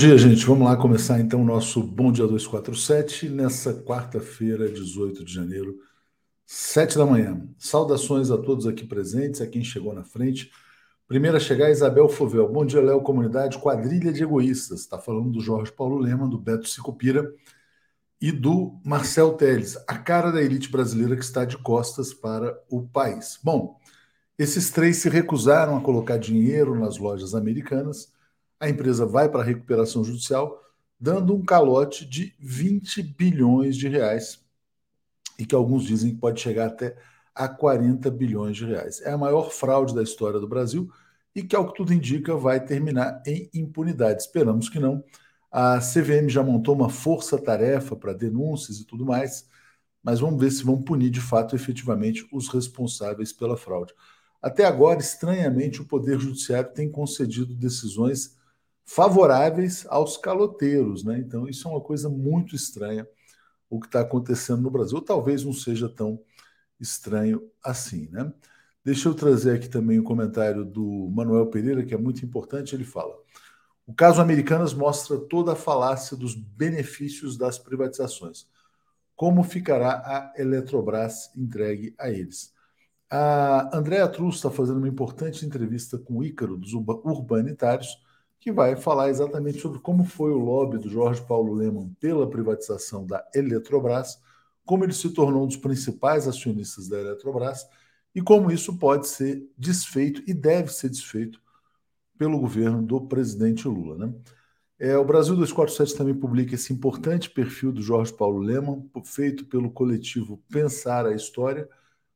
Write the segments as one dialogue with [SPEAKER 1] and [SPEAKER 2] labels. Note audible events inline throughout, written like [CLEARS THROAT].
[SPEAKER 1] dia, gente. Vamos lá começar então o nosso Bom Dia 247 nessa quarta-feira, 18 de janeiro, 7 da manhã. Saudações a todos aqui presentes, a quem chegou na frente. Primeira a chegar, Isabel Fovel. Bom dia, Léo, comunidade Quadrilha de Egoístas. Está falando do Jorge Paulo Lema, do Beto Sicupira e do Marcel Teles, a cara da elite brasileira que está de costas para o país. Bom, esses três se recusaram a colocar dinheiro nas lojas americanas a empresa vai para a recuperação judicial, dando um calote de 20 bilhões de reais, e que alguns dizem que pode chegar até a 40 bilhões de reais. É a maior fraude da história do Brasil e que, ao que tudo indica, vai terminar em impunidade. Esperamos que não. A CVM já montou uma força-tarefa para denúncias e tudo mais, mas vamos ver se vão punir de fato efetivamente os responsáveis pela fraude. Até agora, estranhamente, o Poder Judiciário tem concedido decisões favoráveis aos caloteiros, né? Então isso é uma coisa muito estranha o que está acontecendo no Brasil. Talvez não seja tão estranho assim, né? Deixa eu trazer aqui também o um comentário do Manuel Pereira, que é muito importante. Ele fala: o caso Americanas mostra toda a falácia dos benefícios das privatizações. Como ficará a Eletrobras entregue a eles? A Andréa Trus está fazendo uma importante entrevista com o Ícaro, dos urbanitários, que vai falar exatamente sobre como foi o lobby do Jorge Paulo Leman pela privatização da Eletrobras, como ele se tornou um dos principais acionistas da Eletrobras e como isso pode ser desfeito e deve ser desfeito pelo governo do presidente Lula. Né? É, o Brasil 247 também publica esse importante perfil do Jorge Paulo Leman, feito pelo coletivo Pensar a História,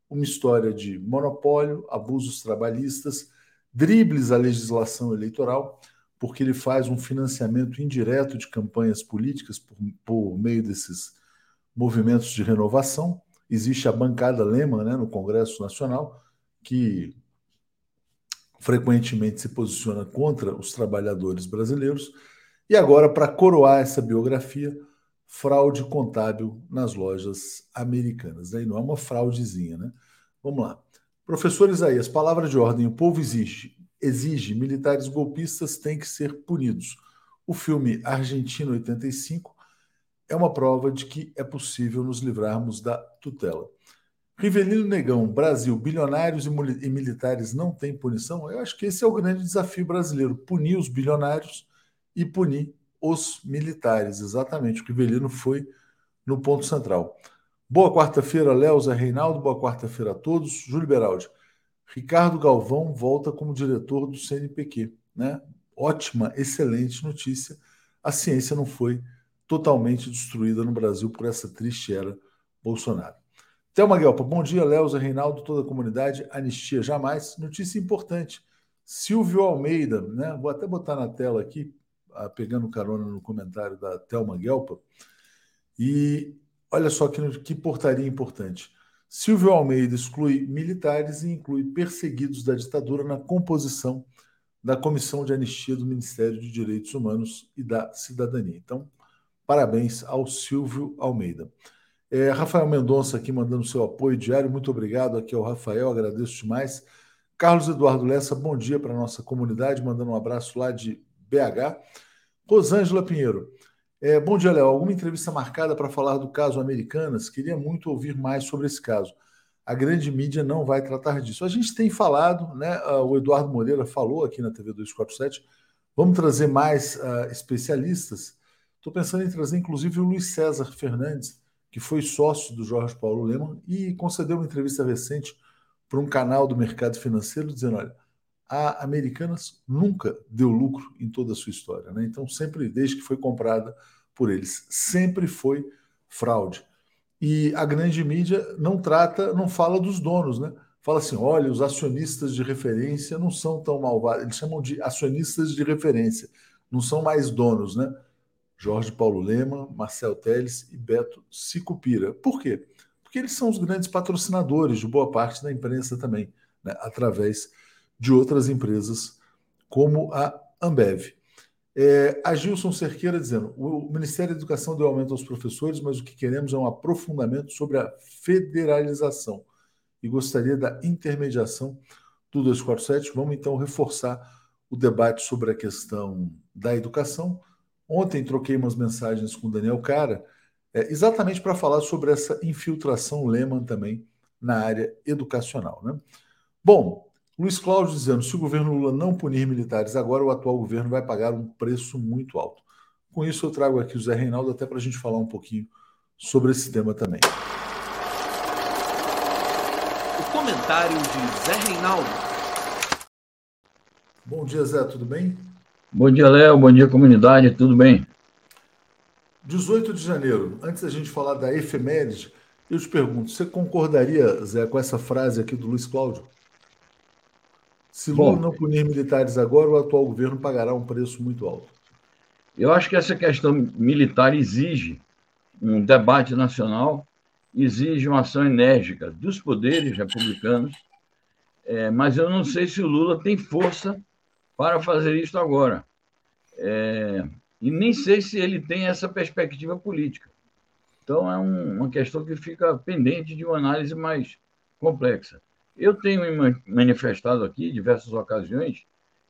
[SPEAKER 1] uma história de monopólio, abusos trabalhistas, dribles à legislação eleitoral porque ele faz um financiamento indireto de campanhas políticas por, por meio desses movimentos de renovação. Existe a bancada Lema né, no Congresso Nacional, que frequentemente se posiciona contra os trabalhadores brasileiros. E agora, para coroar essa biografia, fraude contábil nas lojas americanas. Aí não é uma fraudezinha, né? Vamos lá. Professor Isaías, palavra de ordem: o povo existe exige militares golpistas têm que ser punidos. O filme Argentina 85 é uma prova de que é possível nos livrarmos da tutela. Rivelino Negão, Brasil, bilionários e, militares não têm punição? Eu acho que esse é o grande desafio brasileiro: punir os bilionários e punir os militares. Exatamente, o Rivelino foi no ponto central. Boa quarta-feira, Léo, Zé Reinaldo. Boa quarta-feira a todos. Júlio Beraldi. Ricardo Galvão volta como diretor do CNPq. Né? Ótima, excelente notícia. A ciência não foi totalmente destruída no Brasil por essa triste era Bolsonaro. Thelma Guelpa, bom dia, Léo, Reinaldo, toda a comunidade. Anistia jamais. Notícia importante. Silvio Almeida, né? Vou até botar na tela aqui, ah, pegando carona no comentário da Thelma Guelpa. E olha só que, que portaria importante. Silvio Almeida exclui militares e inclui perseguidos da ditadura na composição da Comissão de Anistia do Ministério de Direitos Humanos e da Cidadania. Então, parabéns ao Silvio Almeida. É, Rafael Mendonça aqui mandando seu apoio diário, muito obrigado aqui ao Rafael, agradeço demais. Carlos Eduardo Lessa, bom dia para a nossa comunidade, mandando um abraço lá de BH. Rosângela Pinheiro, é, bom dia, Léo. Alguma entrevista marcada para falar do caso Americanas? Queria muito ouvir mais sobre esse caso. A grande mídia não vai tratar disso. A gente tem falado, né? Ah, o Eduardo Moreira falou aqui na TV 247. Vamos trazer mais uh, especialistas. Estou pensando em trazer, inclusive, o Luiz César Fernandes, que foi sócio do Jorge Paulo Leman e concedeu uma entrevista recente para um canal do mercado financeiro, dizendo: olha, a Americanas nunca deu lucro em toda a sua história. Né? Então, sempre, desde que foi comprada por eles, sempre foi fraude. E a grande mídia não trata, não fala dos donos, né? Fala assim: olha, os acionistas de referência não são tão malvados, eles chamam de acionistas de referência, não são mais donos, né? Jorge Paulo Lema, Marcel Teles e Beto Sicupira. Por quê? Porque eles são os grandes patrocinadores de boa parte da imprensa também, né? através de outras empresas como a Ambev. É, a Gilson Cerqueira dizendo: o Ministério da Educação deu aumento aos professores, mas o que queremos é um aprofundamento sobre a federalização. e gostaria da intermediação do 247. Vamos então reforçar o debate sobre a questão da educação. Ontem troquei umas mensagens com o Daniel Cara, é, exatamente para falar sobre essa infiltração Lehman também na área educacional. Né? Bom, Luiz Cláudio dizendo: se o governo Lula não punir militares agora, o atual governo vai pagar um preço muito alto. Com isso, eu trago aqui o Zé Reinaldo até para a gente falar um pouquinho sobre esse tema também.
[SPEAKER 2] O comentário de Zé Reinaldo.
[SPEAKER 1] Bom dia, Zé, tudo bem?
[SPEAKER 3] Bom dia, Léo. Bom dia, comunidade. Tudo bem?
[SPEAKER 1] 18 de janeiro, antes da gente falar da efeméride, eu te pergunto, você concordaria, Zé, com essa frase aqui do Luiz Cláudio? Se Lula não punir militares agora, o atual governo pagará um preço muito alto.
[SPEAKER 3] Eu acho que essa questão militar exige um debate nacional, exige uma ação enérgica dos poderes republicanos, é, mas eu não sei se o Lula tem força para fazer isso agora. É, e nem sei se ele tem essa perspectiva política. Então, é um, uma questão que fica pendente de uma análise mais complexa. Eu tenho manifestado aqui, em diversas ocasiões,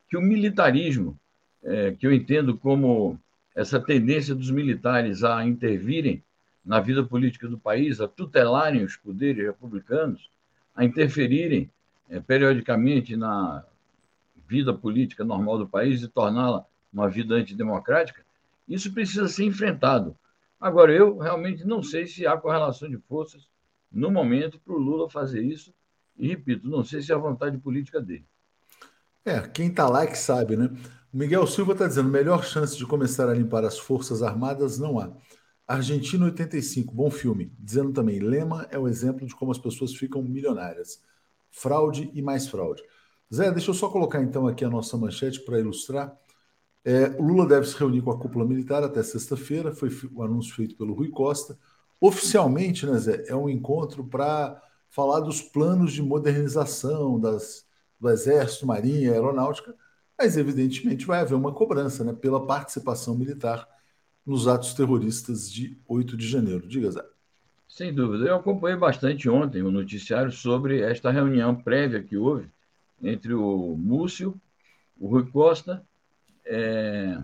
[SPEAKER 3] que o militarismo, é, que eu entendo como essa tendência dos militares a intervirem na vida política do país, a tutelarem os poderes republicanos, a interferirem é, periodicamente na vida política normal do país e torná-la uma vida antidemocrática, isso precisa ser enfrentado. Agora, eu realmente não sei se há correlação de forças no momento para o Lula fazer isso. E, repito, não sei se é a vontade política dele.
[SPEAKER 1] É, quem está lá é que sabe, né? O Miguel Silva está dizendo: melhor chance de começar a limpar as Forças Armadas não há. Argentina 85, bom filme. Dizendo também: Lema é o exemplo de como as pessoas ficam milionárias. Fraude e mais fraude. Zé, deixa eu só colocar então aqui a nossa manchete para ilustrar. É, Lula deve se reunir com a cúpula militar até sexta-feira, foi o anúncio feito pelo Rui Costa. Oficialmente, né, Zé, é um encontro para falar dos planos de modernização das, do Exército, Marinha, Aeronáutica, mas evidentemente vai haver uma cobrança né, pela participação militar nos atos terroristas de 8 de janeiro. Diga, Zé.
[SPEAKER 3] Sem dúvida. Eu acompanhei bastante ontem o noticiário sobre esta reunião prévia que houve entre o Múcio, o Rui Costa é,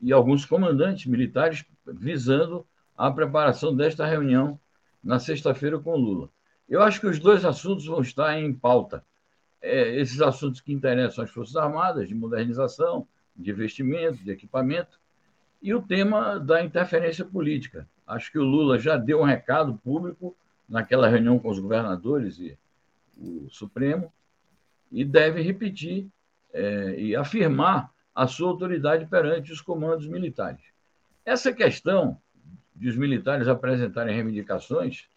[SPEAKER 3] e alguns comandantes militares visando a preparação desta reunião na sexta-feira com Lula. Eu acho que os dois assuntos vão estar em pauta. É, esses assuntos que interessam as Forças Armadas, de modernização, de investimento, de equipamento, e o tema da interferência política. Acho que o Lula já deu um recado público naquela reunião com os governadores e o Supremo, e deve repetir é, e afirmar a sua autoridade perante os comandos militares. Essa questão de os militares apresentarem reivindicações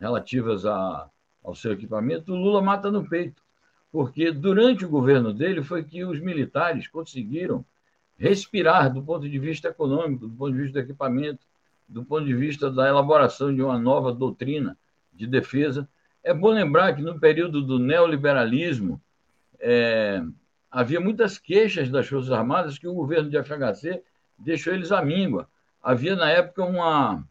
[SPEAKER 3] relativas a, ao seu equipamento, o Lula mata no peito, porque durante o governo dele foi que os militares conseguiram respirar do ponto de vista econômico, do ponto de vista do equipamento, do ponto de vista da elaboração de uma nova doutrina de defesa. É bom lembrar que no período do neoliberalismo, é, havia muitas queixas das Forças Armadas que o governo de FHC deixou eles à míngua. Havia, na época, uma,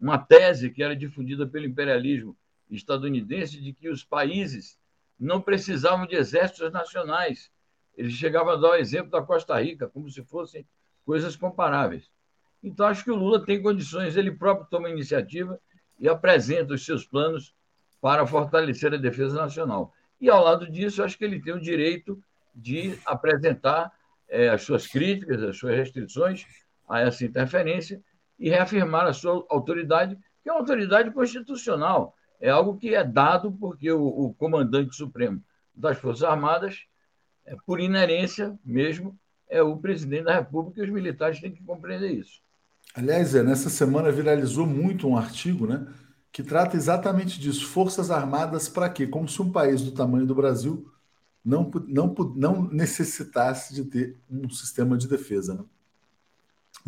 [SPEAKER 3] uma tese que era difundida pelo imperialismo estadunidense de que os países não precisavam de exércitos nacionais. Eles chegavam a dar o exemplo da Costa Rica, como se fossem coisas comparáveis. Então, acho que o Lula tem condições, ele próprio toma iniciativa e apresenta os seus planos para fortalecer a defesa nacional. E, ao lado disso, acho que ele tem o direito de apresentar é, as suas críticas, as suas restrições a essa interferência e reafirmar a sua autoridade, que é uma autoridade constitucional. É algo que é dado porque o, o comandante supremo das Forças Armadas, é, por inerência mesmo, é o presidente da República e os militares têm que compreender isso.
[SPEAKER 1] Aliás, é, nessa semana viralizou muito um artigo né, que trata exatamente disso. Forças Armadas para quê? Como se um país do tamanho do Brasil não, não, não necessitasse de ter um sistema de defesa. Né?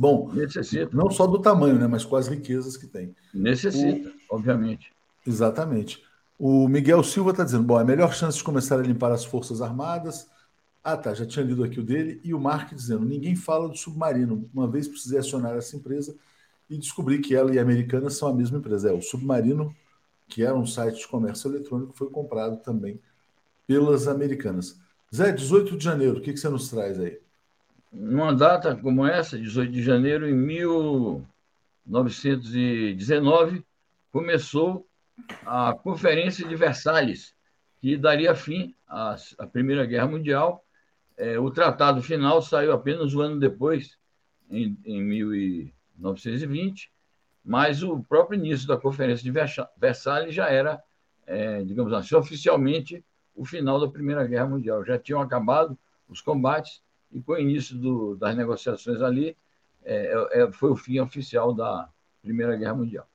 [SPEAKER 1] Bom, Necessita. não só do tamanho, né, mas com as riquezas que tem.
[SPEAKER 3] Necessita, o... obviamente.
[SPEAKER 1] Exatamente. O Miguel Silva está dizendo: bom, é a melhor chance de começar a limpar as Forças Armadas. Ah, tá, já tinha lido aqui o dele. E o Mark dizendo: ninguém fala do submarino. Uma vez precisei acionar essa empresa e descobri que ela e a americana são a mesma empresa. É, o submarino que era um site de comércio eletrônico, foi comprado também pelas americanas. Zé, 18 de janeiro, o que, que você nos traz aí?
[SPEAKER 3] Numa data como essa, 18 de janeiro, em 1919, começou a Conferência de Versalhes, que daria fim à, à Primeira Guerra Mundial. É, o tratado final saiu apenas um ano depois, em, em 1920, mas o próprio início da Conferência de Versalhes já era, é, digamos assim, oficialmente o final da Primeira Guerra Mundial. Já tinham acabado os combates e com o início do, das negociações ali, é, é, foi o fim oficial da Primeira Guerra Mundial.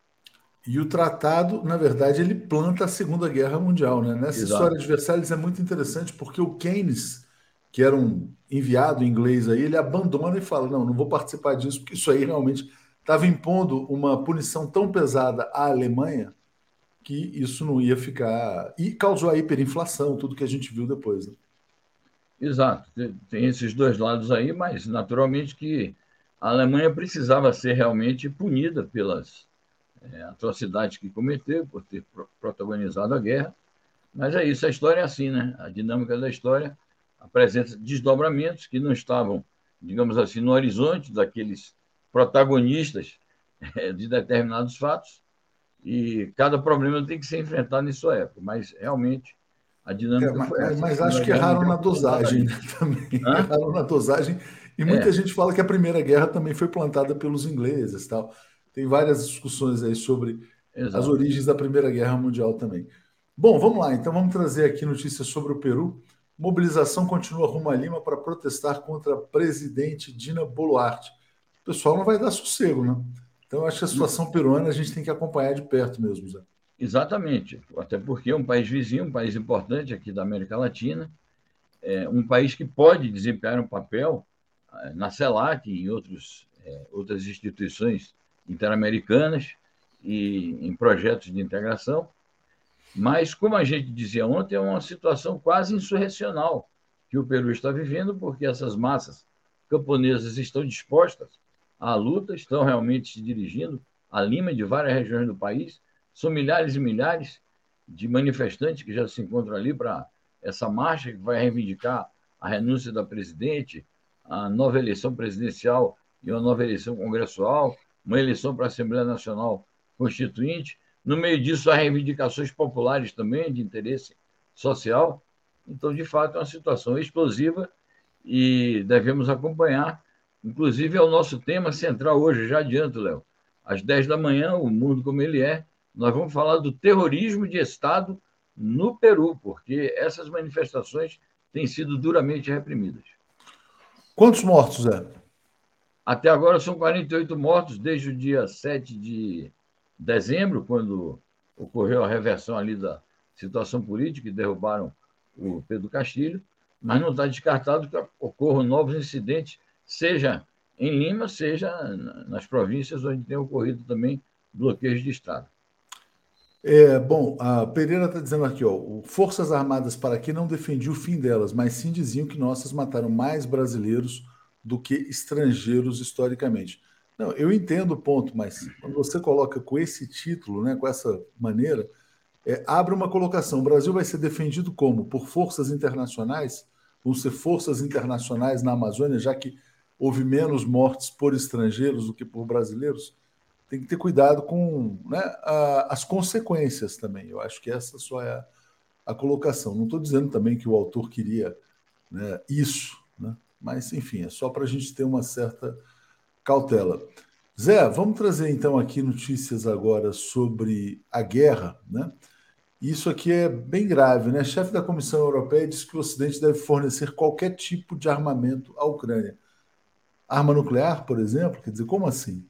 [SPEAKER 1] E o tratado, na verdade, ele planta a Segunda Guerra Mundial. Né? Nessa Exato. história de Versalhes é muito interessante porque o Keynes, que era um enviado inglês aí, ele abandona e fala: não, não vou participar disso, porque isso aí realmente estava impondo uma punição tão pesada à Alemanha que isso não ia ficar. E causou a hiperinflação, tudo que a gente viu depois. Né?
[SPEAKER 3] Exato, tem esses dois lados aí, mas naturalmente que a Alemanha precisava ser realmente punida pelas é, atrocidades que cometeu, por ter protagonizado a guerra. Mas é isso, a história é assim, né? A dinâmica da história apresenta desdobramentos que não estavam, digamos assim, no horizonte daqueles protagonistas é, [LAUGHS] de determinados fatos, e cada problema tem que ser enfrentado em sua época. Mas realmente a dinâmica é,
[SPEAKER 1] mas, essa, mas acho que erraram na dosagem né, também. Hã? Erraram na dosagem. E muita é. gente fala que a Primeira Guerra também foi plantada pelos ingleses. tal. Tem várias discussões aí sobre Exato. as origens da Primeira Guerra Mundial também. Bom, vamos lá. Então vamos trazer aqui notícias sobre o Peru. Mobilização continua rumo a Lima para protestar contra a presidente Dina Boluarte. O pessoal não vai dar sossego, né? Então acho que a situação peruana a gente tem que acompanhar de perto mesmo, Zé.
[SPEAKER 3] Exatamente, até porque é um país vizinho, um país importante aqui da América Latina, é um país que pode desempenhar um papel é, na CELAC e em outros, é, outras instituições interamericanas e em projetos de integração, mas, como a gente dizia ontem, é uma situação quase insurrecional que o Peru está vivendo, porque essas massas camponesas estão dispostas à luta, estão realmente se dirigindo a Lima de várias regiões do país, são milhares e milhares de manifestantes que já se encontram ali para essa marcha que vai reivindicar a renúncia da presidente, a nova eleição presidencial e uma nova eleição congressual, uma eleição para a Assembleia Nacional Constituinte. No meio disso, há reivindicações populares também de interesse social. Então, de fato, é uma situação explosiva e devemos acompanhar. Inclusive, é o nosso tema central hoje, já adianto, Léo. Às 10 da manhã, o mundo como ele é, nós vamos falar do terrorismo de Estado no Peru, porque essas manifestações têm sido duramente reprimidas.
[SPEAKER 1] Quantos mortos, Zé?
[SPEAKER 3] Até agora são 48 mortos desde o dia 7 de dezembro, quando ocorreu a reversão ali da situação política e derrubaram o Pedro Castilho, mas não está descartado que ocorram novos incidentes, seja em Lima, seja nas províncias onde tem ocorrido também bloqueios de estrada.
[SPEAKER 1] É, bom, a Pereira está dizendo aqui, ó, Forças Armadas para aqui não defendiam o fim delas, mas sim diziam que nossas mataram mais brasileiros do que estrangeiros historicamente. Não, eu entendo o ponto, mas quando você coloca com esse título, né, com essa maneira, é, abre uma colocação. O Brasil vai ser defendido como? Por forças internacionais? Vão ser forças internacionais na Amazônia, já que houve menos mortes por estrangeiros do que por brasileiros? Tem que ter cuidado com né, a, as consequências também. Eu acho que essa só é a, a colocação. Não estou dizendo também que o autor queria né, isso, né? mas enfim, é só para a gente ter uma certa cautela. Zé, vamos trazer então aqui notícias agora sobre a guerra, né? Isso aqui é bem grave, né? Chefe da Comissão Europeia disse que o Ocidente deve fornecer qualquer tipo de armamento à Ucrânia. Arma nuclear, por exemplo? Quer dizer, como assim?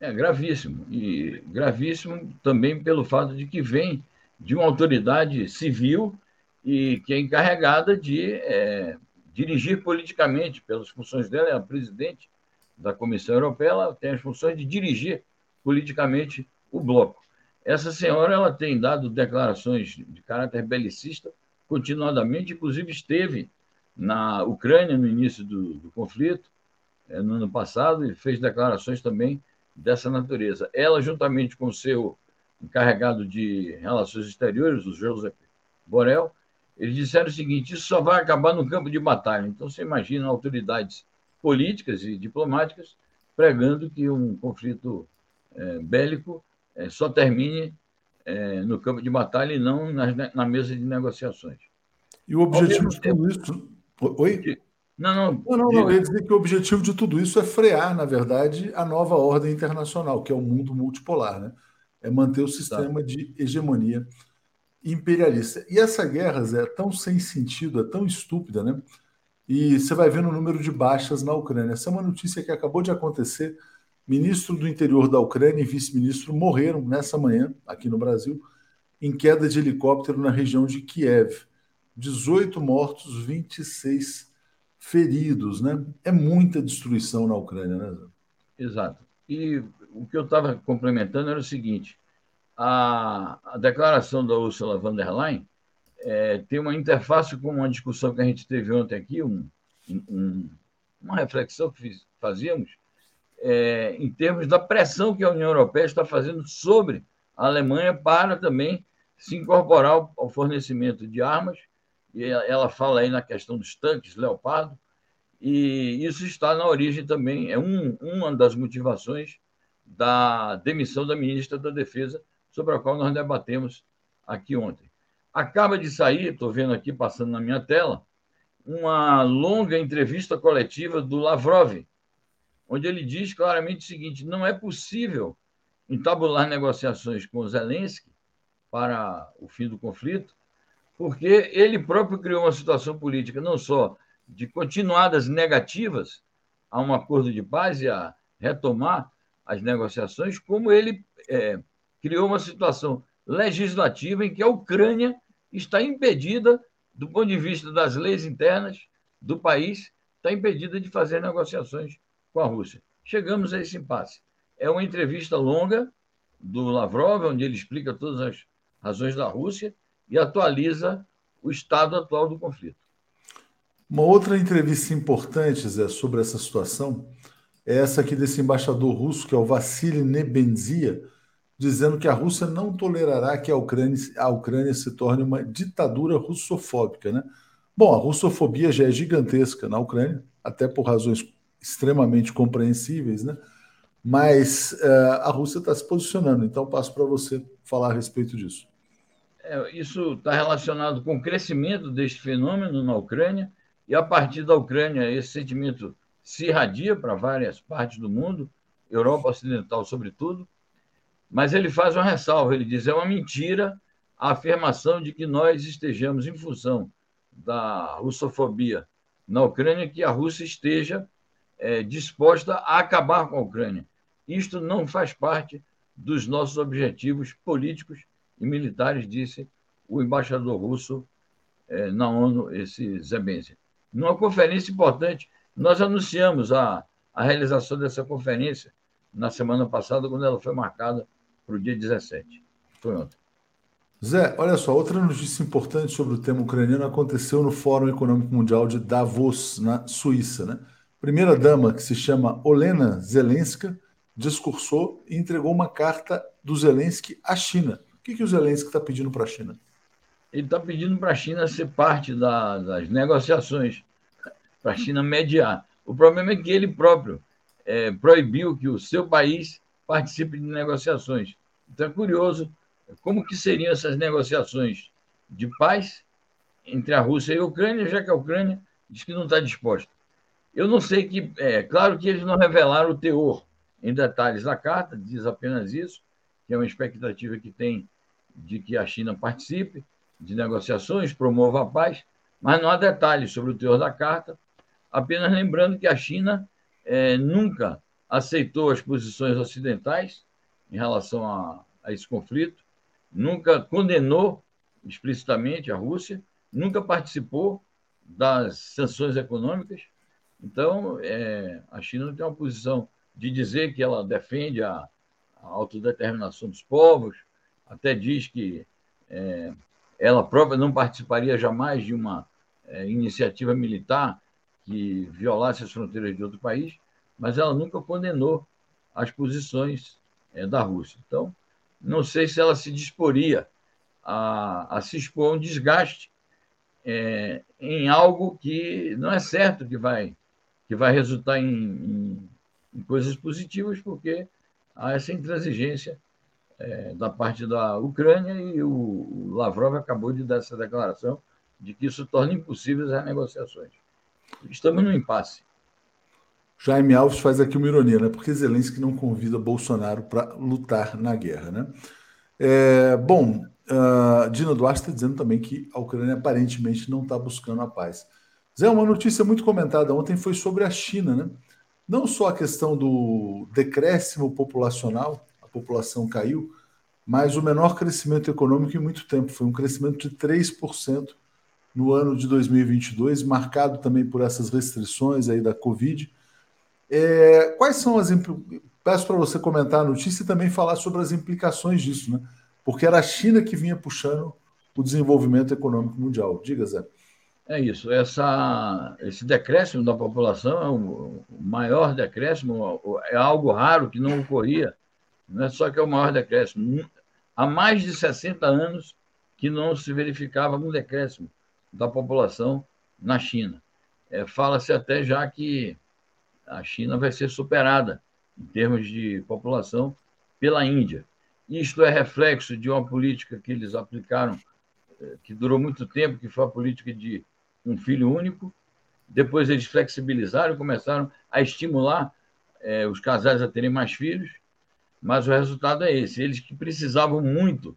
[SPEAKER 3] É gravíssimo. E gravíssimo também pelo fato de que vem de uma autoridade civil e que é encarregada de é, dirigir politicamente, pelas funções dela, é a presidente da Comissão Europeia, ela tem as funções de dirigir politicamente o bloco. Essa senhora ela tem dado declarações de caráter belicista continuadamente, inclusive esteve na Ucrânia no início do, do conflito, é, no ano passado, e fez declarações também dessa natureza. Ela, juntamente com o seu encarregado de relações exteriores, o José Borel, eles disseram o seguinte: isso só vai acabar no campo de batalha. Então, você imagina autoridades políticas e diplomáticas pregando que um conflito é, bélico é, só termine é, no campo de batalha e não na, na mesa de negociações.
[SPEAKER 1] E o objetivo de tudo isso. Oi?
[SPEAKER 3] Não, não.
[SPEAKER 1] Não, não, não. Eu ia dizer que o objetivo de tudo isso é frear, na verdade, a nova ordem internacional, que é o mundo multipolar, né? É manter o sistema tá. de hegemonia imperialista. E essa guerra, Zé, é tão sem sentido, é tão estúpida, né? E você vai vendo o número de baixas na Ucrânia. Essa é uma notícia que acabou de acontecer. Ministro do interior da Ucrânia e vice-ministro morreram nessa manhã, aqui no Brasil, em queda de helicóptero na região de Kiev. 18 mortos, 26 feridos, né? É muita destruição na Ucrânia, né?
[SPEAKER 3] Exato. E o que eu estava complementando era o seguinte: a, a declaração da Ursula von der Leyen é, tem uma interface com uma discussão que a gente teve ontem aqui, um, um, uma reflexão que fiz, fazíamos, é, em termos da pressão que a União Europeia está fazendo sobre a Alemanha para também se incorporar ao, ao fornecimento de armas e ela fala aí na questão dos tanques Leopardo, e isso está na origem também, é um, uma das motivações da demissão da ministra da Defesa, sobre a qual nós debatemos aqui ontem. Acaba de sair, estou vendo aqui passando na minha tela, uma longa entrevista coletiva do Lavrov, onde ele diz claramente o seguinte: não é possível entabular negociações com Zelensky para o fim do conflito, porque ele próprio criou uma situação política não só de continuadas negativas a um acordo de paz e a retomar as negociações, como ele é, criou uma situação legislativa em que a Ucrânia está impedida, do ponto de vista das leis internas do país, está impedida de fazer negociações com a Rússia. Chegamos a esse impasse. É uma entrevista longa do Lavrov, onde ele explica todas as razões da Rússia e atualiza o estado atual do conflito.
[SPEAKER 1] Uma outra entrevista importante, Zé, sobre essa situação é essa aqui desse embaixador russo, que é o Vassili Nebenzia, dizendo que a Rússia não tolerará que a Ucrânia, a Ucrânia se torne uma ditadura russofóbica. Né? Bom, a russofobia já é gigantesca na Ucrânia, até por razões extremamente compreensíveis, né? mas uh, a Rússia está se posicionando. Então, passo para você falar a respeito disso.
[SPEAKER 3] É, isso está relacionado com o crescimento deste fenômeno na Ucrânia, e a partir da Ucrânia, esse sentimento se irradia para várias partes do mundo, Europa Ocidental, sobretudo. Mas ele faz uma ressalva: ele diz é uma mentira a afirmação de que nós estejamos, em função da russofobia na Ucrânia, que a Rússia esteja é, disposta a acabar com a Ucrânia. Isto não faz parte dos nossos objetivos políticos e militares, disse o embaixador russo eh, na ONU, esse Zebensia. Numa conferência importante, nós anunciamos a, a realização dessa conferência na semana passada, quando ela foi marcada para o dia 17. Foi ontem.
[SPEAKER 1] Zé, olha só, outra notícia importante sobre o tema ucraniano aconteceu no Fórum Econômico Mundial de Davos, na Suíça. Né? Primeira dama, que se chama Olena Zelenska, discursou e entregou uma carta do Zelensky à China. Que, que o Zelensky está pedindo para a China?
[SPEAKER 3] Ele está pedindo para a China ser parte da, das negociações, para a China mediar. O problema é que ele próprio é, proibiu que o seu país participe de negociações. Então é curioso como que seriam essas negociações de paz entre a Rússia e a Ucrânia, já que a Ucrânia diz que não está disposta. Eu não sei que, é claro que eles não revelaram o teor em detalhes da carta, diz apenas isso, que é uma expectativa que tem de que a China participe de negociações, promova a paz, mas não há detalhes sobre o teor da carta, apenas lembrando que a China é, nunca aceitou as posições ocidentais em relação a, a esse conflito, nunca condenou explicitamente a Rússia, nunca participou das sanções econômicas. Então, é, a China tem uma posição de dizer que ela defende a, a autodeterminação dos povos, até diz que é, ela própria não participaria jamais de uma é, iniciativa militar que violasse as fronteiras de outro país, mas ela nunca condenou as posições é, da Rússia. Então, não sei se ela se disporia a, a se expor a um desgaste é, em algo que não é certo que vai, que vai resultar em, em, em coisas positivas, porque há essa intransigência é, da parte da Ucrânia e o Lavrov acabou de dar essa declaração de que isso torna impossíveis as negociações. Estamos no impasse.
[SPEAKER 1] Jaime Alves faz aqui uma ironia, né? Porque Zelensky não convida Bolsonaro para lutar na guerra, né? É, bom, uh, Dina Duarte está dizendo também que a Ucrânia aparentemente não está buscando a paz. Zé, uma notícia muito comentada ontem foi sobre a China, né? Não só a questão do decréscimo populacional, população caiu, mas o menor crescimento econômico em muito tempo. Foi um crescimento de 3% no ano de 2022, marcado também por essas restrições aí da Covid. É, quais são as. Peço para você comentar a notícia e também falar sobre as implicações disso, né? Porque era a China que vinha puxando o desenvolvimento econômico mundial. Diga, Zé.
[SPEAKER 3] É isso. Essa, esse decréscimo da população é o maior decréscimo, é algo raro que não ocorria, não é só que é o maior decréscimo. Há mais de 60 anos que não se verificava um decréscimo da população na China. É, Fala-se até já que a China vai ser superada em termos de população pela Índia. Isto é reflexo de uma política que eles aplicaram, é, que durou muito tempo, que foi a política de um filho único. Depois eles flexibilizaram, começaram a estimular é, os casais a terem mais filhos, mas o resultado é esse. Eles que precisavam muito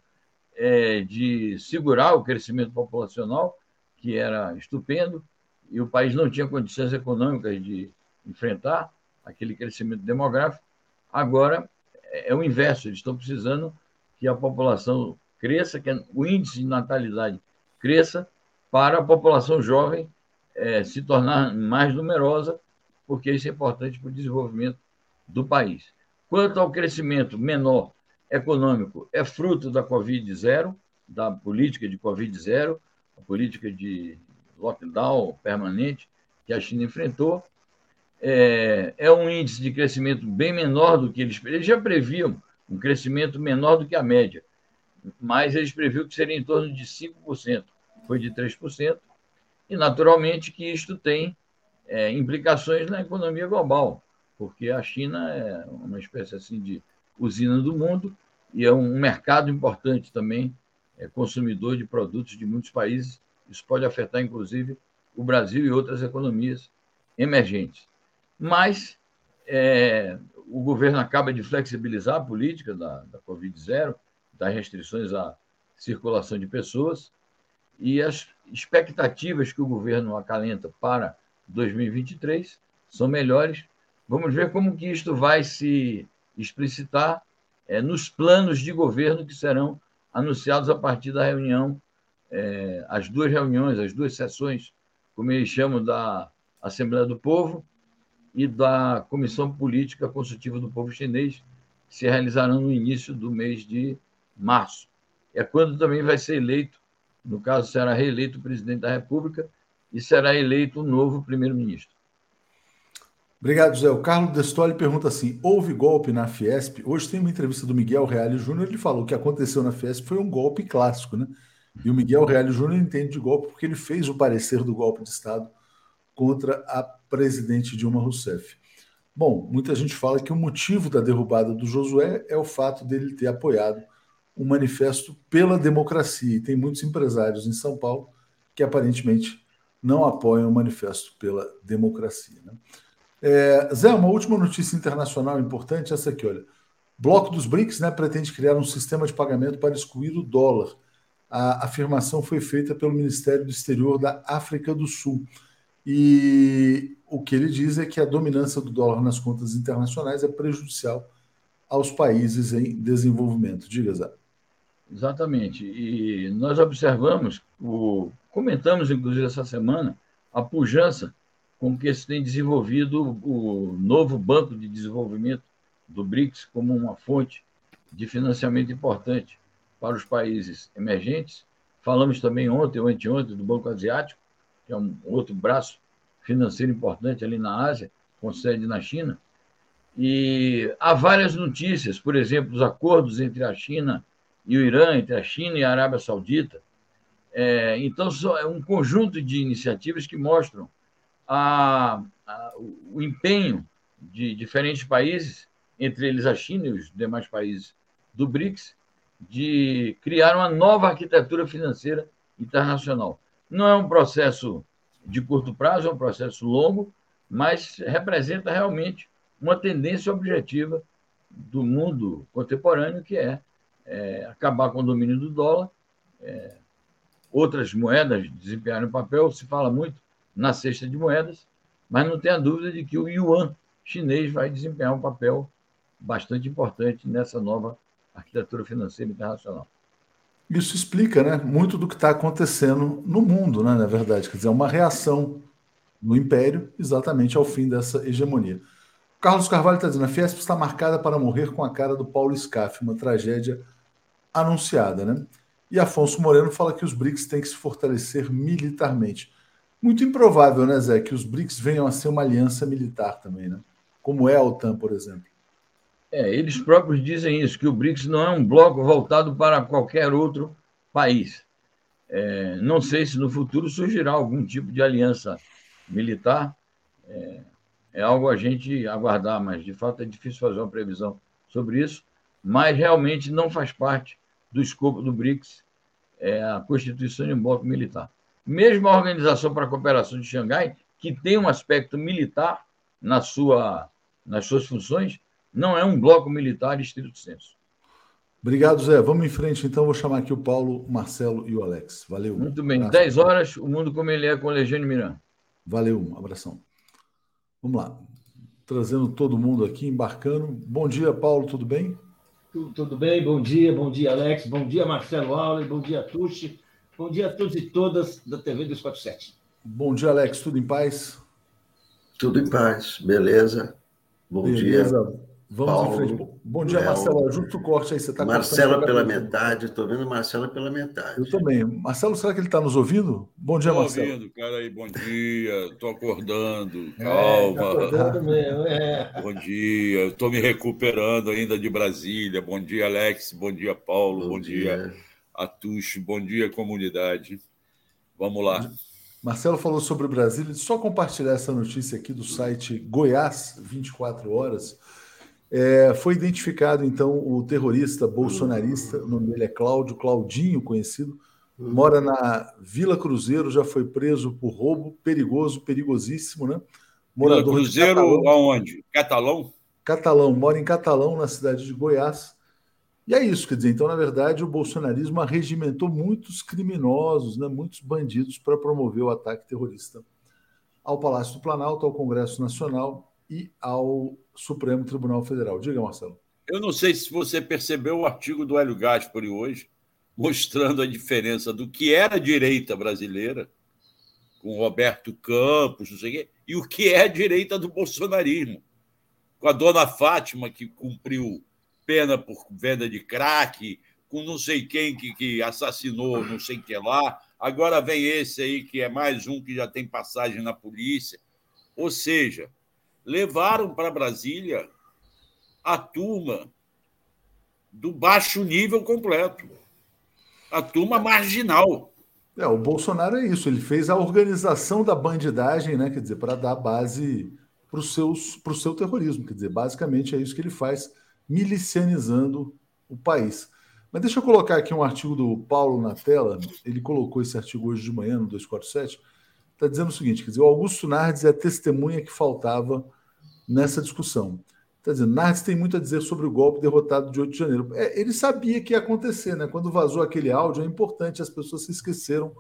[SPEAKER 3] é, de segurar o crescimento populacional, que era estupendo, e o país não tinha condições econômicas de enfrentar aquele crescimento demográfico. Agora é, é o inverso, eles estão precisando que a população cresça, que o índice de natalidade cresça, para a população jovem é, se tornar mais numerosa, porque isso é importante para o desenvolvimento do país. Quanto ao crescimento menor econômico, é fruto da Covid zero, da política de Covid zero, a política de lockdown permanente que a China enfrentou. É, é um índice de crescimento bem menor do que eles, eles já previam um crescimento menor do que a média, mas eles previam que seria em torno de 5%, foi de 3%, e naturalmente que isto tem é, implicações na economia global, porque a China é uma espécie assim de usina do mundo e é um mercado importante também é, consumidor de produtos de muitos países. Isso pode afetar, inclusive, o Brasil e outras economias emergentes. Mas é, o governo acaba de flexibilizar a política da, da Covid-0, das restrições à circulação de pessoas, e as expectativas que o governo acalenta para 2023 são melhores. Vamos ver como que isto vai se explicitar é, nos planos de governo que serão anunciados a partir da reunião, é, as duas reuniões, as duas sessões, como eles chamam, da Assembleia do Povo e da Comissão Política Consultiva do Povo Chinês, que se realizarão no início do mês de março. É quando também vai ser eleito, no caso, será reeleito o presidente da República e será eleito o novo primeiro-ministro.
[SPEAKER 1] Obrigado, José. O Carlos Destoli pergunta assim: houve golpe na Fiesp? Hoje tem uma entrevista do Miguel Reale Júnior, ele falou que o que aconteceu na Fiesp foi um golpe clássico, né? E o Miguel Reale Júnior entende de golpe porque ele fez o parecer do golpe de Estado contra a presidente Dilma Rousseff. Bom, muita gente fala que o motivo da derrubada do Josué é o fato dele ter apoiado um manifesto pela democracia. E tem muitos empresários em São Paulo que aparentemente não apoiam o manifesto pela democracia. Né? É, Zé, uma última notícia internacional importante, essa aqui, olha. Bloco dos BRICS né, pretende criar um sistema de pagamento para excluir o dólar. A afirmação foi feita pelo Ministério do Exterior da África do Sul. E o que ele diz é que a dominância do dólar nas contas internacionais é prejudicial aos países em desenvolvimento. Diga, Zé.
[SPEAKER 3] Exatamente. E nós observamos, o, comentamos inclusive essa semana, a pujança com que se tem desenvolvido o novo Banco de Desenvolvimento do BRICS como uma fonte de financiamento importante para os países emergentes. Falamos também ontem ou anteontem do Banco Asiático, que é um outro braço financeiro importante ali na Ásia, com sede na China. E há várias notícias, por exemplo, os acordos entre a China e o Irã, entre a China e a Arábia Saudita. É, então, é um conjunto de iniciativas que mostram a, a, o empenho de diferentes países, entre eles a China e os demais países do BRICS, de criar uma nova arquitetura financeira internacional. Não é um processo de curto prazo, é um processo longo, mas representa realmente uma tendência objetiva do mundo contemporâneo, que é, é acabar com o domínio do dólar. É, outras moedas desempenharem um papel, se fala muito na cesta de moedas, mas não tenha dúvida de que o yuan chinês vai desempenhar um papel bastante importante nessa nova arquitetura financeira internacional.
[SPEAKER 1] Isso explica né, muito do que está acontecendo no mundo, né, na verdade. Quer dizer, é uma reação no Império exatamente ao fim dessa hegemonia. Carlos Carvalho está dizendo: a Fiesp está marcada para morrer com a cara do Paulo Scaff, uma tragédia anunciada. Né? E Afonso Moreno fala que os BRICS têm que se fortalecer militarmente. Muito improvável, né, Zé, que os BRICS venham a ser uma aliança militar também, né? como é a OTAN, por exemplo.
[SPEAKER 3] É, eles próprios dizem isso, que o BRICS não é um bloco voltado para qualquer outro país. É, não sei se no futuro surgirá algum tipo de aliança militar. É, é, algo a gente aguardar, mas de fato é difícil fazer uma previsão sobre isso. Mas realmente não faz parte do escopo do BRICS é, a constituição de um bloco militar. Mesmo a Organização para a Cooperação de Xangai, que tem um aspecto militar na sua, nas suas funções, não é um bloco militar estrito senso.
[SPEAKER 1] Obrigado, Zé. Vamos em frente, então. Vou chamar aqui o Paulo, o Marcelo e o Alex. Valeu.
[SPEAKER 3] Muito bem. Abraço. 10 horas, o mundo como ele é com o Legênio Miran.
[SPEAKER 1] Valeu, um abração. Vamos lá. Trazendo todo mundo aqui, embarcando. Bom dia, Paulo, tudo bem?
[SPEAKER 4] Tudo, tudo bem, bom dia, bom dia, Alex, bom dia, Marcelo Aula, bom dia, Tuxi, bom dia a todos e todas da TV 247.
[SPEAKER 1] Bom dia, Alex, tudo em paz?
[SPEAKER 5] Tudo em paz, beleza? Bom beleza. dia.
[SPEAKER 1] Vamos Paulo, em frente. Bom dia, Léo. Marcelo. Ajusta o corte aí. Você
[SPEAKER 5] tá Marcela pela metade. Estou vendo Marcela pela metade.
[SPEAKER 1] Eu também. Marcelo, será que ele está nos ouvindo? Bom dia, Tô Marcelo.
[SPEAKER 6] ouvindo, cara aí. Bom dia. Estou acordando. É, Calma. É, acordando mesmo, é. Bom dia. Estou me recuperando ainda de Brasília. Bom dia, Alex. Bom dia, Paulo. Bom, Bom dia, dia Atucho. Bom dia, comunidade. Vamos lá.
[SPEAKER 1] Marcelo falou sobre Brasília. Só compartilhar essa notícia aqui do site Goiás 24 Horas é, foi identificado, então, o terrorista bolsonarista, o nome dele é Cláudio, Claudinho, conhecido, mora na Vila Cruzeiro, já foi preso por roubo perigoso, perigosíssimo, né?
[SPEAKER 6] Morador Vila Cruzeiro aonde? Catalão?
[SPEAKER 1] Catalão, mora em Catalão, na cidade de Goiás. E é isso, quer dizer, então, na verdade, o bolsonarismo arregimentou muitos criminosos, né, muitos bandidos para promover o ataque terrorista ao Palácio do Planalto, ao Congresso Nacional e ao Supremo Tribunal Federal. Diga, Marcelo.
[SPEAKER 6] Eu não sei se você percebeu o artigo do Hélio Gaspari hoje, mostrando a diferença do que era a direita brasileira, com Roberto Campos, não sei o quê, e o que é a direita do bolsonarismo. Com a dona Fátima, que cumpriu pena por venda de crack, com não sei quem que, que assassinou não sei que lá. Agora vem esse aí, que é mais um que já tem passagem na polícia. Ou seja, levaram para Brasília a turma do baixo nível completo, a turma marginal.
[SPEAKER 1] É, o Bolsonaro é isso, ele fez a organização da bandidagem, né? Quer dizer, para dar base para o seu terrorismo. Quer dizer, basicamente é isso que ele faz, milicianizando o país. Mas deixa eu colocar aqui um artigo do Paulo na tela. Ele colocou esse artigo hoje de manhã no 247 está dizendo o seguinte: quer dizer, o Augusto Nardes é a testemunha que faltava nessa discussão. Está dizendo, Nardes tem muito a dizer sobre o golpe derrotado de 8 de janeiro. É, ele sabia que ia acontecer, né? Quando vazou aquele áudio, é importante, as pessoas se esqueceram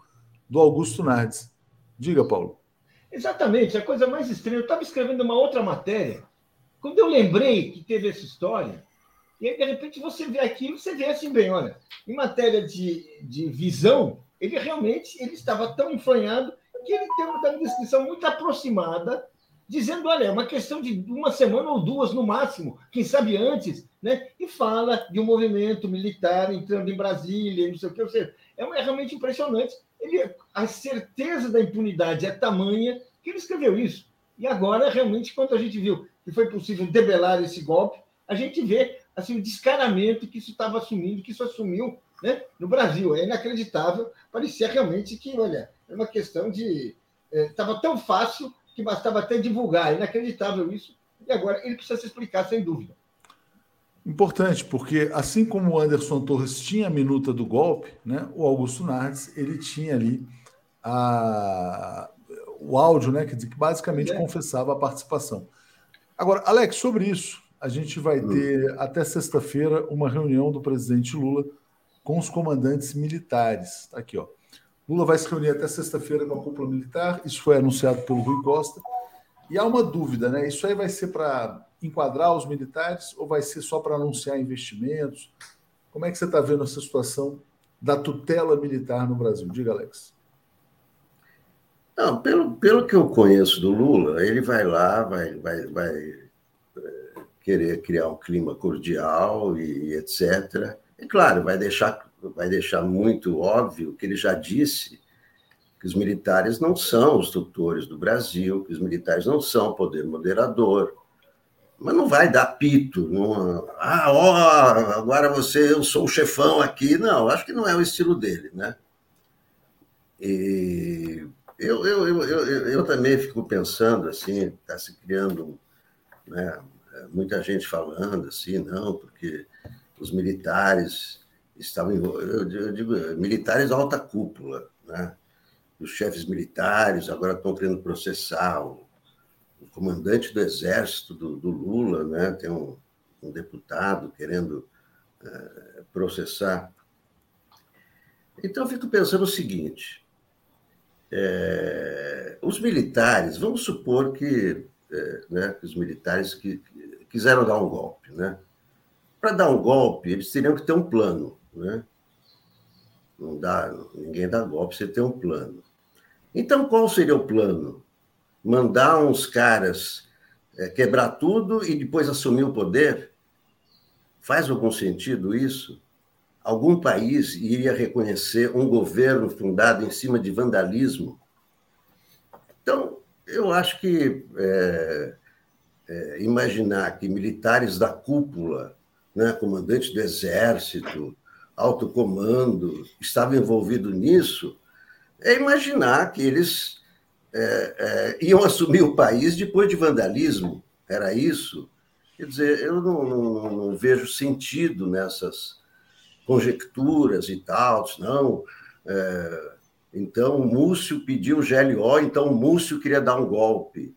[SPEAKER 1] do Augusto Nardes. Diga, Paulo.
[SPEAKER 4] Exatamente, a coisa mais estranha. Eu estava escrevendo uma outra matéria, quando eu lembrei que teve essa história, e aí, de repente, você vê aquilo, você vê assim, bem, olha, em matéria de, de visão, ele realmente ele estava tão enfranhado que ele tem uma descrição muito aproximada, dizendo: olha, é uma questão de uma semana ou duas no máximo, quem sabe antes, né? e fala de um movimento militar entrando em Brasília, não sei o que. Ou seja, é, é realmente impressionante. Ele, a certeza da impunidade é tamanha que ele escreveu isso. E agora, realmente, quando a gente viu que foi possível debelar esse golpe, a gente vê assim, o descaramento que isso estava assumindo, que isso assumiu né, no Brasil. É inacreditável. Parecia realmente que, olha, é uma questão de. Estava é, tão fácil que bastava até divulgar. É inacreditável isso. E agora ele precisa se explicar, sem dúvida.
[SPEAKER 1] Importante, porque assim como o Anderson Torres tinha a minuta do golpe, né, o Augusto Nardes ele tinha ali a, o áudio, né, que basicamente é. confessava a participação. Agora, Alex, sobre isso, a gente vai hum. ter até sexta-feira uma reunião do presidente Lula com os comandantes militares. Tá aqui, ó. Lula vai se reunir até sexta-feira com a cúpula militar. Isso foi anunciado pelo Rui Costa. E há uma dúvida, né? Isso aí vai ser para enquadrar os militares ou vai ser só para anunciar investimentos? Como é que você está vendo essa situação da tutela militar no Brasil? Diga, Alex.
[SPEAKER 5] Não, pelo, pelo que eu conheço do Lula, ele vai lá, vai, vai, vai é, querer criar um clima cordial e, etc. E claro, vai deixar, vai deixar muito óbvio que ele já disse que os militares não são os tutores do Brasil, que os militares não são poder moderador, mas não vai dar pito. Não, ah, ó, agora você, eu sou o chefão aqui. Não, acho que não é o estilo dele, né? E eu, eu, eu, eu, eu também fico pensando assim, está se criando, né, muita gente falando assim, não, porque os militares estavam, eu, eu digo, militares alta cúpula, né? Os chefes militares agora estão querendo processar o, o comandante do exército do, do Lula, né? Tem um, um deputado querendo uh, processar. Então, eu fico pensando o seguinte: é, os militares, vamos supor que, é, né, os militares que, que quiseram dar um golpe, né? Para dar um golpe, eles teriam que ter um plano, né? Não dá, ninguém dá golpe sem ter um plano. Então, qual seria o plano? mandar uns caras é, quebrar tudo e depois assumir o poder? Faz algum sentido isso? Algum país iria reconhecer um governo fundado em cima de vandalismo? Então, eu acho que é, é, imaginar que militares da cúpula, né, comandante do exército, alto comando, estavam envolvidos nisso, é imaginar que eles é, é, iam assumir o país depois de vandalismo, era isso? Quer dizer, eu não, não, não vejo sentido nessas conjecturas e tal, não. É, então, o Múcio pediu o GLO, então o Múcio queria dar um golpe.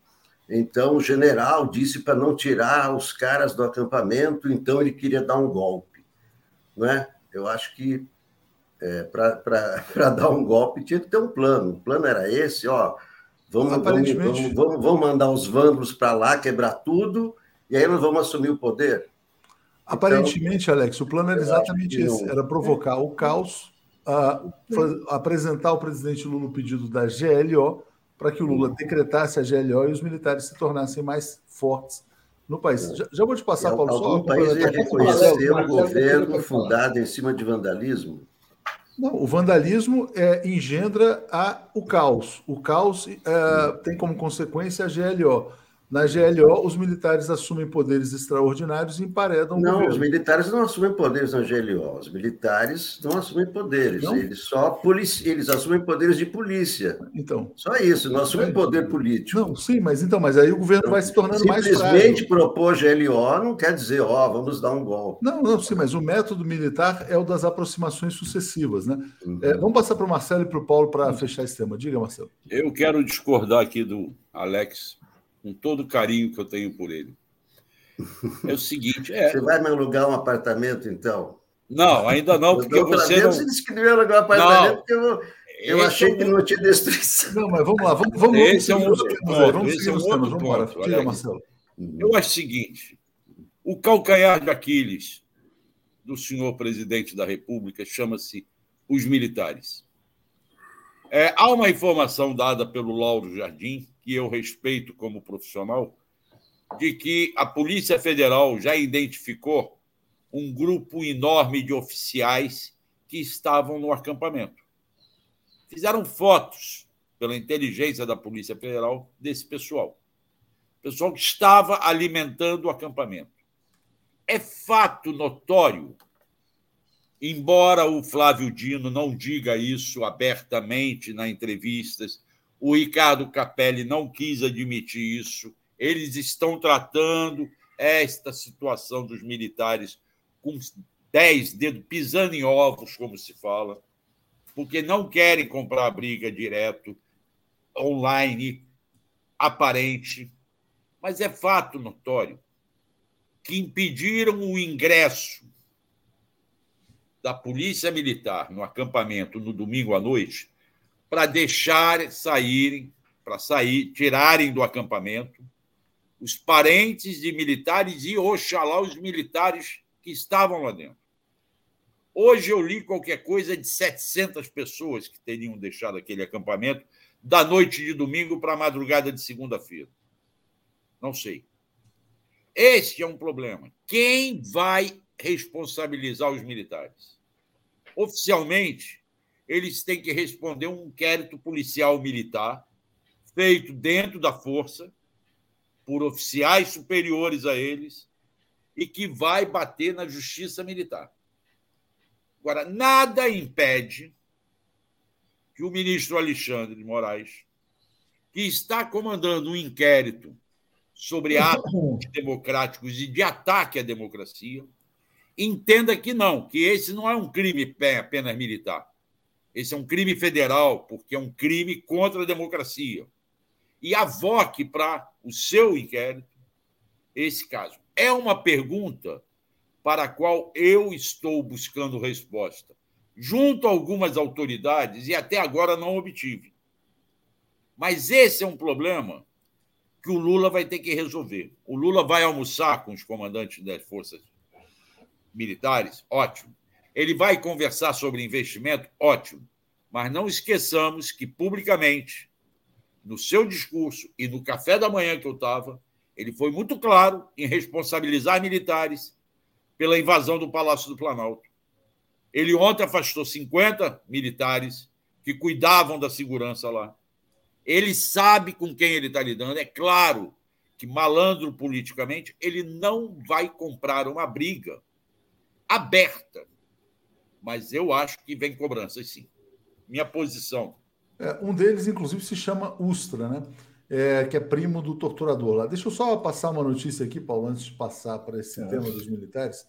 [SPEAKER 5] Então, o general disse para não tirar os caras do acampamento, então ele queria dar um golpe. Não é? Eu acho que é, para [LAUGHS] dar um golpe tinha que ter um plano. O plano era esse, ó, Vamos, Aparentemente... vamos, vamos, vamos mandar os vândalos para lá, quebrar tudo, e aí nós vamos assumir o poder?
[SPEAKER 1] Aparentemente, então, Alex, o plano era exatamente esse: era provocar o caos, uh, apresentar ao presidente Lula o pedido da GLO para que o Lula decretasse a GLO e os militares se tornassem mais fortes no país. Já, já vou te passar, Paulo,
[SPEAKER 5] só. Algum país ia reconhecer um governo fundado em cima de vandalismo?
[SPEAKER 1] Não, o vandalismo é, engendra a, o caos. O caos é, tem como consequência a GLO. Na GLO, os militares assumem poderes extraordinários e emparedam
[SPEAKER 5] Não, governo. os militares não assumem poderes na GLO. Os militares não assumem poderes. Não? Eles só polici... eles assumem poderes de polícia.
[SPEAKER 1] Então.
[SPEAKER 5] Só isso, não assumem poder político.
[SPEAKER 1] Não, sim, mas então, mas aí o governo vai se tornando mais
[SPEAKER 5] frágil. Simplesmente propor GLO não quer dizer, ó, vamos dar um golpe.
[SPEAKER 1] Não, não, sim, mas o método militar é o das aproximações sucessivas, né? Uhum. É, vamos passar para o Marcelo e para o Paulo para fechar esse tema. Diga, Marcelo.
[SPEAKER 6] Eu quero discordar aqui do Alex com todo o carinho que eu tenho por ele. É o seguinte. É...
[SPEAKER 5] Você vai me alugar um apartamento, então?
[SPEAKER 6] Não, ainda não, porque você. Não...
[SPEAKER 5] Você disse que não ia alugar um apartamento, não. porque eu, eu achei é que não tinha destruição.
[SPEAKER 1] Não, mas vamos lá, vamos, vamos
[SPEAKER 6] Esse é um outro ponto. Vamos esse é um outro
[SPEAKER 1] ponto. Vamos embora. Tira, Marcelo.
[SPEAKER 6] Eu acho o seguinte: o calcanhar de Aquiles do senhor presidente da República chama-se os militares. É, há uma informação dada pelo Lauro Jardim, que eu respeito como profissional, de que a Polícia Federal já identificou um grupo enorme de oficiais que estavam no acampamento. Fizeram fotos pela inteligência da Polícia Federal desse pessoal. pessoal que estava alimentando o acampamento. É fato notório, embora o Flávio Dino não diga isso abertamente na entrevistas, o Ricardo Capelli não quis admitir isso. Eles estão tratando esta situação dos militares com dez dedos, pisando em ovos, como se fala, porque não querem comprar briga direto, online, aparente. Mas é fato notório que impediram o ingresso da Polícia Militar no acampamento no domingo à noite para deixar saírem, para sair, tirarem do acampamento os parentes de militares e, oxalá, os militares que estavam lá dentro. Hoje eu li qualquer coisa de 700 pessoas que teriam deixado aquele acampamento da noite de domingo para a madrugada de segunda-feira. Não sei. Este é um problema. Quem vai responsabilizar os militares? Oficialmente, eles têm que responder um inquérito policial militar feito dentro da força por oficiais superiores a eles e que vai bater na justiça militar. Agora, nada impede que o ministro Alexandre de Moraes, que está comandando um inquérito sobre atos [COUGHS] democráticos e de ataque à democracia, entenda que não, que esse não é um crime apenas militar. Esse é um crime federal, porque é um crime contra a democracia. E avoque para o seu inquérito esse caso. É uma pergunta para a qual eu estou buscando resposta, junto a algumas autoridades, e até agora não obtive. Mas esse é um problema que o Lula vai ter que resolver. O Lula vai almoçar com os comandantes das forças militares, ótimo. Ele vai conversar sobre investimento, ótimo. Mas não esqueçamos que, publicamente, no seu discurso e no café da manhã que eu estava, ele foi muito claro em responsabilizar militares pela invasão do Palácio do Planalto. Ele ontem afastou 50 militares que cuidavam da segurança lá. Ele sabe com quem ele está lidando. É claro que, malandro politicamente, ele não vai comprar uma briga aberta. Mas eu acho que vem cobranças, sim. Minha posição.
[SPEAKER 1] É, um deles, inclusive, se chama Ustra, né? É, que é primo do torturador lá. Deixa eu só passar uma notícia aqui, Paulo, antes de passar para esse é. tema dos militares,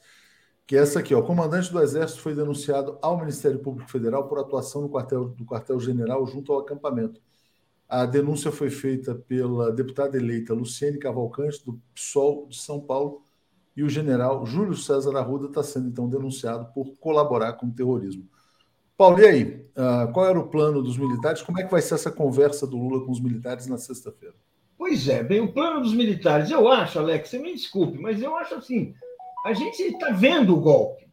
[SPEAKER 1] que é essa aqui, ó. O comandante do Exército foi denunciado ao Ministério Público Federal por atuação no quartel do quartel-general junto ao acampamento. A denúncia foi feita pela deputada eleita Luciene Cavalcante, do PSOL de São Paulo, e o general Júlio César Arruda está sendo, então, denunciado por colaborar com o terrorismo. Paulo, e aí? Uh, qual era o plano dos militares? Como é que vai ser essa conversa do Lula com os militares na sexta-feira?
[SPEAKER 4] Pois é, bem, o plano dos militares, eu acho, Alex, você me desculpe, mas eu acho assim, a gente está vendo o golpe.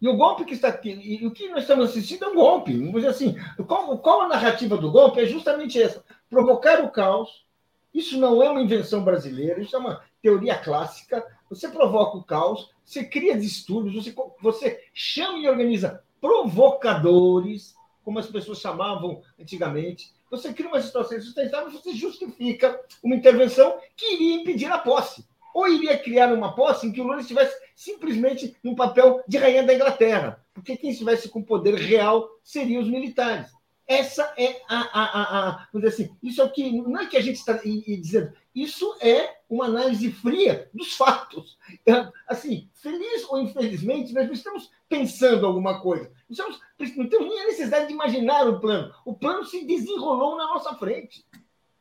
[SPEAKER 4] E o golpe que está aqui, o que nós estamos assistindo é um golpe. Vamos assim, qual, qual a narrativa do golpe? É justamente essa: provocar o caos. Isso não é uma invenção brasileira, isso é uma teoria clássica. Você provoca o caos, você cria distúrbios, você, você chama e organiza provocadores, como as pessoas chamavam antigamente. Você cria uma situação insustentável, você justifica uma intervenção que iria impedir a posse ou iria criar uma posse em que o Lula estivesse simplesmente no papel de rainha da Inglaterra, porque quem estivesse com poder real seriam os militares. Essa é a, a, a, a vamos dizer assim, isso é o que não é que a gente está dizendo, isso é uma análise fria dos fatos. Então, assim, feliz ou infelizmente, nós não estamos pensando alguma coisa. Não, estamos, não temos nem a necessidade de imaginar o plano. O plano se desenrolou na nossa frente.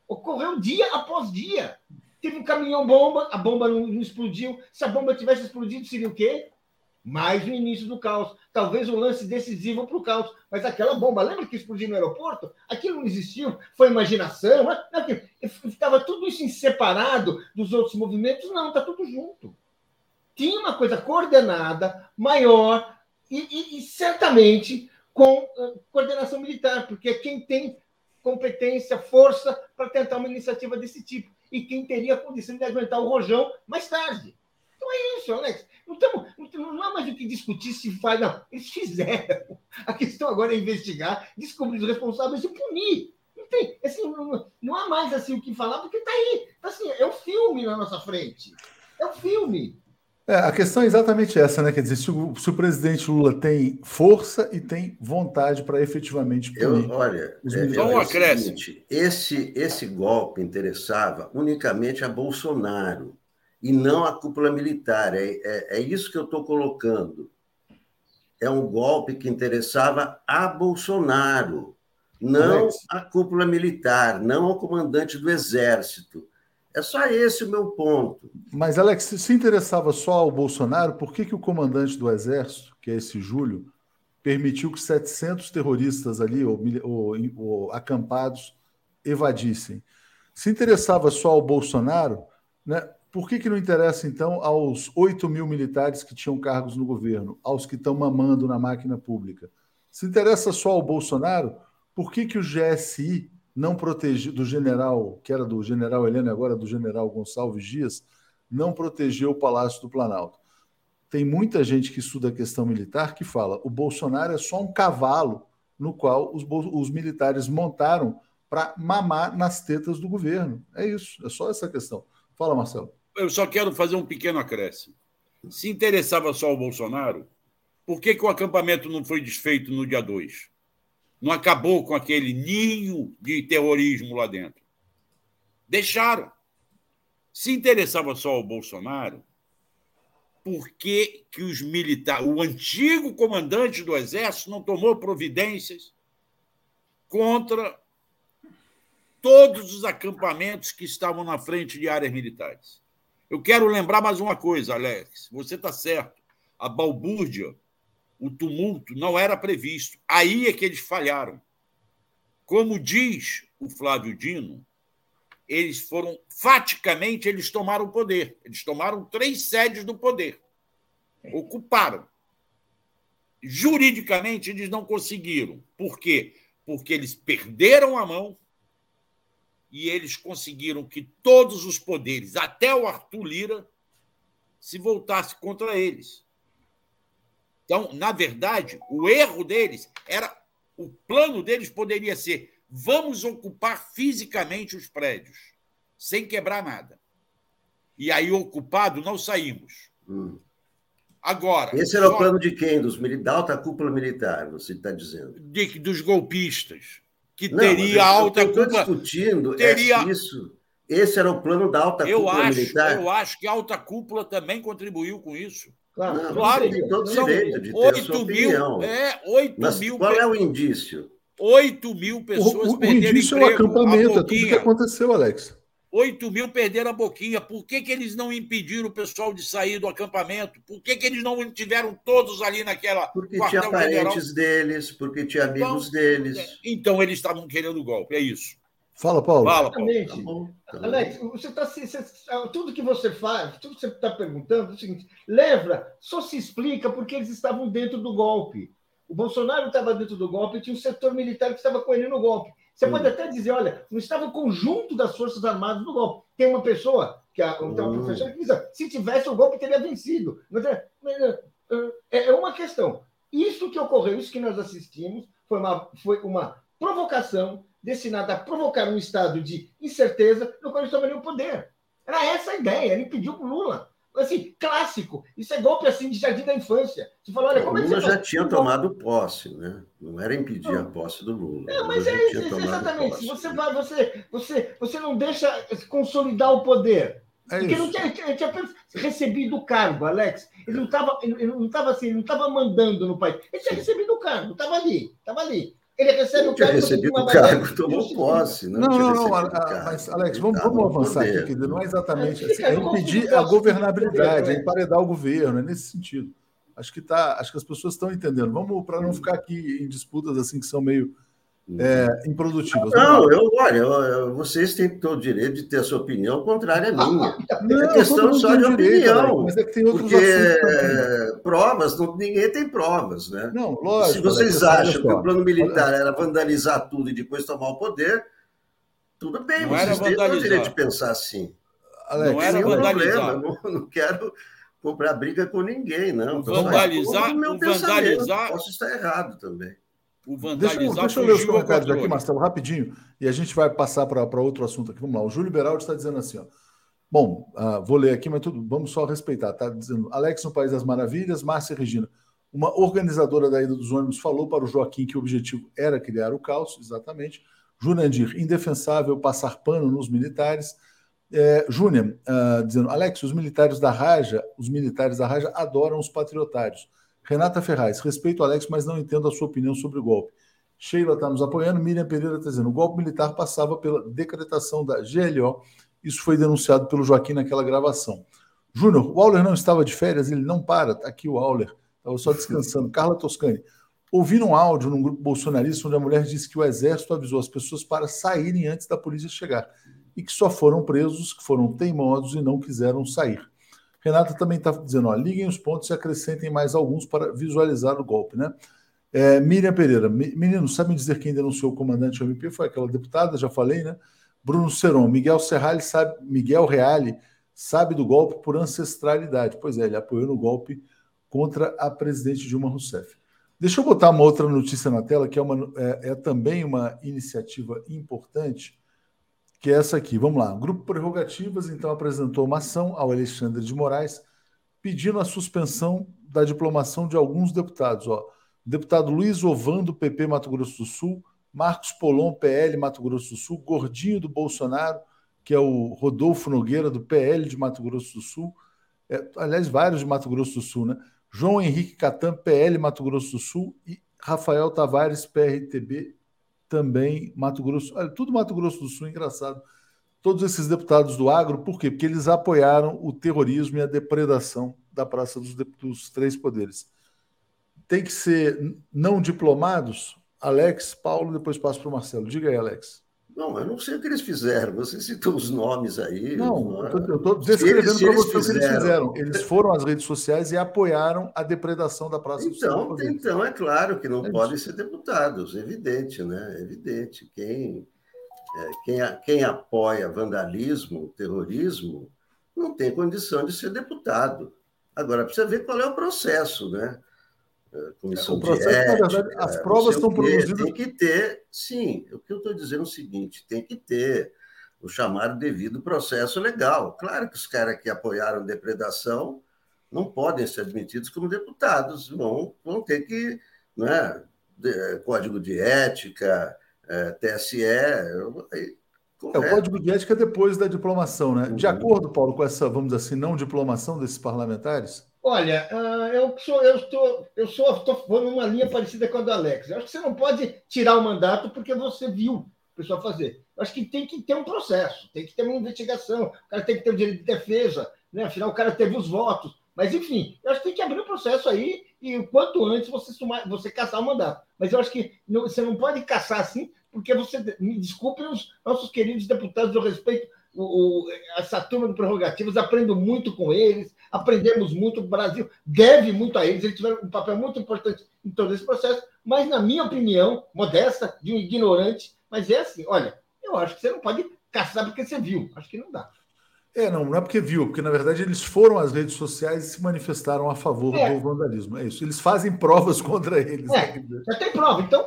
[SPEAKER 4] Ocorreu dia após dia. Teve um caminhão-bomba, a bomba não, não, explodiu. Se a bomba tivesse explodido, seria o quê? Mais o início do caos. Talvez o lance decisivo para o caos. Mas aquela bomba, lembra que explodiu no aeroporto? Aquilo não existiu, foi imaginação. Estava tudo isso separado dos outros movimentos? Não, está tudo junto. Tinha uma coisa coordenada, maior, e, e, e certamente com coordenação militar, porque é quem tem competência, força para tentar uma iniciativa desse tipo e quem teria condição de aguentar o rojão mais tarde. Então é isso, Alex. Não, tamo, não há mais o que discutir se faz, não. Eles fizeram. A questão agora é investigar, descobrir os responsáveis e punir. Não tem, assim, não, não há mais assim o que falar, porque está aí. Assim, é o filme na nossa frente. É o filme.
[SPEAKER 1] É, a questão é exatamente essa, né? Quer dizer, se o, se o presidente Lula tem força e tem vontade para efetivamente
[SPEAKER 5] punir. Eu, olha,
[SPEAKER 1] os
[SPEAKER 5] é,
[SPEAKER 1] militares.
[SPEAKER 6] um
[SPEAKER 5] é seguinte, esse, esse golpe interessava unicamente a Bolsonaro e não a cúpula militar. É, é, é isso que eu estou colocando. É um golpe que interessava a Bolsonaro, não
[SPEAKER 1] Alex.
[SPEAKER 5] a cúpula militar, não ao comandante do Exército. É só esse o meu ponto.
[SPEAKER 1] Mas, Alex, se interessava só ao Bolsonaro, por que, que o comandante do Exército, que é esse Júlio, permitiu que 700 terroristas ali, ou, ou- ou acampados, evadissem? Se interessava só ao Bolsonaro, né, por que, que não interessa, então, aos 8 mil militares que tinham cargos no governo, aos que estão mamando na máquina pública? Se interessa só ao Bolsonaro, por que, que o GSI não protegeu, do general, que era do general Heleno, agora do general Gonçalves Dias, não protegeu o Palácio do Planalto? Tem muita gente que estuda a questão militar que fala o Bolsonaro é só um cavalo no qual os, os militares montaram para mamar nas tetas do governo. É isso, é só essa questão. Fala, Marcelo.
[SPEAKER 6] Eu só quero fazer um pequeno acréscimo. Se interessava só o Bolsonaro, por que, que o acampamento não foi desfeito no dia 2? Não acabou com aquele ninho de terrorismo lá dentro? Deixaram. Se interessava só ao Bolsonaro, por que, que os militares, o antigo comandante do Exército não tomou providências contra todos os acampamentos que estavam na frente de áreas militares? Eu quero lembrar mais uma coisa, Alex. Você está certo. A balbúrdia, o tumulto não era previsto. Aí é que eles falharam. Como diz o Flávio Dino, eles foram, faticamente, eles tomaram o poder. Eles tomaram três sedes do poder. Ocuparam. Juridicamente, eles não conseguiram. Por quê? Porque eles perderam a mão e eles conseguiram que todos os poderes, até o Arthur Lira, se voltasse contra eles. Então, na verdade, o erro deles era. O plano deles poderia ser: vamos ocupar fisicamente os prédios, sem quebrar nada. E aí, ocupado, não saímos.
[SPEAKER 5] Hum.
[SPEAKER 6] Agora.
[SPEAKER 5] Esse era
[SPEAKER 6] só
[SPEAKER 5] o plano de quem? Dos mili- da alta cúpula militar, você está dizendo.
[SPEAKER 6] de- dos golpistas, que
[SPEAKER 5] Não,
[SPEAKER 6] teria
[SPEAKER 5] eu-
[SPEAKER 6] alta
[SPEAKER 5] eu estou
[SPEAKER 6] cúpula.
[SPEAKER 5] discutindo
[SPEAKER 6] teria-
[SPEAKER 5] é isso. Esse era o plano da alta
[SPEAKER 6] Eu
[SPEAKER 5] cúpula
[SPEAKER 6] acho,
[SPEAKER 5] militar.
[SPEAKER 6] eu acho que a alta cúpula também contribuiu com isso.
[SPEAKER 4] Claro,
[SPEAKER 5] Não,
[SPEAKER 6] Claro,
[SPEAKER 5] você tem todo
[SPEAKER 6] São
[SPEAKER 5] direito de ter a sua
[SPEAKER 6] 8 mil,
[SPEAKER 5] opinião.
[SPEAKER 6] é, 8
[SPEAKER 5] Mas
[SPEAKER 6] mil,
[SPEAKER 5] qual é o indício?
[SPEAKER 6] 8 mil
[SPEAKER 1] O,
[SPEAKER 6] pessoas
[SPEAKER 1] o, o
[SPEAKER 6] perderam
[SPEAKER 1] indício é o
[SPEAKER 6] emprego.
[SPEAKER 1] acampamento, é tudo que aconteceu, Alex.
[SPEAKER 6] 8 mil perderam a boquinha. Por que, que eles não impediram o pessoal de sair do acampamento? Por que, que eles não tiveram todos ali naquela
[SPEAKER 5] Porque tinha parentes deles, porque tinha amigos
[SPEAKER 6] Então,
[SPEAKER 5] deles.
[SPEAKER 6] Então eles estavam querendo golpe, é isso.
[SPEAKER 1] Fala, Paulo.
[SPEAKER 6] Fala, Paulo.
[SPEAKER 4] Exatamente.
[SPEAKER 5] Tá bom, tá bom.
[SPEAKER 4] Alex, você tá, se- se- tudo que você faz, tudo que você está perguntando é o seguinte: leva, só se explica porque eles estavam dentro do golpe. O Bolsonaro estava dentro do golpe e tinha um setor militar que estava com ele no golpe. Você
[SPEAKER 5] Hum.
[SPEAKER 4] pode até dizer, olha, não estava o conjunto das Forças Armadas no golpe. Tem uma pessoa, que a, tem uma
[SPEAKER 5] Hum.
[SPEAKER 4] professora que diz, "Ah, se tivesse o golpe, teria vencido. Mas é, é, é é uma questão. Isso que ocorreu, isso que nós assistimos, foi uma, foi uma provocação destinada a provocar um estado de incerteza no qual eles tomariam o poder. Era essa a ideia, ele pediu para o Lula. Assim, clássico. Isso é golpe assim de jardim da infância. Você falou, olha,
[SPEAKER 5] O
[SPEAKER 4] como é que
[SPEAKER 5] Lula
[SPEAKER 4] você
[SPEAKER 5] já
[SPEAKER 4] faz?
[SPEAKER 5] tinha tomado posse, né? Não era impedir a posse do Lula.
[SPEAKER 4] Não,
[SPEAKER 5] O
[SPEAKER 4] mas
[SPEAKER 5] Lula
[SPEAKER 4] é isso,
[SPEAKER 5] tinha
[SPEAKER 4] exatamente.
[SPEAKER 5] posse.
[SPEAKER 4] Você, vai, você, você, você não deixa consolidar o poder.
[SPEAKER 1] É
[SPEAKER 4] Porque
[SPEAKER 1] isso.
[SPEAKER 4] não tinha, ele tinha apenas recebido o cargo, Alex. Ele não estava ele não estava assim, ele não estava mandando no país. Ele tinha recebido o cargo, estava ali, estava ali. Ele recebe
[SPEAKER 5] Não
[SPEAKER 4] o cargo.
[SPEAKER 5] recebido o cargo, tomou posse. Não,
[SPEAKER 1] Não, não, não,
[SPEAKER 5] recebido
[SPEAKER 1] a- mas, Alex, vamos,
[SPEAKER 5] estava
[SPEAKER 1] vamos avançar aqui,
[SPEAKER 5] poder.
[SPEAKER 1] dizer, não é exatamente assim, é impedir a governabilidade, é
[SPEAKER 4] né?
[SPEAKER 1] emparedar o governo, é nesse sentido. Acho que tá, acho que as pessoas estão entendendo. Vamos para não ficar aqui em disputas assim que são meio é, improdutivas. Vamos
[SPEAKER 5] Não, eu, olha, eu- vocês têm todo o direito de ter a sua opinião contrária à minha.
[SPEAKER 1] Não,
[SPEAKER 5] é questão
[SPEAKER 1] todo mundo
[SPEAKER 5] só de
[SPEAKER 1] direito,
[SPEAKER 5] opinião,
[SPEAKER 1] mas é que tem outros
[SPEAKER 5] Porque é, provas, não- ninguém tem provas, né?
[SPEAKER 1] Não, lógico.
[SPEAKER 5] Se vocês acham que o plano militar era vandalizar tudo e depois tomar o poder, tudo bem,
[SPEAKER 6] Não
[SPEAKER 5] vocês têm todo o direito de pensar assim.
[SPEAKER 1] Alex,
[SPEAKER 6] Não era vandalizar.
[SPEAKER 5] problema, não, não quero comprar briga com ninguém, não.
[SPEAKER 6] Vandalizar-
[SPEAKER 5] meu
[SPEAKER 6] vandalizar-
[SPEAKER 5] Posso estar errado também.
[SPEAKER 6] O
[SPEAKER 1] vandalizar
[SPEAKER 6] deixa,
[SPEAKER 1] deixa eu ler os comentários aqui, Marcelo, rapidinho, e a gente vai passar para outro assunto aqui. Vamos lá. O Júlio Beraldi está dizendo assim, ó. Bom, uh, vou ler aqui, mas tudo, vamos só respeitar. Está dizendo Alex no País das Maravilhas, Márcia Regina. Uma organizadora da ida dos ônibus falou para o Joaquim que o objetivo era criar o caos, exatamente. Jurandir, indefensável passar pano nos militares. É, Júnior, uh, dizendo, Alex, os militares da Raja, os militares da Raja adoram os patriotários. Renata Ferraz, respeito Alex, mas não entendo a sua opinião sobre o golpe. Sheila está nos apoiando, Miriam Pereira está dizendo, o golpe militar passava pela decretação da GLO, isso foi denunciado pelo Joaquim naquela gravação. Júnior, o Auler não estava de férias, ele não para, está aqui o Auler, estava só descansando. Carla Toscani, ouvi um áudio num grupo bolsonarista onde a mulher disse que o exército avisou as pessoas para saírem antes da polícia chegar e que só foram presos que foram teimosos e não quiseram sair. Renata também está dizendo: ó, liguem os pontos e acrescentem mais alguns para visualizar o golpe, né? É, Miriam Pereira, meninos, sabem dizer quem denunciou o comandante MP? Foi aquela deputada, já falei, né? Bruno Seron, Miguel Serrali sabe, Miguel Reale sabe do golpe por ancestralidade. Pois é, ele apoiou no golpe contra a presidente Dilma Rousseff. Deixa eu botar uma outra notícia na tela, que é, uma, é, é também uma iniciativa importante que é essa aqui. Vamos lá. O Grupo Prerrogativas, então, apresentou uma ação ao Alexandre de Moraes pedindo a suspensão da diplomação de alguns deputados. Ó. deputado Luiz Ovan, do PP Mato Grosso do Sul, Marcos Polon, PL Mato Grosso do Sul, Gordinho do Bolsonaro, que é o Rodolfo Nogueira, do PL de Mato Grosso do Sul, é, aliás, vários de Mato Grosso do Sul, né? João Henrique Catan, PL Mato Grosso do Sul, e Rafael Tavares, PRTB também Mato Grosso, tudo Mato Grosso do Sul, engraçado. Todos esses deputados do agro, por quê? Porque eles apoiaram o terrorismo e a depredação da Praça dos, dos Três Poderes. Tem que ser não diplomados? Alex, Paulo, depois passo para o Marcelo. Diga aí, Alex.
[SPEAKER 5] Não, eu não sei o que eles fizeram. Você citou os nomes aí.
[SPEAKER 1] Não, eu estou descrevendo para você o que eles fizeram. Eles foram às redes sociais e apoiaram a depredação da Praça
[SPEAKER 5] então, do Então, é claro que não é podem ser deputados, evidente, né? Evidente. Quem, é, quem, quem apoia vandalismo, terrorismo, não tem condição de ser deputado. Agora, precisa ver qual é o processo, né? Comissão o processo, de ética, verdade,
[SPEAKER 1] as provas estão produzidas.
[SPEAKER 5] Tem que ter, sim, o que eu estou dizendo é o seguinte: tem que ter o chamado devido processo legal. Claro que os caras que apoiaram depredação não podem ser admitidos como deputados, vão, vão ter que. Né, código de ética, é, TSE. É,
[SPEAKER 1] o código de ética é depois da diplomação, né? De uhum. acordo, Paulo, com essa, vamos dizer assim, não diplomação desses parlamentares,
[SPEAKER 4] Olha, uh, eu sou, eu estou, eu sou, estou numa linha parecida com a do Alex. Eu acho que você não pode tirar o mandato porque você viu o pessoal fazer. Eu acho que tem que ter um processo, tem que ter uma investigação, o cara tem que ter o direito de defesa, né? Afinal, o cara teve os votos. Mas, enfim, eu acho que tem que abrir o um processo aí e o quanto antes você, sumar, você caçar o mandato. Mas eu acho que não, você não pode caçar assim, porque você. Me desculpem os nossos queridos deputados, eu respeito o, o, essa turma de prerrogativas, aprendo muito com eles, aprendemos muito, o Brasil deve muito a eles, eles tiveram um papel muito importante em todo esse processo, mas, na minha opinião, modesta, de um ignorante, mas é assim, olha, eu acho que você não pode caçar porque você viu, acho que não dá.
[SPEAKER 1] É, não, não é porque viu, porque na verdade eles foram às redes sociais e se manifestaram a favor é. do vandalismo. É isso. Eles fazem provas [LAUGHS] contra eles.
[SPEAKER 4] É, né? já tem prova, então.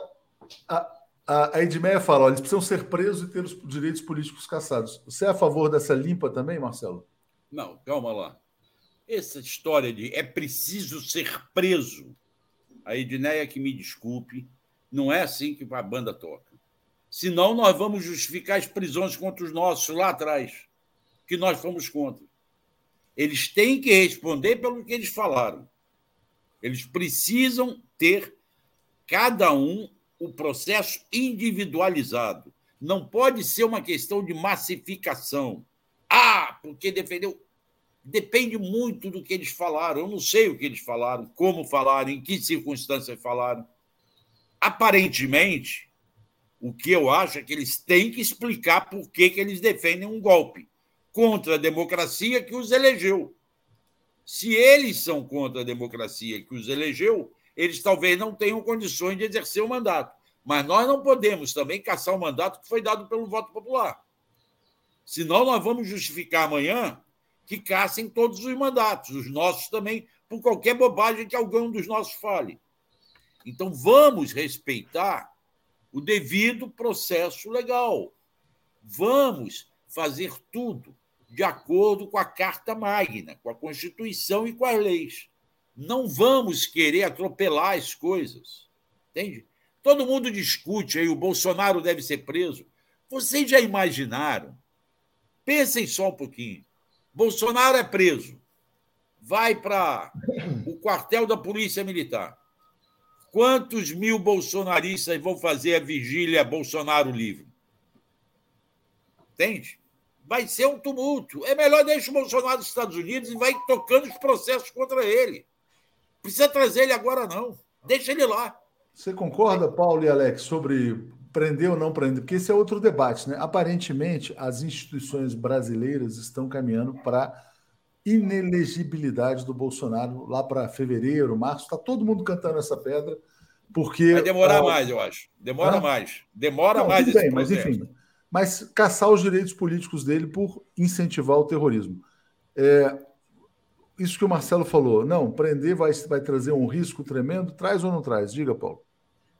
[SPEAKER 1] A, a, a Edmeia fala: ó, eles precisam ser presos e ter os direitos políticos caçados. Você é a favor dessa limpa também, Marcelo?
[SPEAKER 6] Não, calma lá. Essa história de é preciso ser preso. A Edneia que me desculpe, não é assim que a banda toca. Senão nós vamos justificar as prisões contra os nossos lá atrás, que nós fomos contra. Eles têm que responder pelo que eles falaram. Eles precisam ter cada um o processo individualizado. Não pode ser uma questão de massificação. Ah, porque defendeu depende muito do que eles falaram. Eu não sei o que eles falaram, como falaram, em que circunstâncias falaram. Aparentemente, o que eu acho é que eles têm que explicar por que, que eles defendem um golpe contra a democracia que os elegeu. Se eles são contra a democracia que os elegeu, eles talvez não tenham condições de exercer o mandato. Mas nós não podemos também caçar o mandato que foi dado pelo voto popular. Senão, nós vamos justificar amanhã que caçem todos os mandatos, os nossos também, por qualquer bobagem que algum dos nossos fale. Então vamos respeitar o devido processo legal. Vamos fazer tudo de acordo com a Carta Magna, com a Constituição e com as leis. Não vamos querer atropelar as coisas. Entende? Todo mundo discute aí, o Bolsonaro deve ser preso. Vocês já imaginaram? Pensem só um pouquinho. Bolsonaro é preso. Vai para o quartel da Polícia Militar. Quantos mil bolsonaristas vão fazer a vigília Bolsonaro livre? Entende? Vai ser um tumulto. É melhor deixar o Bolsonaro nos Estados Unidos e vai tocando os processos contra ele. Precisa trazer ele agora, não. Deixa ele lá.
[SPEAKER 1] Você concorda, Paulo e Alex, sobre prender ou não prender? Porque esse é outro debate, né? Aparentemente, as instituições brasileiras estão caminhando para inelegibilidade do Bolsonaro lá para fevereiro, março. Está todo mundo cantando essa pedra, porque.
[SPEAKER 6] Vai demorar mais, eu acho. Demora ah? mais. Demora não, mais esse bem,
[SPEAKER 1] Mas, enfim, mas caçar os direitos políticos dele por incentivar o terrorismo. É, isso que o Marcelo falou, não, prender vai, vai trazer um risco tremendo, traz ou não traz? Diga, Paulo.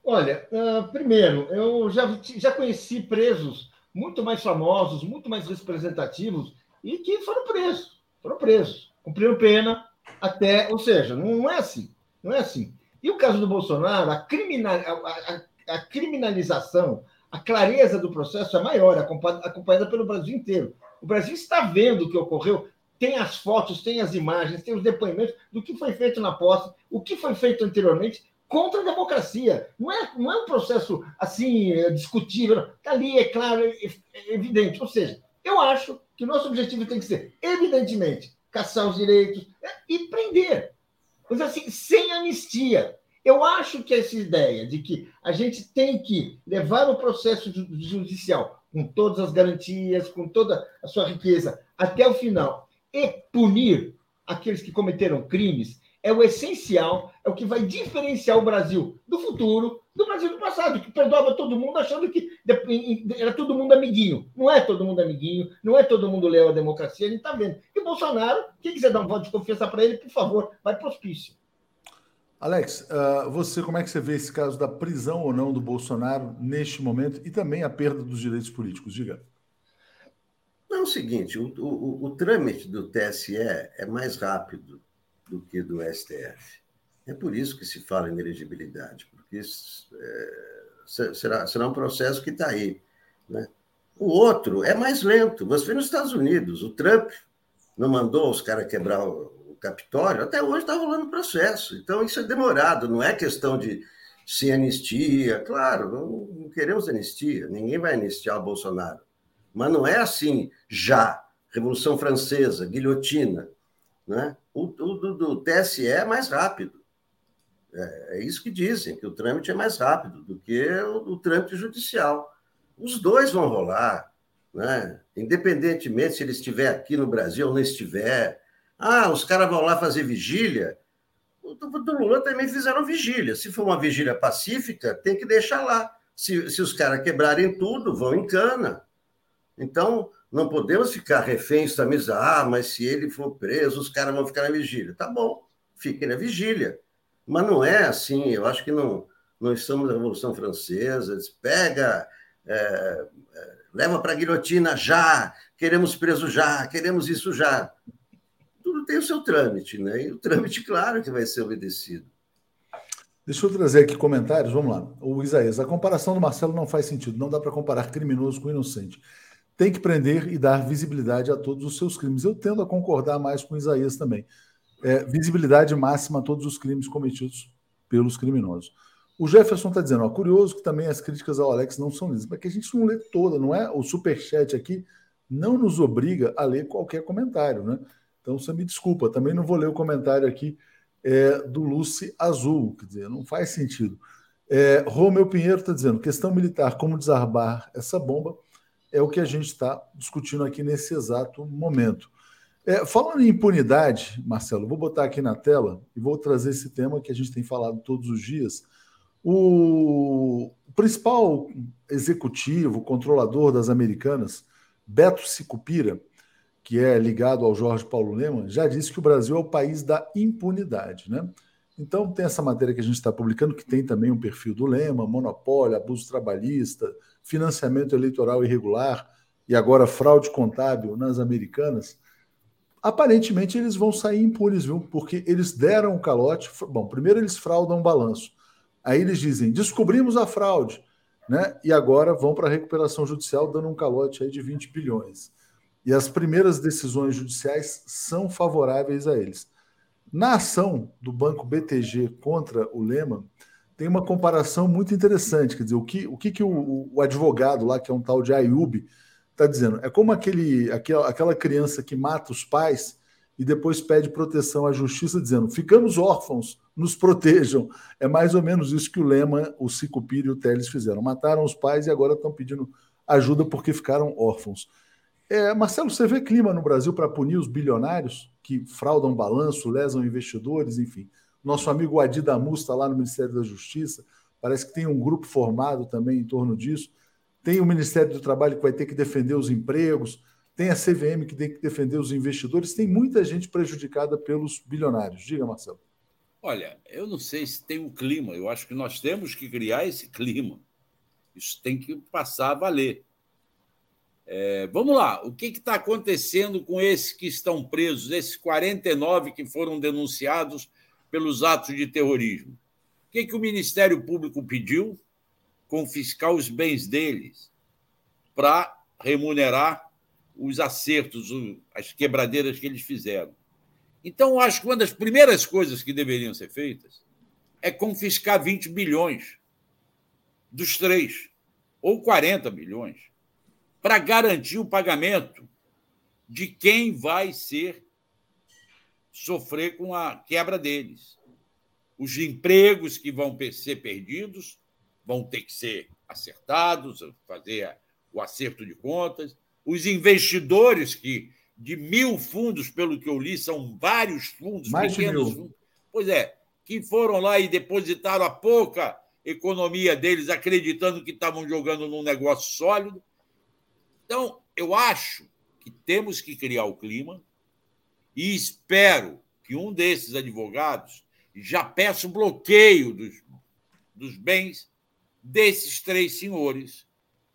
[SPEAKER 4] Olha, uh, primeiro, eu já, já conheci presos muito mais famosos, muito mais representativos e que foram presos, foram presos, cumpriram pena até, ou seja, não, não é assim, não é assim. E o caso do Bolsonaro, a, criminal, a, a, a criminalização, a clareza do processo é maior, acompanhada pelo Brasil inteiro. O Brasil está vendo o que ocorreu tem as fotos, tem as imagens, tem os depoimentos do que foi feito na posse, o que foi feito anteriormente contra a democracia. Não é, não é um processo assim é, discutível. Está ali, é claro, é, é evidente. Ou seja, eu acho que nosso objetivo tem que ser, evidentemente, caçar os direitos é, e prender. Mas assim, sem anistia. Eu acho que essa ideia de que a gente tem que levar o processo judicial com todas as garantias, com toda a sua riqueza, até o final, e punir aqueles que cometeram crimes é o essencial, é o que vai diferenciar o Brasil do futuro do Brasil do passado, que perdoava todo mundo achando que era todo mundo amiguinho. Não é todo mundo amiguinho, não é todo mundo leal à democracia, a gente está vendo. E o Bolsonaro, quem quiser dar um voto de confiança para ele, por favor, vai para o hospício.
[SPEAKER 1] Alex, uh, você como é que você vê esse caso da prisão ou não do Bolsonaro neste momento e também a perda dos direitos políticos? Diga.
[SPEAKER 5] Não, é o seguinte, o, o, o, trâmite do TSE é mais rápido do que do STF. É por isso que se fala em elegibilidade, porque é, será, será um processo que está aí. Né? O outro é mais lento. Você vê nos Estados Unidos, o Trump não mandou os caras quebrar o, o Capitólio, até hoje está rolando processo. Então, isso é demorado, não é questão de se anistia. Claro, não queremos anistia, ninguém vai anistiar o Bolsonaro mas não é assim já. Revolução Francesa, guilhotina. Né? O, o do, do TSE é mais rápido. É, é, isso que dizem, que o trâmite é mais rápido do que o, o trâmite judicial. Os dois vão rolar, né? independentemente se ele estiver aqui no Brasil ou não estiver. Ah, os caras vão lá fazer vigília. O do, do Lula também fizeram vigília. Se for uma vigília pacífica, tem que deixar lá. Se, se os caras quebrarem tudo, vão em cana. Então, não podemos ficar reféns da mesa. Ah, mas se ele for preso, os caras vão ficar na vigília. Tá bom, fiquem na vigília. Mas não é assim, eu acho que não, não estamos na Revolução Francesa. Eles pega, é, é, leva para a guilhotina já, queremos preso já, queremos isso já. Tudo tem o seu trâmite, né? E o trâmite, claro, que vai ser obedecido.
[SPEAKER 1] Deixa eu trazer aqui comentários, vamos lá. O Isaías, a comparação do Marcelo não faz sentido, não dá para comparar criminoso com inocente tem que prender e dar visibilidade a todos os seus crimes. Eu tendo a concordar mais com Isaías também. É, visibilidade máxima a todos os crimes cometidos pelos criminosos. O Jefferson está dizendo, ó, curioso que também as críticas ao Alex não são lidas, porque a gente não lê toda, não é? O superchat aqui não nos obriga a ler qualquer comentário, né? Então você me desculpa, também não vou ler o comentário aqui é, do Lucy Azul, quer dizer, não faz sentido. É, Romeu Pinheiro está dizendo, questão militar, como desarmar essa bomba, é o que a gente está discutindo aqui nesse exato momento. É, falando em impunidade, Marcelo, vou botar aqui na tela e vou trazer esse tema que a gente tem falado todos os dias. O principal executivo, controlador das americanas, Beto Sicupira, que é ligado ao Jorge Paulo Lema, já disse que o Brasil é o país da impunidade. Né? Então, tem essa matéria que a gente está publicando, que tem também um perfil do Lema, monopólio, abuso trabalhista, financiamento eleitoral irregular e agora fraude contábil nas americanas. Aparentemente, eles vão sair impunes, viu? Porque eles deram o calote. Bom, primeiro eles fraudam o balanço. Aí eles dizem: descobrimos a fraude, né? E agora vão para a recuperação judicial, dando um calote aí de 20 bilhões. E as primeiras decisões judiciais são favoráveis a eles. Na ação do banco BTG contra o Lehman, tem uma comparação muito interessante. Quer dizer, o que o, que que o, o advogado lá, que é um tal de Ayub, está dizendo? É como aquele, aquela, aquela criança que mata os pais e depois pede proteção à justiça, dizendo: ficamos órfãos, nos protejam. É mais ou menos isso que o Lema, o Sicupira e o Teles fizeram. Mataram os pais e agora estão pedindo ajuda porque ficaram órfãos. É, Marcelo, você vê clima no Brasil para punir os bilionários que fraudam balanço, lesam investidores, enfim. Nosso amigo Adi Damus está lá no Ministério da Justiça, parece que tem um grupo formado também em torno disso. Tem o Ministério do Trabalho que vai ter que defender os empregos, tem a CVM que tem que defender os investidores, tem muita gente prejudicada pelos bilionários. Diga, Marcelo.
[SPEAKER 6] Olha, eu não sei se tem um clima, eu acho que nós temos que criar esse clima. Isso tem que passar a valer. É, vamos lá, o que está acontecendo com esses que estão presos, esses 49 que foram denunciados pelos atos de terrorismo? O que, que o Ministério Público pediu? Confiscar os bens deles para remunerar os acertos, as quebradeiras que eles fizeram. Então, acho que uma das primeiras coisas que deveriam ser feitas é confiscar 20 bilhões dos três, ou 40 bilhões para garantir o pagamento de quem vai ser sofrer com a quebra deles. Os empregos que vão ser perdidos vão ter que ser acertados, fazer o acerto de contas. Os investidores que de mil fundos, pelo que eu li, são vários fundos,
[SPEAKER 1] Mais pequenos
[SPEAKER 6] fundos. Pois é, que foram lá e depositaram a pouca economia deles, acreditando que estavam jogando num negócio sólido, então, eu acho que temos que criar o clima e espero que um desses advogados já peça o bloqueio dos, dos bens desses três senhores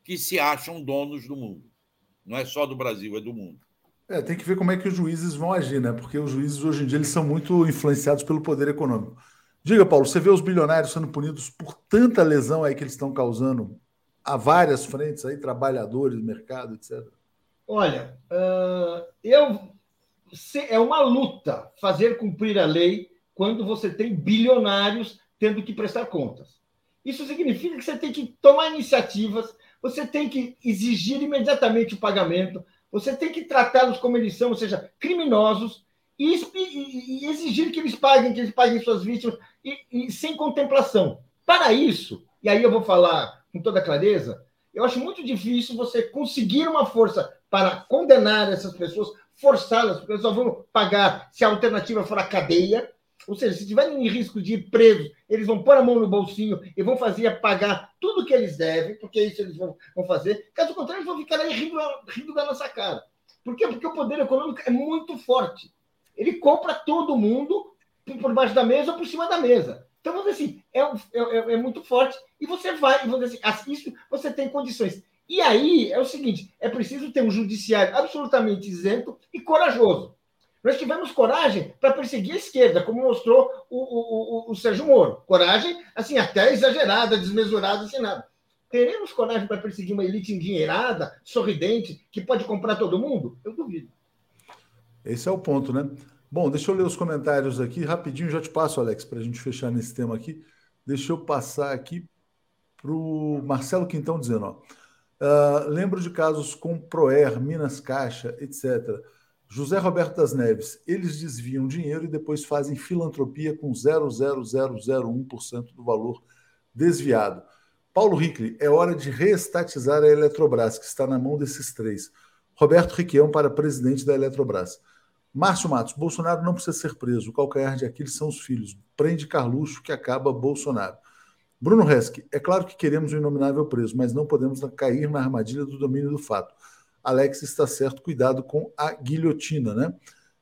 [SPEAKER 6] que se acham donos do mundo. Não é só do Brasil, é do mundo.
[SPEAKER 1] É, tem que ver como é que os juízes vão agir, né? Porque os juízes hoje em dia eles são muito influenciados pelo poder econômico. Diga, Paulo, você vê os bilionários sendo punidos por tanta lesão aí que eles estão causando a várias frentes aí, trabalhadores, mercado, etc?
[SPEAKER 4] Olha, uh, eu é uma luta fazer cumprir a lei quando você tem bilionários tendo que prestar contas. Isso significa que você tem que tomar iniciativas, você tem que exigir imediatamente o pagamento, você tem que tratá-los como eles são, ou seja, criminosos, e, exigir que eles paguem, que eles paguem suas vítimas, e, e sem contemplação. Para isso, e aí eu vou falar com toda clareza, eu acho muito difícil você conseguir uma força para condenar essas pessoas, forçá-las, porque só vão pagar se a alternativa for a cadeia. Ou seja, se tiverem em risco de ir presos, eles vão pôr a mão no bolsinho e vão fazer pagar tudo que eles devem, porque isso eles vão, vão fazer. Caso contrário, eles vão ficar aí rindo, rindo da nossa cara. Por quê? Porque o poder econômico é muito forte. Ele compra todo mundo por baixo da mesa ou por cima da mesa. Então, vamos dizer assim, é, é, é muito forte e você vai, vamos dizer assim, isso você tem condições. E aí é o seguinte: é preciso ter um judiciário absolutamente isento e corajoso. Nós tivemos coragem para perseguir a esquerda, como mostrou o, o, o, o Sérgio Moro. Coragem, assim, até exagerada, desmesurada, sem nada. Teremos coragem para perseguir uma elite endinheirada, sorridente, que pode comprar todo mundo? Eu duvido.
[SPEAKER 1] Esse é o ponto, né? Bom, deixa eu ler os comentários aqui rapidinho, já te passo, Alex, para a gente fechar nesse tema aqui. Deixa eu passar aqui para o Marcelo Quintão dizendo: ó, uh, lembro de casos com Proer, Minas Caixa, etc. José Roberto das Neves, eles desviam dinheiro e depois fazem filantropia com 0,0001% do valor desviado. Paulo Rickley, é hora de reestatizar a Eletrobras, que está na mão desses três. Roberto Riquelme para presidente da Eletrobras. Márcio Matos, Bolsonaro não precisa ser preso. O calcanhar de Aquiles são os filhos. Prende Carluxo que acaba Bolsonaro. Bruno Reski, é claro que queremos o inominável preso, mas não podemos cair na armadilha do domínio do fato. Alex está certo, cuidado com a guilhotina, né?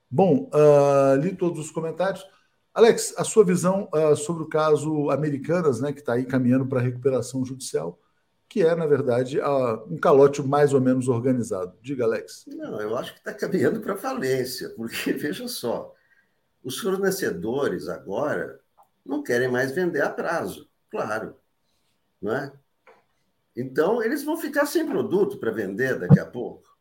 [SPEAKER 1] Bom, uh, li todos os comentários. Alex, a sua visão uh, sobre o caso Americanas, né, que está aí caminhando para recuperação judicial, que é, na verdade, uh, um calote mais ou menos organizado. Diga, Alex.
[SPEAKER 5] Não, eu acho que está caminhando para falência, porque, [LAUGHS] veja só, os fornecedores agora não querem mais vender a prazo, claro, não é? Então, eles vão ficar sem produto para vender daqui a pouco.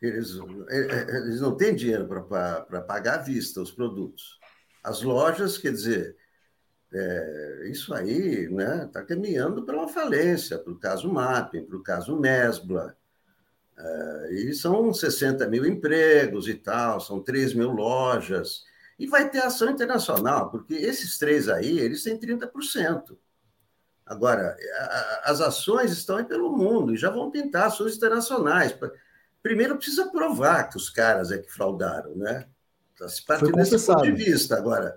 [SPEAKER 5] Eles, é, é, eles não têm dinheiro para pagar à vista os produtos. As lojas, quer dizer, é, isso aí está né, tá caminhando para uma falência, para o caso Mapping, para o caso Mesbla. É, e são 60 mil empregos e tal, são 3 mil lojas. E vai ter ação internacional, porque esses três aí, eles têm 30%. Agora, as ações estão aí pelo mundo e já vão pintar ações internacionais. Primeiro precisa provar que os caras é que fraudaram, né? Está se partindo desse ponto de vista. Agora,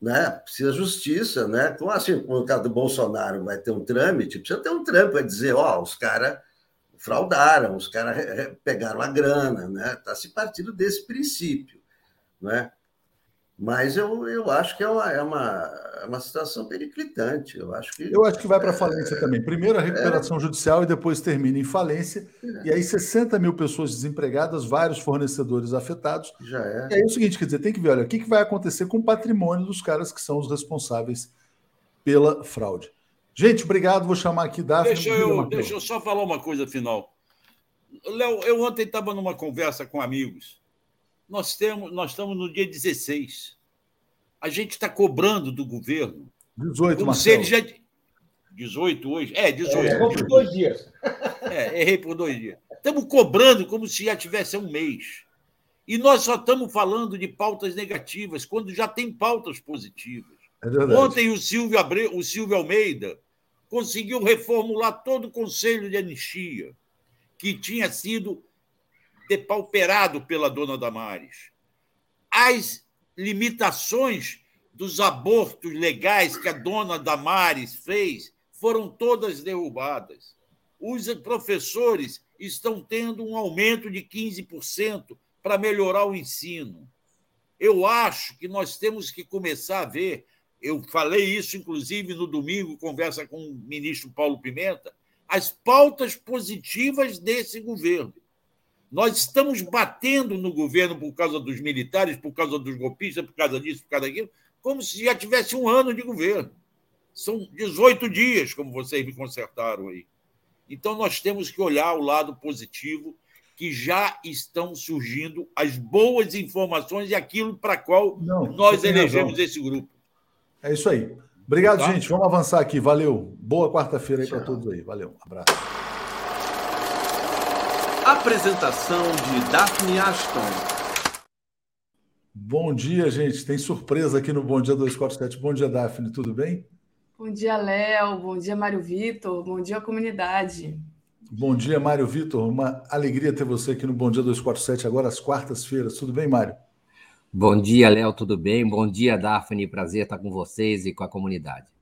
[SPEAKER 5] né? precisa justiça, né? Como assim, no caso do Bolsonaro vai ter um trâmite, precisa ter um trâmite para dizer, ó, os caras fraudaram, os caras pegaram a grana, né? Está se partindo desse princípio, né? Mas eu, eu acho que é uma, é, uma, é uma situação periclitante. Eu acho que,
[SPEAKER 1] eu acho que vai para falência é, também. Primeiro a recuperação é, judicial e depois termina em falência. É. E aí 60 mil pessoas desempregadas, vários fornecedores afetados.
[SPEAKER 5] Já é.
[SPEAKER 1] E aí é o seguinte, quer dizer, tem que ver, olha, o que, que vai acontecer com o patrimônio dos caras que são os responsáveis pela fraude. Gente, obrigado. Vou chamar aqui Daphne.
[SPEAKER 6] Deixa eu, deixa eu só falar uma coisa final. Léo, eu ontem estava numa conversa com amigos nós, temos, nós estamos no dia 16. A gente está cobrando do governo.
[SPEAKER 1] 18, como
[SPEAKER 6] Marcelo. se ele já. 18 hoje? É, 18. É,
[SPEAKER 4] errou por dois dias.
[SPEAKER 6] É, errei por dois dias. Estamos cobrando como se já tivesse um mês. E nós só estamos falando de pautas negativas, quando já tem pautas positivas. É Ontem o Silvio, Abre... o Silvio Almeida conseguiu reformular todo o Conselho de Anistia, que tinha sido depauperado pela dona Damares. As limitações dos abortos legais que a dona Damares fez foram todas derrubadas. Os professores estão tendo um aumento de 15% para melhorar o ensino. Eu acho que nós temos que começar a ver. Eu falei isso, inclusive, no domingo, conversa com o ministro Paulo Pimenta, as pautas positivas desse governo. Nós estamos batendo no governo por causa dos militares, por causa dos golpistas, por causa disso, por causa daquilo, como se já tivesse um ano de governo. São 18 dias, como vocês me consertaram aí. Então, nós temos que olhar o lado positivo, que já estão surgindo as boas informações e aquilo para qual Não, nós elegemos razão. esse grupo.
[SPEAKER 1] É isso aí. Obrigado, tá? gente. Vamos avançar aqui. Valeu. Boa quarta-feira aí para todos aí. Valeu. Um abraço.
[SPEAKER 2] Apresentação de Daphne Ashton.
[SPEAKER 1] Bom dia, gente. Tem surpresa aqui no Bom Dia 247. Bom dia, Daphne. Tudo bem?
[SPEAKER 7] Bom dia, Léo. Bom dia, Mário Vitor. Bom dia, comunidade.
[SPEAKER 1] Bom dia, Mário Vitor. Uma alegria ter você aqui no Bom Dia 247, agora às quartas-feiras. Tudo bem, Mário?
[SPEAKER 8] Bom dia, Léo. Tudo bem? Bom dia, Daphne. Prazer estar com vocês e com a comunidade.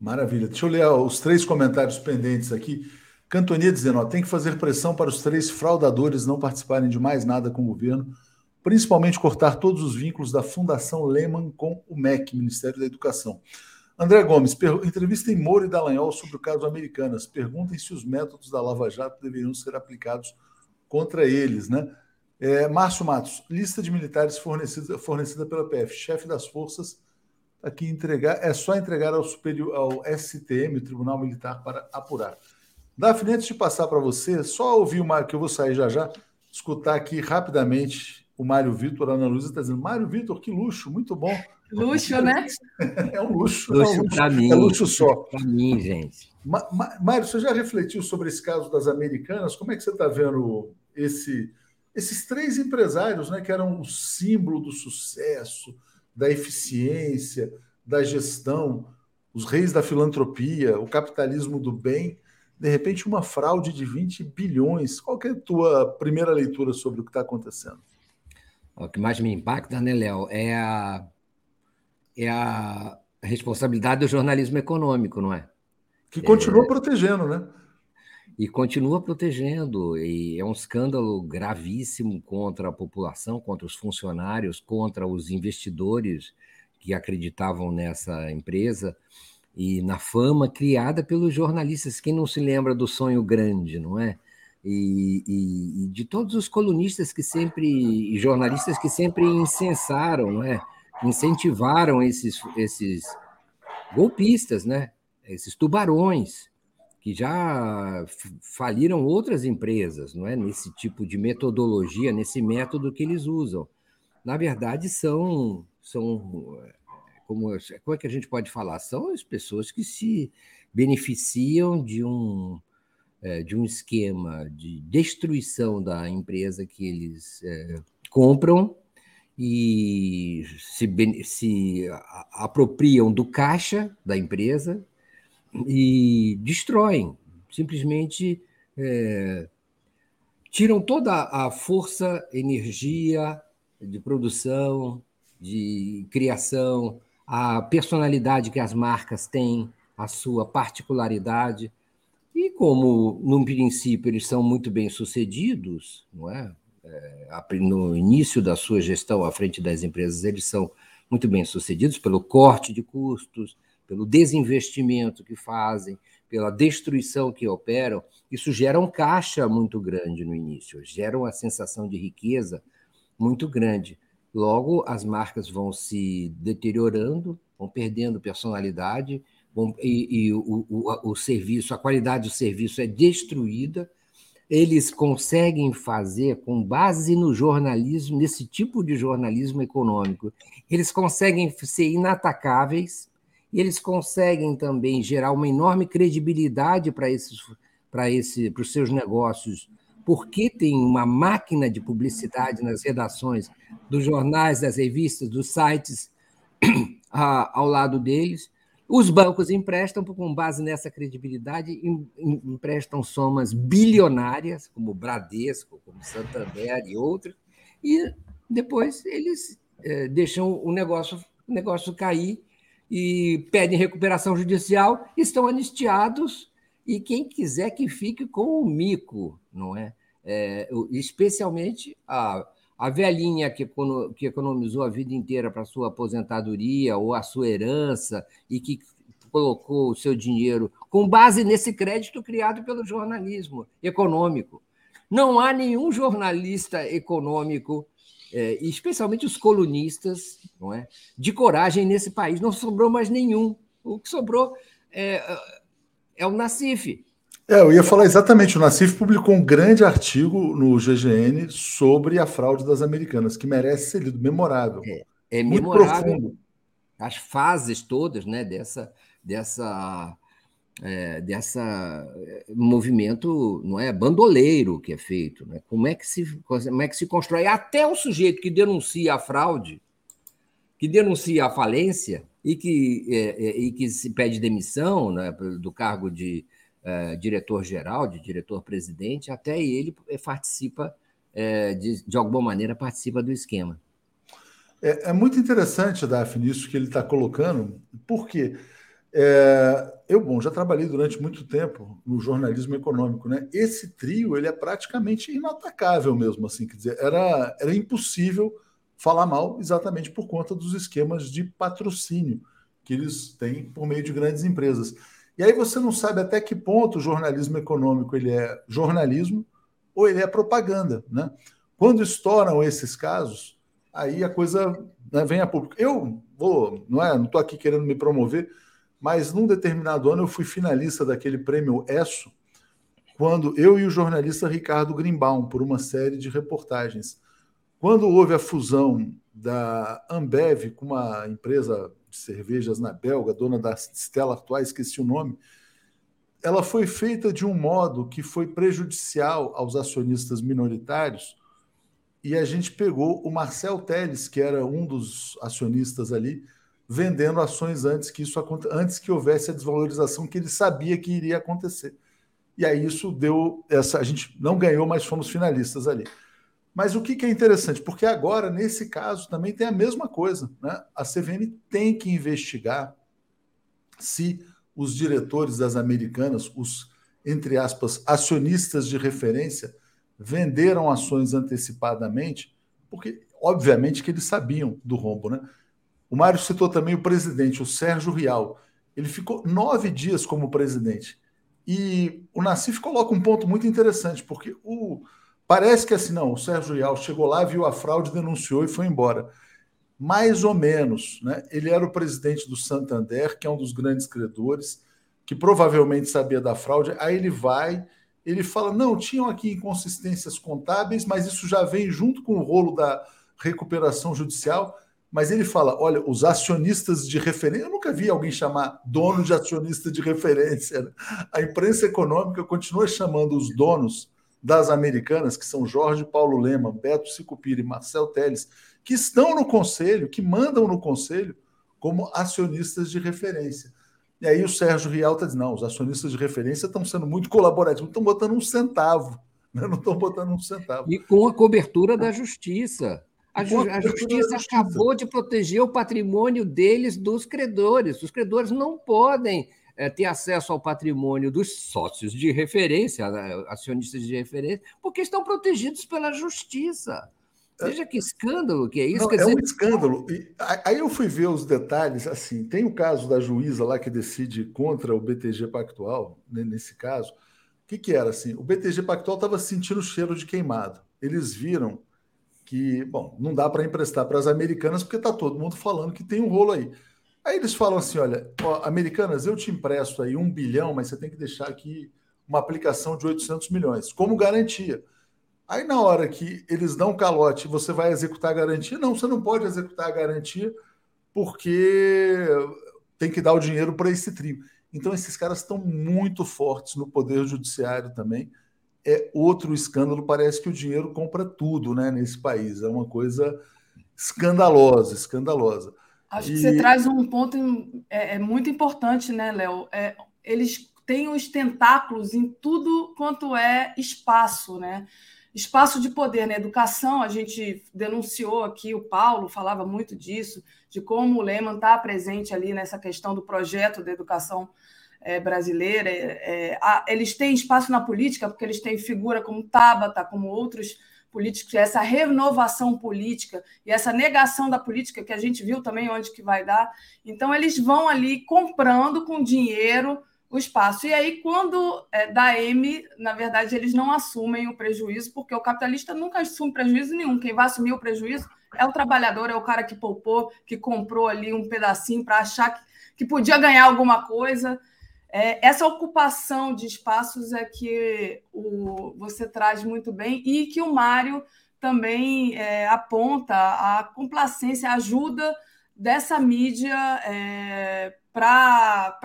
[SPEAKER 1] Maravilha. Deixa eu ler os três comentários pendentes aqui. Cantonia dizendo: ó, tem que fazer pressão para os três fraudadores não participarem de mais nada com o governo, principalmente cortar todos os vínculos da Fundação Lehman com o MEC, Ministério da Educação. André Gomes, entrevistem Moro e Dallagnol sobre o caso Americanas. Perguntem se os métodos da Lava Jato deveriam ser aplicados contra eles, né? É, Márcio Matos, lista de militares fornecida, fornecida pela PF, chefe das forças, aqui entregar, é só entregar ao superior ao STM, Tribunal Militar, para apurar. Daphne, antes de passar para você, só ouvir uma que eu vou sair já já, escutar aqui rapidamente o Mário Vitor, a Ana Luísa está dizendo, Mário Vitor, que luxo, muito bom.
[SPEAKER 7] Luxo, né? [LAUGHS]
[SPEAKER 1] É um luxo.
[SPEAKER 8] Luxo, é um luxo para mim.
[SPEAKER 1] É luxo só.
[SPEAKER 8] Para mim, gente.
[SPEAKER 1] Mário, você já refletiu sobre esse caso das americanas? Como é que você está vendo esse, esses três empresários, né, que eram o símbolo do sucesso, da eficiência, da gestão, os reis da filantropia, o capitalismo do bem, de repente, uma fraude de 20 bilhões. Qual é a tua primeira leitura sobre o que está acontecendo?
[SPEAKER 8] O que mais me impacta, né, Léo, é a, é a responsabilidade do jornalismo econômico, não é?
[SPEAKER 1] Que continua é... protegendo, né?
[SPEAKER 8] E continua protegendo, e é um escândalo gravíssimo contra a população, contra os funcionários, contra os investidores que acreditavam nessa empresa e na fama criada pelos jornalistas. Quem não se lembra do sonho grande, não é? E, e, e de todos os colunistas que sempre, e jornalistas que sempre incensaram, não é? incentivaram esses, esses golpistas, né? esses tubarões, que já faliram outras empresas, não é? Nesse tipo de metodologia, nesse método que eles usam. Na verdade, são, são como, como é que a gente pode falar? São as pessoas que se beneficiam de um, é, de um esquema de destruição da empresa que eles é, compram e se, se apropriam do caixa da empresa e destroem, simplesmente é, tiram toda a força, energia de produção, de criação, a personalidade que as marcas têm, a sua particularidade. E como, num princípio, eles são muito bem sucedidos, não é? é no início da sua gestão à frente das empresas, eles são muito bem sucedidos pelo corte de custos, pelo desinvestimento que fazem, pela destruição que operam, isso gera um caixa muito grande no início, gera uma sensação de riqueza muito grande. Logo, as marcas vão se deteriorando, vão perdendo personalidade, vão, e, e o, o, o serviço, a qualidade do serviço é destruída. Eles conseguem fazer, com base no jornalismo, nesse tipo de jornalismo econômico, eles conseguem ser inatacáveis, e eles conseguem também gerar uma enorme credibilidade para esses para esse os seus negócios, porque tem uma máquina de publicidade nas redações dos jornais, das revistas, dos sites [CLEARS THROAT] ao lado deles. Os bancos emprestam com base nessa credibilidade, emprestam somas bilionárias, como Bradesco, como Santander e outros, e depois eles é, deixam o negócio, o negócio cair e pedem recuperação judicial, estão anistiados e quem quiser que fique com o mico, não é? é especialmente a, a velhinha que, que economizou a vida inteira para sua aposentadoria ou a sua herança e que colocou o seu dinheiro com base nesse crédito criado pelo jornalismo econômico. Não há nenhum jornalista econômico é, especialmente os colunistas, não é, de coragem nesse país. Não sobrou mais nenhum. O que sobrou é, é o Nacif.
[SPEAKER 1] É, eu ia falar exatamente. O Nacif publicou um grande artigo no GGN sobre a fraude das americanas, que merece ser lido, memorável.
[SPEAKER 8] É, é memorável. Profundo. As fases todas né, dessa, dessa é, dessa é, movimento não é bandoleiro que é feito, né? Como é que se como é que se constrói até o sujeito que denuncia a fraude, que denuncia a falência e que é, é e que se pede demissão né, do cargo de é, diretor geral, de diretor presidente, até ele participa é, de, de alguma maneira participa do esquema.
[SPEAKER 1] É, muito interessante, Daphne, isso que ele está colocando, porque? É, eu, bom, já trabalhei durante muito tempo no jornalismo econômico, né? Esse trio, ele é praticamente inatacável mesmo, assim, quer dizer, era, era impossível falar mal exatamente por conta dos esquemas de patrocínio que eles têm por meio de grandes empresas. E aí você não sabe até que ponto o jornalismo econômico ele é jornalismo ou ele é propaganda, né? Quando estouram esses casos, aí a coisa né, vem a público. Eu vou, não é, não estou aqui querendo me promover, mas num determinado ano eu fui finalista daquele prêmio ESSO, quando eu e o jornalista Ricardo Grimbaum, por uma série de reportagens. Quando houve a fusão da Ambev com uma empresa de cervejas na Belga, dona da Stella Artois, esqueci o nome, ela foi feita de um modo que foi prejudicial aos acionistas minoritários, e a gente pegou o Marcel Teles, que era um dos acionistas ali, vendendo ações antes que isso antes que houvesse a desvalorização que ele sabia que iria acontecer. E aí isso deu essa a gente não ganhou, mas fomos finalistas ali. Mas o que, que é interessante? Porque agora, nesse caso, também tem a mesma coisa. Né? A CVM tem que investigar se os diretores das americanas, os, entre aspas, acionistas de referência, venderam ações antecipadamente, porque, obviamente, que eles sabiam do rombo, né? O Mário citou também o presidente, o Sérgio Rial. Ele ficou nove dias como presidente. E o Nassif coloca um ponto muito interessante, porque o, parece que assim, não, o Sérgio Rial chegou lá, viu a fraude, denunciou e foi embora. Mais ou menos. Né? Ele era o presidente do Santander, que é um dos grandes credores, que provavelmente sabia da fraude. Aí ele vai, ele fala: não, tinham aqui inconsistências contábeis, mas isso já vem junto com o rolo da recuperação judicial mas ele fala: olha, os acionistas de referência. Eu nunca vi alguém chamar dono de acionista de referência. Né? A imprensa econômica continua chamando os donos das americanas, que são Jorge Paulo Lema, Beto Sicupira e Marcel Teles, que estão no conselho, que mandam no conselho, como acionistas de referência. E aí o Sérgio Rial está dizendo: não, os acionistas de referência estão sendo muito colaborativos, estão botando um centavo. Né? Não estão botando um centavo.
[SPEAKER 8] E com a cobertura da justiça. A, ju a justiça acabou de proteger o patrimônio deles dos credores. Os credores não podem é, ter acesso ao patrimônio dos sócios de referência, né, acionistas de referência, porque estão protegidos pela justiça. Veja que escândalo que é isso.
[SPEAKER 1] Não, é dizer... um escândalo. E, aí eu fui ver os detalhes. Assim, tem o caso da juíza lá que decide contra o BTG Pactual, né, nesse caso. O que, que era assim? O BTG Pactual estava sentindo o cheiro de queimado. Eles viram que, bom, não dá para emprestar para as americanas porque está todo mundo falando que tem um rolo aí. Aí eles falam assim: olha, ó, americanas, eu te empresto aí um bilhão, mas você tem que deixar aqui uma aplicação de 800 milhões, como garantia. Aí na hora que eles dão calote, você vai executar a garantia? Não, você não pode executar a garantia porque tem que dar o dinheiro para esse trio. Então esses caras estão muito fortes no poder judiciário também é outro escândalo. Parece que o dinheiro compra tudo né, nesse país. É uma coisa escandalosa, escandalosa.
[SPEAKER 7] Acho e... que você traz um ponto é, é muito importante, né, Léo? É, eles têm os tentáculos em tudo quanto é espaço, né? Espaço de poder na educação, a gente denunciou aqui, o Paulo falava muito disso, de como o Lehman está presente ali nessa questão do projeto da educação é, brasileira. É, é, a, eles têm espaço na política, porque eles têm figura como Tabata, como outros políticos, essa renovação política e essa negação da política que a gente viu também onde que vai dar. Então, eles vão ali comprando com dinheiro o espaço. E aí, quando é, da M, na verdade, eles não assumem o prejuízo, porque o capitalista nunca assume prejuízo nenhum. Quem vai assumir o prejuízo é o trabalhador, é o cara que poupou, que comprou ali um pedacinho para achar que, que podia ganhar alguma coisa. É, essa ocupação de espaços é que o, você traz muito bem e que o Mário também é, aponta a complacência, a ajuda dessa mídia é, para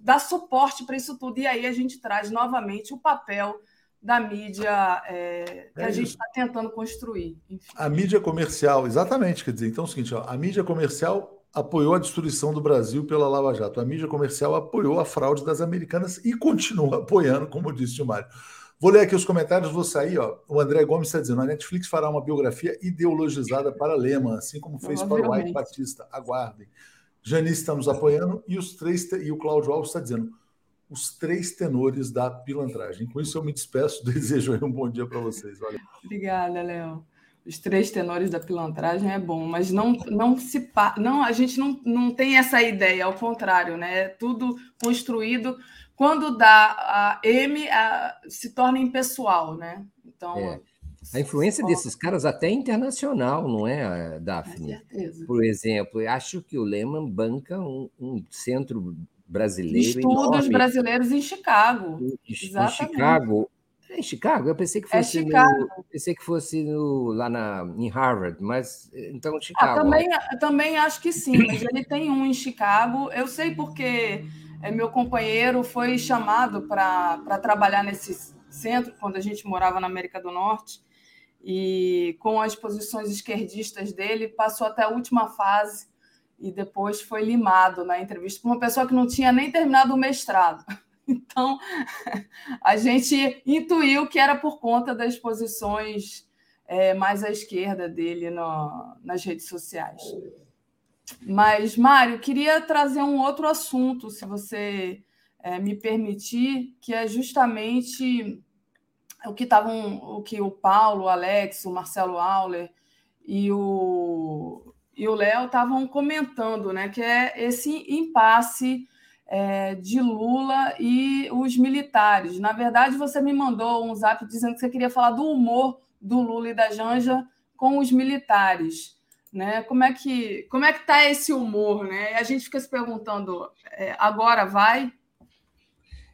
[SPEAKER 7] dar suporte para isso tudo. E aí a gente traz novamente o papel da mídia é, que é a gente está tentando construir.
[SPEAKER 1] Enfim. A mídia comercial, exatamente. Quer dizer, então é o seguinte: ó, a mídia comercial apoiou a destruição do Brasil pela Lava Jato. A mídia comercial apoiou a fraude das americanas e continua [LAUGHS] apoiando, como disse o Mário. Vou ler aqui os comentários, vou sair. Ó. O André Gomes está dizendo: a Netflix fará uma biografia ideologizada para Lema, assim como fez para o White Batista. Aguardem. Janice está nos apoiando e os três e o Cláudio Alves está dizendo os três tenores da pilantragem. Com isso eu me despeço, [LAUGHS] desejo um bom dia para vocês. Valeu.
[SPEAKER 7] Obrigada, Léo os três tenores da pilantragem é bom, mas não, não se não a gente não, não tem essa ideia, ao contrário, né? É tudo construído quando dá a M a, se torna impessoal, né? Então
[SPEAKER 8] é. A influência desses caras até é internacional, não é, Daphne? Com certeza. Por exemplo, acho que o Lehman banca um, um centro brasileiro.
[SPEAKER 7] Estudos
[SPEAKER 8] enorme.
[SPEAKER 7] brasileiros em Chicago.
[SPEAKER 8] Em, em Chicago, é em Chicago? Eu pensei que é fosse, é no, pensei que fosse no, lá na, em Harvard, mas então ah, Chicago.
[SPEAKER 7] Ah, também, também acho que sim, mas ele tem um em Chicago. Eu sei porque é, meu companheiro foi chamado para trabalhar nesse centro quando a gente morava na América do Norte e com as posições esquerdistas dele passou até a última fase e depois foi limado na entrevista por uma pessoa que não tinha nem terminado o mestrado. Então, a gente intuiu que era por conta das posições é, mais à esquerda dele no, nas redes sociais. Mas, Mário, queria trazer um outro assunto, se você é, me permitir, que é justamente o que estavam, o que o Paulo, o Alex, o Marcelo Auler e o, e o Léo estavam comentando, né, que é esse impasse é, de Lula e os militares. Na verdade, você me mandou um zap dizendo que você queria falar do humor do Lula e da Janja com os militares. Né? Como é que como é que está esse humor? Né? A gente fica se perguntando, é, agora vai?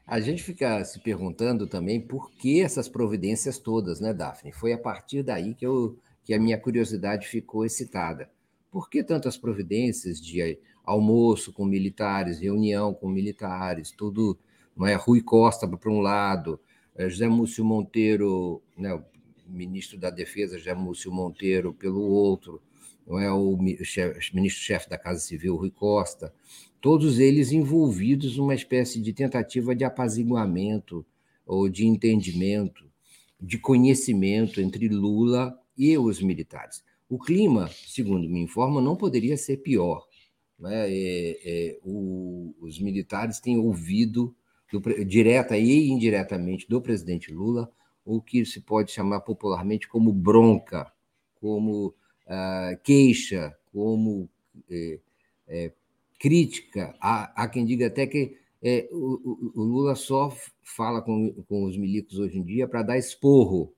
[SPEAKER 8] A gente fica se perguntando também por que essas providências todas, né, Daphne? Foi a partir daí que, eu, que a minha curiosidade ficou excitada. Por que tantas providências de almoço com militares, reunião com militares, tudo, não é? Rui Costa para um lado, é, José Múcio Monteiro, né, o ministro da Defesa, José Múcio Monteiro, pelo outro, não é o ministro-chefe da Casa Civil, Rui Costa, todos eles envolvidos numa espécie de tentativa de apaziguamento ou de entendimento, de conhecimento entre Lula e os militares. O clima, segundo me informa, não poderia ser pior. Né? É, é, o, os militares têm ouvido, do, direta e indiretamente, do presidente Lula, o que se pode chamar popularmente como bronca, como uh, queixa, como é, é, crítica. Há, há, quem diga até que é, o, o, Lula só fala com, com os milicos hoje em dia para dar esporro.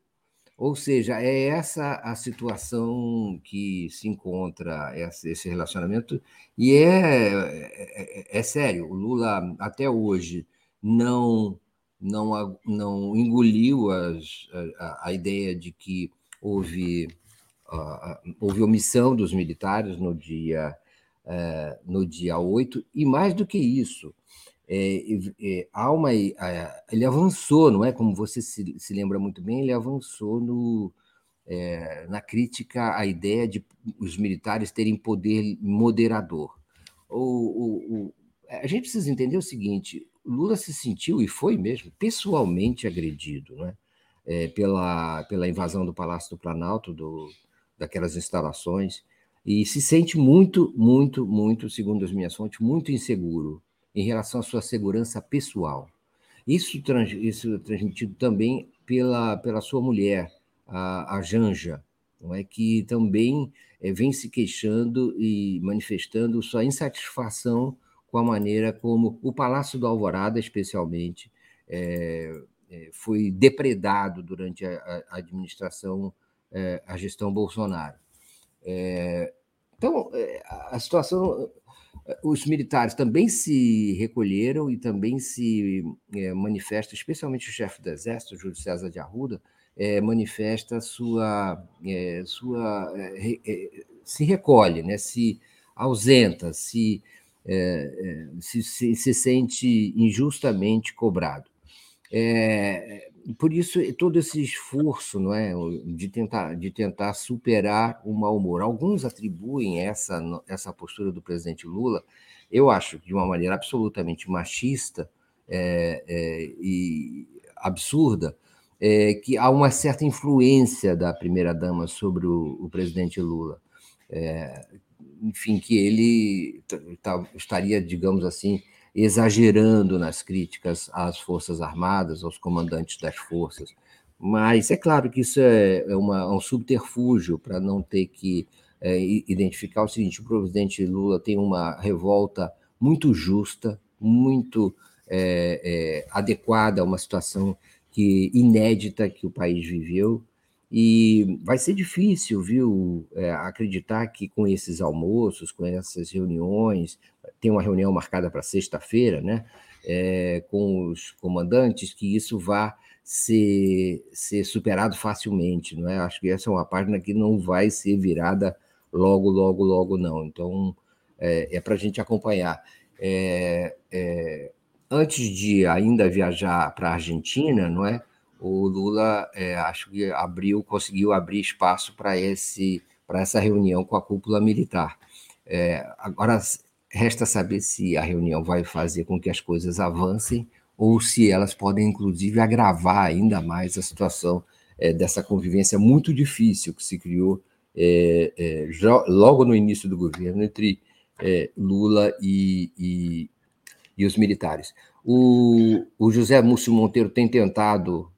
[SPEAKER 8] Ou seja, é essa a situação que se encontra esse relacionamento, e é, é, é sério. O Lula, até hoje, não não, não engoliu as, a, a, ideia de que houve houve omissão dos militares no dia, é, no dia 8, e mais do que isso, é, é, ele avançou, não é? Como você se, se lembra muito bem, ele avançou no, é, na crítica à ideia de os militares terem poder moderador. O, o, o, a gente precisa entender o seguinte: Lula se sentiu, e foi mesmo, pessoalmente agredido né? É, pela, pela invasão do Palácio do Planalto, do, daquelas instalações e se sente muito, muito, muito, segundo as minhas fontes, muito inseguro em relação à sua segurança pessoal. Isso, trans, isso é transmitido também pela, pela sua mulher, a, a Janja, não é que também é, vem se queixando e manifestando sua insatisfação com a maneira como o Palácio do Alvorada, especialmente, é, foi depredado durante a, a administração é, a gestão Bolsonaro. É, então, a situação. Os militares também se recolheram e também se é, manifesta, especialmente o chefe do Exército, Júlio César de Arruda, é, manifesta sua. É, sua se recolhe, né, se ausenta, se, se, se, se sente injustamente cobrado. É, por isso todo esse esforço, não é, de tentar de tentar superar o mau humor. Alguns atribuem essa essa postura do presidente Lula, eu acho de uma maneira absolutamente machista é, é, e absurda, é, que há uma certa influência da primeira dama sobre o, o presidente Lula. Enfim, que ele estaria, digamos assim, exagerando nas críticas às Forças Armadas, aos comandantes das forças. Mas é claro que isso é, é uma, um subterfúgio para não ter que é, identificar o seguinte: o presidente Lula tem uma revolta muito justa, muito é, é, adequada a uma situação que inédita que o país viveu. E vai ser difícil, viu, é, acreditar que com esses almoços, com essas reuniões, tem uma reunião marcada para sexta-feira, né, é, com os comandantes, que isso vá ser, ser superado facilmente, não é? Acho que essa é uma página que não vai ser virada logo, logo, logo, não. Então, é, é para a gente acompanhar. É, é, antes de ainda viajar para a Argentina, não é? O Lula, é, acho que abriu, conseguiu abrir espaço para esse para essa reunião com a cúpula militar. É, agora, Resta saber se a reunião vai fazer com que as coisas avancem ou se elas podem, inclusive, agravar ainda mais a situação é, dessa convivência muito difícil que se criou é, é, logo no início do governo entre Lula e, e, e, os militares. O, o, José Múcio Monteiro tem tentado,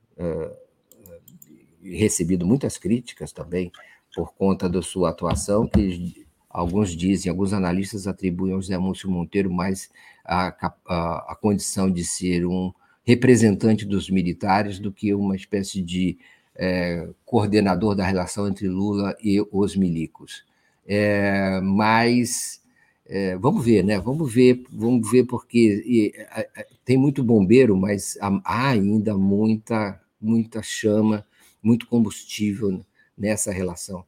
[SPEAKER 8] recebido muitas críticas também, por conta da sua atuação, que alguns dizem, alguns analistas atribuem ao José Múcio Monteiro mais a, a, a condição de ser um representante dos militares do que uma espécie de é, coordenador da relação entre Lula e os milicos. É, mas é, vamos ver, né? Vamos ver, vamos ver, porque e, a, tem muito bombeiro, mas há ainda muita, muita chama, muito combustível nessa relação.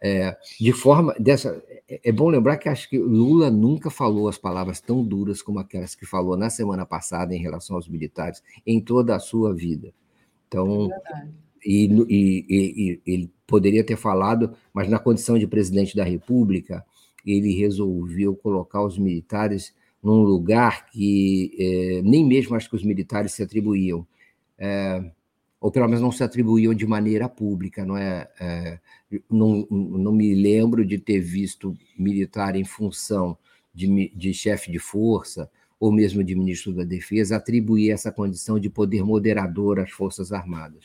[SPEAKER 8] É, de forma dessa é, é bom lembrar que acho que Lula nunca falou as palavras tão duras como aquelas que falou na semana passada em relação aos militares em toda a sua vida. Então, é e, e, e, ele poderia ter falado, mas na condição de presidente da República, ele resolveu colocar os militares num lugar que é, nem mesmo acho que os militares se atribuíam. É, ou pelo menos não se atribuíam de maneira pública, não é? é não, não me lembro de ter visto militar em função de, de chefe de força ou mesmo de ministro da Defesa atribuir essa condição de poder moderador às Forças Armadas.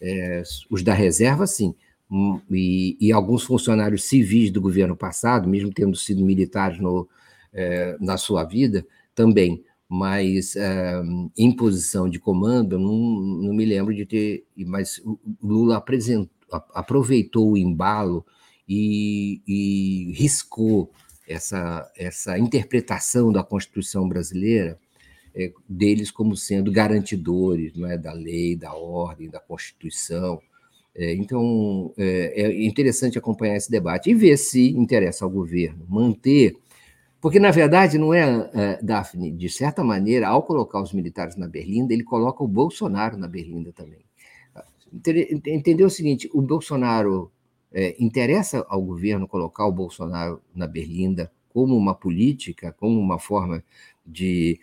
[SPEAKER 8] É, os da reserva, sim, hum, e, e, alguns funcionários civis do governo passado, mesmo tendo sido militares no, é, na sua vida, também mas é, em posição de comando, não, não me lembro de ter. Mas Lula aproveitou o embalo e, e riscou essa, essa interpretação da Constituição brasileira é, deles como sendo garantidores não é, da lei, da ordem, da Constituição. É, então, é, é interessante acompanhar esse debate e ver se interessa ao governo manter porque, na verdade, não é, é, Daphne, de certa maneira, ao colocar os militares na Berlinda, ele coloca o Bolsonaro na Berlinda também. Entendeu o seguinte: o Bolsonaro é, interessa ao governo colocar o Bolsonaro na Berlinda como uma política, como uma forma de,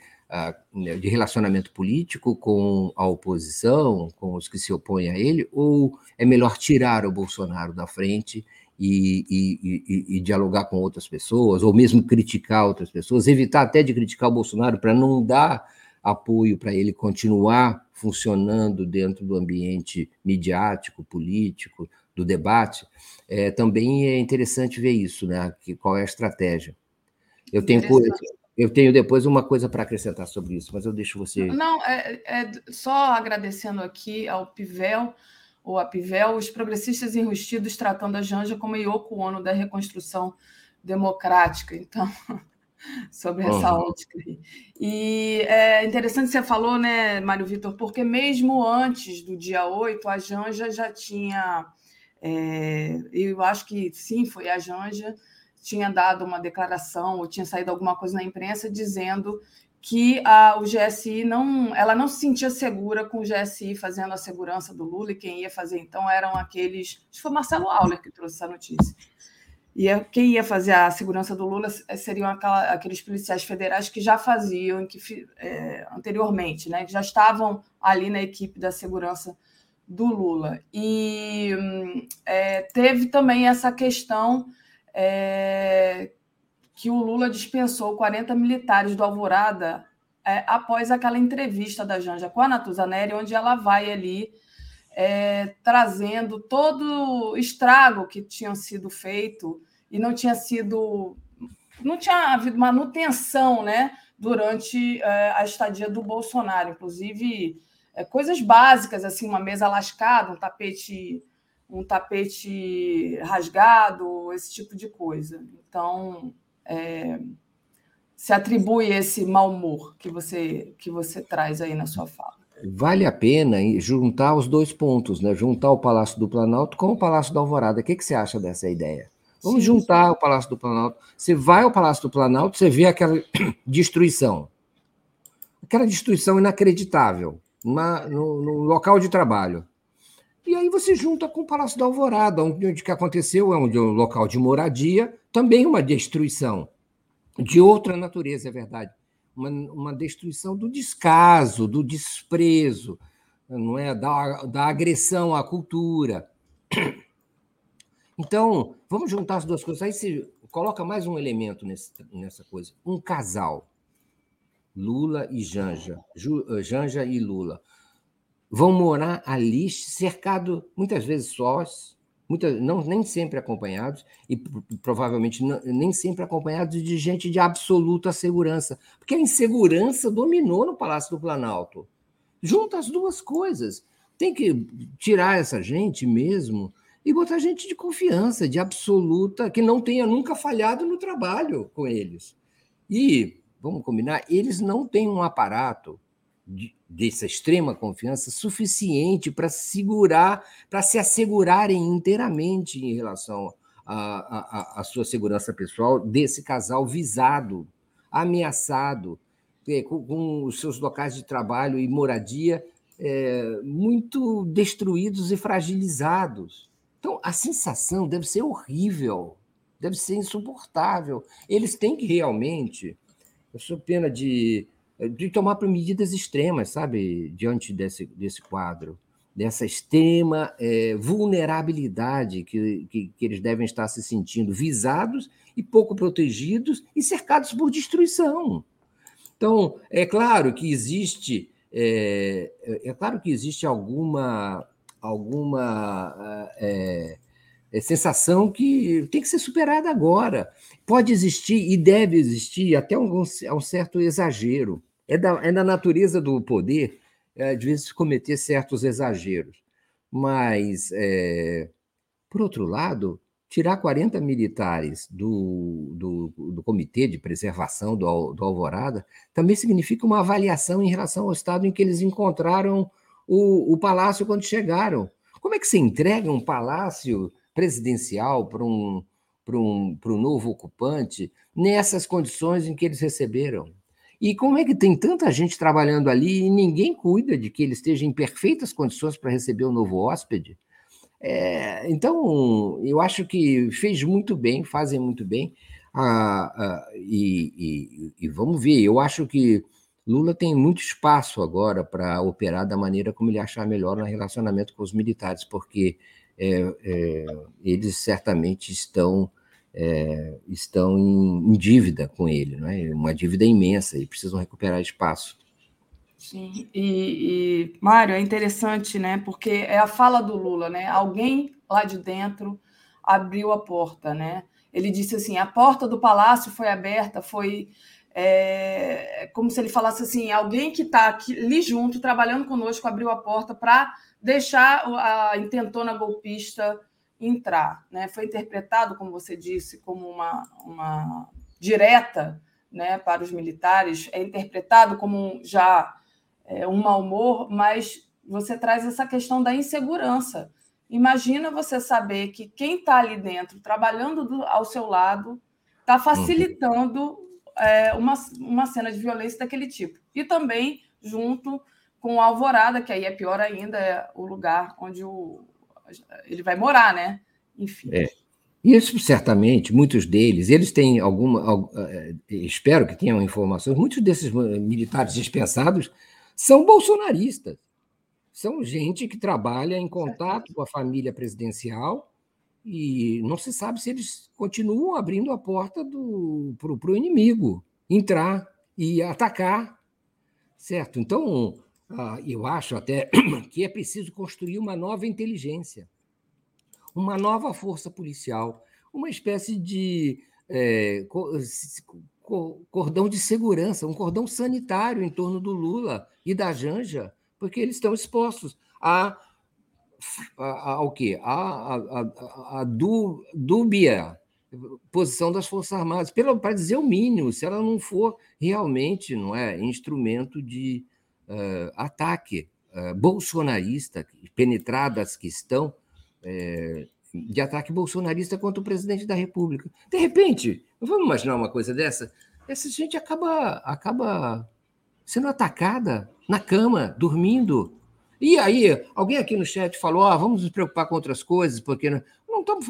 [SPEAKER 8] de relacionamento político com a oposição, com os que se opõem a ele, ou é melhor tirar o Bolsonaro da frente e, e, e, e, dialogar com outras pessoas, ou mesmo criticar outras pessoas, evitar até de criticar o Bolsonaro para não dar apoio para ele continuar funcionando dentro do ambiente midiático, político, do debate, é, também é interessante ver isso, né? Que, qual é a estratégia. Eu tenho, eu tenho depois uma coisa para acrescentar sobre isso, mas eu deixo você.
[SPEAKER 7] Não, é, é só agradecendo aqui ao Pivel ou a Pivel, os progressistas enrustidos tratando a Janja como Yoko Ono da reconstrução democrática. Então, [LAUGHS] sobre essa uhum. ótica. E é interessante que você falou, né, Mário Vitor, porque mesmo antes do dia 8, a Janja já tinha. É, eu acho que sim, foi a Janja, tinha dado uma declaração, ou tinha saído alguma coisa na imprensa dizendo que a, o GSI não, ela não se sentia segura com o GSI fazendo a segurança do Lula e quem ia fazer então eram aqueles, acho que foi Marcelo Auler que trouxe essa notícia. E quem ia fazer a segurança do Lula seriam aquela, aqueles policiais federais que já faziam que, é, anteriormente, né, que já estavam ali na equipe da segurança do Lula. E é, teve também essa questão é, que o Lula dispensou 40 militares do Alvorada é, após aquela entrevista da Janja com a Natuza Neri, onde ela vai ali é, trazendo todo o estrago que tinha sido feito e não tinha sido. não tinha havido manutenção né, durante é, a estadia do Bolsonaro, inclusive é, coisas básicas, assim, uma mesa lascada, um tapete um tapete rasgado, esse tipo de coisa. Então, é, se atribui esse mau humor que você, que você traz aí na sua fala?
[SPEAKER 8] Vale a pena juntar os dois pontos, né? Juntar o Palácio do Planalto com o Palácio da Alvorada. O que, que você acha dessa ideia? Vamos sim, juntar sim. o Palácio do Planalto. Você vai ao Palácio do Planalto, você vê aquela [COUGHS] destruição. Aquela destruição inacreditável uma, no, no, local de trabalho. E aí você junta com o Palácio da Alvorada, onde, que aconteceu, é um, um local de moradia, também uma destruição de outra natureza, é verdade. Uma, uma destruição do descaso, do desprezo, não é da, da agressão à cultura. Então, vamos juntar as duas coisas. Aí você coloca mais um elemento nesse, nessa coisa. Um casal, Lula e Janja, Ju, Janja e Lula, vão morar ali cercado, muitas vezes sós, muita, não, nem sempre acompanhados, e provavelmente não, nem sempre acompanhados de gente de absoluta segurança, porque a insegurança dominou no Palácio do Planalto. Junta as duas coisas. Tem que tirar essa gente mesmo e botar gente de confiança, de absoluta, que não tenha nunca falhado no trabalho com eles. E, vamos combinar, eles não têm um aparato de, dessa extrema confiança suficiente para segurar, para se assegurarem inteiramente em relação à sua segurança pessoal desse casal visado, ameaçado, é, com, com, os seus locais de trabalho e moradia é, muito destruídos e fragilizados. Então, a sensação deve ser horrível, deve ser insuportável. Eles têm que realmente, eu sou pena de, de tomar medidas extremas, sabe, diante desse, desse quadro, dessa extrema é, vulnerabilidade que, que, que eles devem estar se sentindo visados e pouco protegidos e cercados por destruição. Então, é claro que existe, é, é claro que existe alguma alguma é, é, sensação que tem que ser superada agora. Pode existir e deve existir até um, um certo exagero. É da, é da natureza do poder, é, às vezes, cometer certos exageros. Mas, é, por outro lado, tirar 40 militares do, do, do Comitê de Preservação do, do Alvorada também significa uma avaliação em relação ao estado em que eles encontraram o, o palácio quando chegaram. Como é que se entrega um palácio presidencial para um, para um, para um novo ocupante nessas condições em que eles receberam? E como é que tem tanta gente trabalhando ali e ninguém cuida de que ele esteja em perfeitas condições para receber o um novo hóspede? É, então, eu acho que fez muito bem, fazem muito bem, ah, ah, e, e, e, vamos ver. Eu acho que Lula tem muito espaço agora para operar da maneira como ele achar melhor no relacionamento com os militares, porque é, é, eles certamente estão é, estão em, em, dívida com ele, não é? uma dívida imensa e precisam recuperar espaço.
[SPEAKER 7] Sim, e, e Mário, é interessante, né? Porque é a fala do Lula, né? Alguém lá de dentro abriu a porta, né? Ele disse assim: a porta do palácio foi aberta, foi é, como se ele falasse assim: alguém que está ali junto, trabalhando conosco, abriu a porta para deixar a intentona golpista entrar. Né? Foi interpretado, como você disse, como uma, uma direta né, para os militares, é interpretado como já é, um mau humor, mas você traz essa questão da insegurança. Imagina você saber que quem está ali dentro, trabalhando do, ao seu lado, está facilitando é, uma, uma cena de violência daquele tipo. E também junto com a Alvorada, que aí é pior ainda, é o lugar onde o, ele vai morar, né? Enfim.
[SPEAKER 8] É. Isso, certamente, muitos deles, eles têm alguma. É, espero que tenham informações, muitos desses militares dispensados são bolsonaristas. São gente que trabalha em contato com a família presidencial e não se sabe se eles continuam abrindo a porta para o inimigo entrar e atacar, certo? Então, ah, eu acho até [CLEARS THROAT] que é preciso construir uma nova inteligência, uma nova força policial, uma espécie de é, cordão de segurança, um cordão sanitário em torno do Lula e da Janja, porque eles estão expostos a ao quê? A, a, a, a dúbia posição das Forças Armadas, para dizer o mínimo, se ela não for realmente não é, instrumento de uh, ataque uh, bolsonarista, penetradas que estão, de ataque bolsonarista contra o presidente da República. De repente, vamos imaginar uma coisa dessa? Essa gente acaba, acaba sendo atacada na cama, dormindo, e aí, alguém aqui no chat falou: ah, vamos nos preocupar com outras coisas, porque não estamos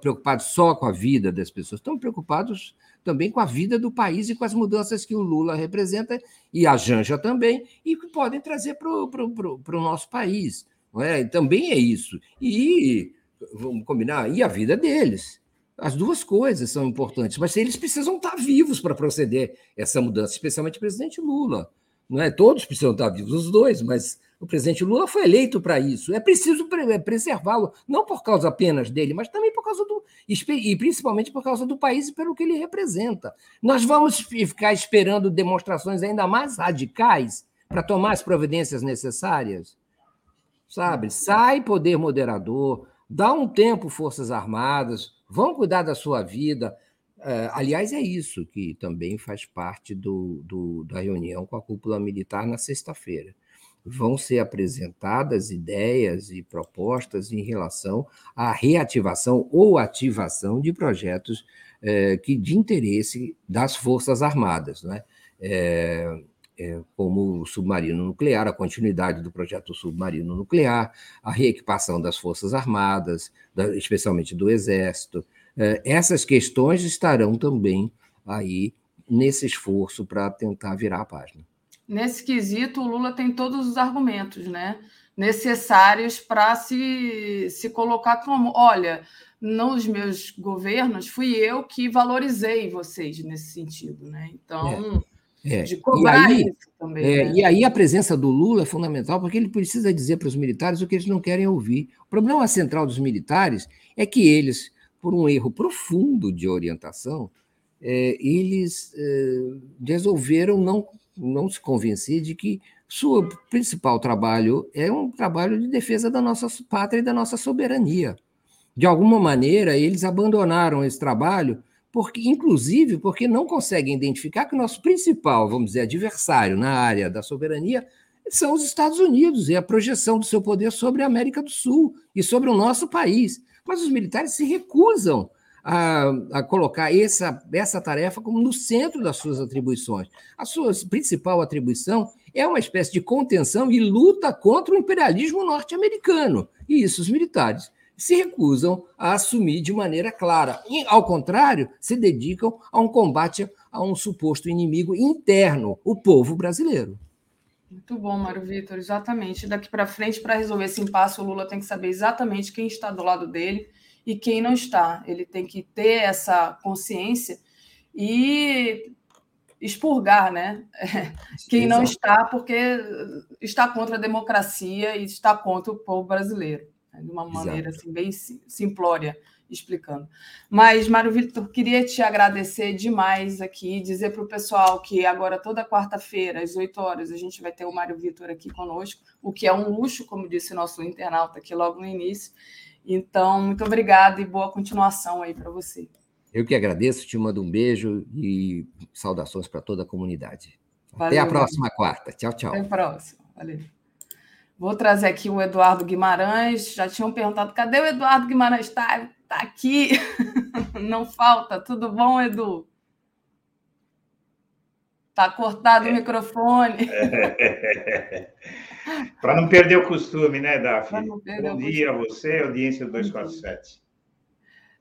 [SPEAKER 8] preocupados só com a vida das pessoas, estamos preocupados também com a vida do país e com as mudanças que o Lula representa, e a Janja também, e que podem trazer para o nosso país. É? Também é isso. E, vamos combinar, e a vida deles. As duas coisas são importantes, mas eles precisam estar vivos para proceder essa mudança, especialmente o presidente Lula. Não é? Todos precisam estar vivos, os dois, mas O presidente Lula foi eleito para isso. É preciso é, preservá-lo, não por causa apenas dele, mas também por causa do. e principalmente por causa do país e pelo que ele representa. Nós vamos ficar esperando demonstrações ainda mais radicais para tomar as providências necessárias? Sabe? Sai poder moderador, dá um tempo Forças Armadas, vão cuidar da sua vida. É, aliás, é isso que também faz parte do, do, da reunião com a cúpula militar na sexta-feira. Vão ser apresentadas ideias e propostas em relação à reativação ou ativação de projetos é, que de interesse das Forças Armadas. Né? É, é, como o submarino nuclear, a continuidade do projeto submarino nuclear, a reequipação das Forças Armadas, da, especialmente do Exército. É, essas questões estarão também aí nesse esforço para tentar virar a página.
[SPEAKER 7] Nesse quesito, o Lula tem todos os argumentos né, necessários para se, se colocar como: olha, nos meus governos, fui eu que valorizei vocês nesse sentido. Né? Então. É
[SPEAKER 8] é, de cobrar e aí, isso também. É, né? E aí a presença do Lula é fundamental, porque ele precisa dizer para os militares o que eles não querem ouvir. O problema central dos militares é que eles, por um erro profundo de orientação, é, eles é, resolveram não, não se convencer de que seu principal trabalho é um trabalho de defesa da nossa pátria e da nossa soberania. De alguma maneira, eles abandonaram esse trabalho porque, inclusive porque não conseguem identificar que o nosso principal, vamos dizer, adversário na área da soberania são os Estados Unidos e a projeção do seu poder sobre a América do Sul e sobre o nosso país. Mas os militares se recusam a, a, colocar essa, essa tarefa como no centro das suas atribuições. A sua principal atribuição é uma espécie de contenção e luta contra o imperialismo norte-americano. E isso os militares se recusam a assumir de maneira clara. E, ao contrário, se dedicam a um combate a um suposto inimigo interno, o povo brasileiro.
[SPEAKER 7] Muito bom, Mário Vitor, exatamente. Daqui para frente, para resolver esse impasse, o Lula tem que saber exatamente quem está do lado dele e quem não está. Ele tem que ter essa consciência e expurgar, né? [LAUGHS] Quem não está, porque está contra a democracia e está contra o povo brasileiro né, de uma maneira assim, bem simplória, explicando. Mas, Mário Vitor, queria te agradecer demais aqui, dizer para o pessoal que agora, toda quarta-feira, às 8 horas, a gente vai ter o Mário Vitor aqui conosco, o que é um luxo, como disse nosso internauta aqui logo no início. Então, muito obrigada e boa continuação aí para você.
[SPEAKER 8] Eu que agradeço, te mando um beijo e saudações para toda a comunidade. Valeu, Até a próxima quarta. Tchau, tchau.
[SPEAKER 7] Até a próxima. Valeu. Vou trazer aqui o Eduardo Guimarães. Já tinham perguntado: cadê o Eduardo Guimarães? Está tá aqui. [LAUGHS] Não falta. Tudo bom, Edu? Está cortado é. o microfone.
[SPEAKER 9] É. [LAUGHS] Para não perder o costume, né, Daphne? Bom dia a você, audiência do 247.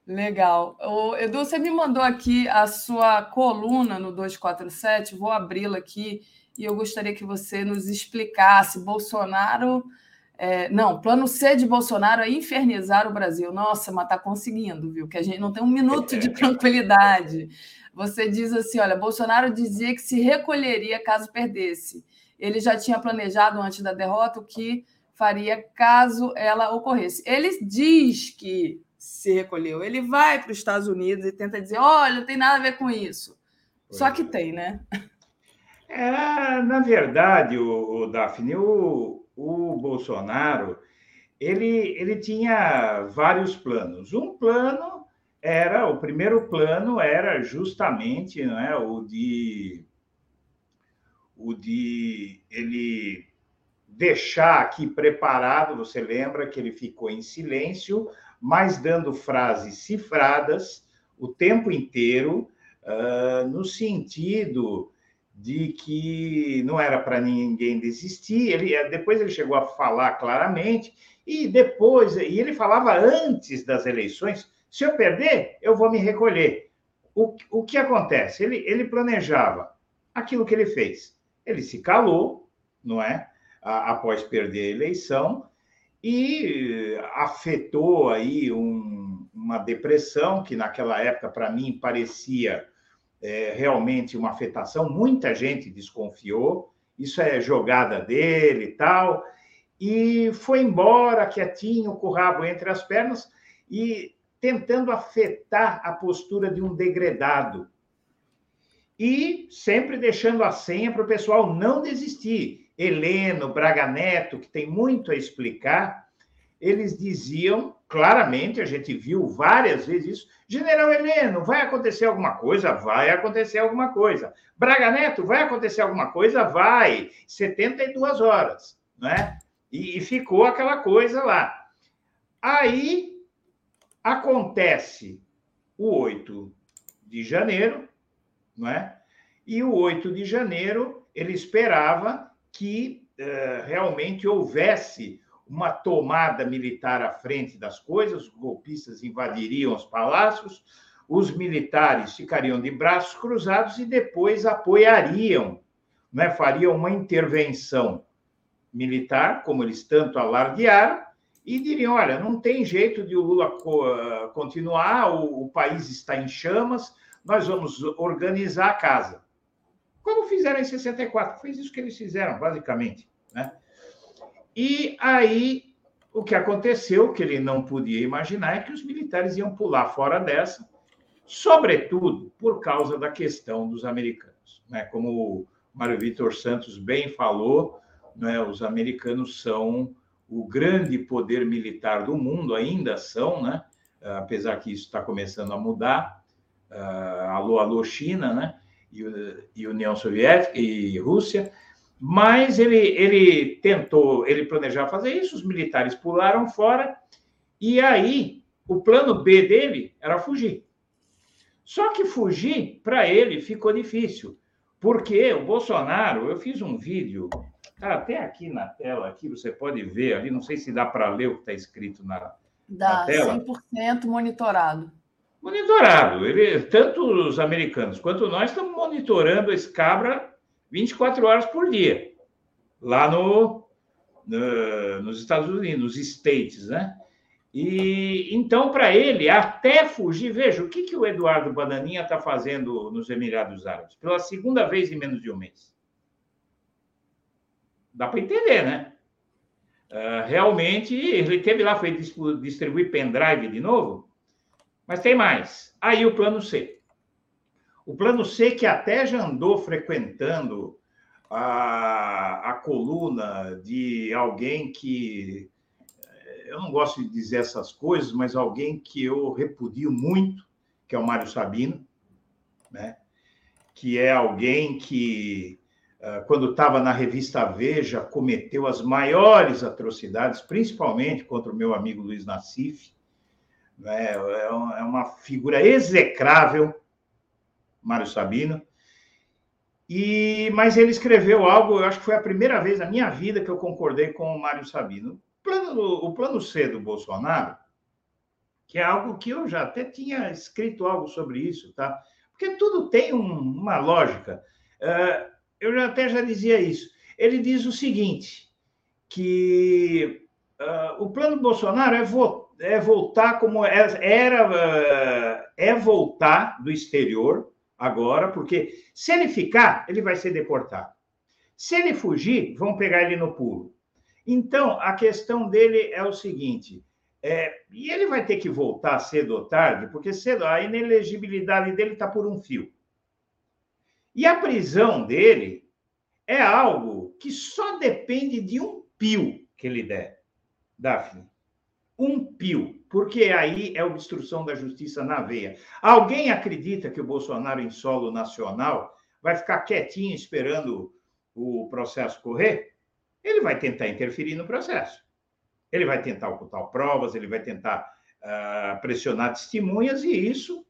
[SPEAKER 7] Legal. O Edu, você me mandou aqui a sua coluna no 247, vou abri-la aqui e eu gostaria que você nos explicasse. Bolsonaro. É, não, plano C de Bolsonaro é infernizar o Brasil. Nossa, mas está conseguindo, viu? Que a gente não tem um minuto de [LAUGHS] tranquilidade. Você diz assim: olha, Bolsonaro dizia que se recolheria caso perdesse. Ele já tinha planejado antes da derrota o que faria caso ela ocorresse. Ele diz que se recolheu. Ele vai para os Estados Unidos e tenta dizer: olha, não tem nada a ver com isso. Só que é. tem, né?
[SPEAKER 9] É, na verdade, o, o Daphne, o, o Bolsonaro, ele, ele tinha vários planos. Um plano era, o primeiro plano era justamente não é, o de o de ele deixar aqui preparado, você lembra que ele ficou em silêncio, mas dando frases cifradas o tempo inteiro, uh, no sentido de que não era para ninguém desistir. Ele eh, depois ele chegou a falar claramente e depois e ele falava antes das eleições: se eu perder, eu vou me recolher. O, o que acontece? Ele, ele planejava aquilo que ele fez. Ele se calou, não é? Após perder a eleição e afetou aí um, uma depressão que naquela época para mim parecia é, realmente uma afetação, muita gente desconfiou, isso é jogada dele e tal, e foi embora quietinho, com o rabo entre as pernas e tentando afetar a postura de um degredado. E sempre deixando a senha para o pessoal não desistir. Heleno, Braga Neto, que tem muito a explicar, eles diziam claramente, a gente viu várias vezes isso, General Heleno, vai acontecer alguma coisa? Vai acontecer alguma coisa. Braga Neto, vai acontecer alguma coisa? Vai. 72 horas, né? E, e ficou aquela coisa lá. Aí acontece o 8 de janeiro, não é? E o 8 de janeiro ele esperava que uh, realmente houvesse uma tomada militar à frente das coisas, os golpistas invadiriam os palácios, os militares ficariam de braços cruzados e depois apoiariam, né? fariam uma intervenção militar, como eles tanto alardearam, e diriam: olha, não tem jeito de o Lula continuar, o, o país está em chamas, nós vamos organizar a casa. Como fizeram em 64, foi isso que eles fizeram, basicamente. Né? E aí, o que aconteceu, que ele não podia imaginar, é que os militares iam pular fora dessa, sobretudo por causa da questão dos americanos. Né? Como o Mário Vitor Santos bem falou, né? os americanos são o grande poder militar do mundo, ainda são, né? apesar que isso está começando a mudar. Uh, alô, alô, China, né? E, e União Soviética e Rússia, mas ele, ele tentou, ele planejava fazer isso, os militares pularam fora, e aí o plano B dele era fugir. Só que fugir, para ele, ficou difícil, porque o Bolsonaro, eu fiz um vídeo, tá até aqui na tela, aqui você pode ver ali, não sei se dá para ler o que está escrito na,
[SPEAKER 7] dá,
[SPEAKER 9] na tela.
[SPEAKER 7] 100% monitorado.
[SPEAKER 9] Monitorado. Ele, tanto os americanos quanto nós estamos monitorando esse cabra 24 horas por dia, lá no, no nos Estados Unidos, nos States, né? E então, para ele, até fugir, veja o que, que o Eduardo Bananinha está fazendo nos Emirados Árabes, pela segunda vez em menos de um mês. Dá para entender, né? Uh, realmente, ele teve lá, foi distribuir pendrive de novo, mas tem mais. Aí o plano C. O plano C, que até já andou frequentando a, a coluna de alguém que. Eh, eu não gosto de dizer essas coisas, mas alguém que eu repudio muito, que é o Mário Sabino, né? que é alguém que, eh, quando estava na revista Veja, cometeu as maiores atrocidades, principalmente contra o meu amigo Luiz Nassif. Né? É, é uma figura execrável Mário Sabino. E, mas ele escreveu algo, eu acho que foi a primeira vez na minha vida que eu concordei com o Mário Sabino. O plano, o plano C do Bolsonaro, que é algo que eu já até tinha escrito algo sobre isso, tá? Porque tudo tem um, uma lógica. Uh, eu já, até já dizia isso. Ele diz o seguinte, que uh, o plano Bolsonaro é, vo, é voltar como é, era, é voltar do exterior agora, porque se ele ficar, ele vai ser deportado. Se ele fugir, vão pegar ele no pulo. Então, a questão dele é o seguinte: é, e ele vai ter que voltar cedo ou tarde, porque cedo a inelegibilidade dele está por um fio. E a prisão dele é algo que só depende de um pio que ele der, Daphne porque aí é obstrução da justiça na veia. Alguém acredita que o Bolsonaro, em solo nacional, vai ficar quietinho esperando o processo correr? Ele vai tentar interferir no processo. Ele vai tentar ocultar provas, ele vai tentar uh, pressionar testemunhas, e isso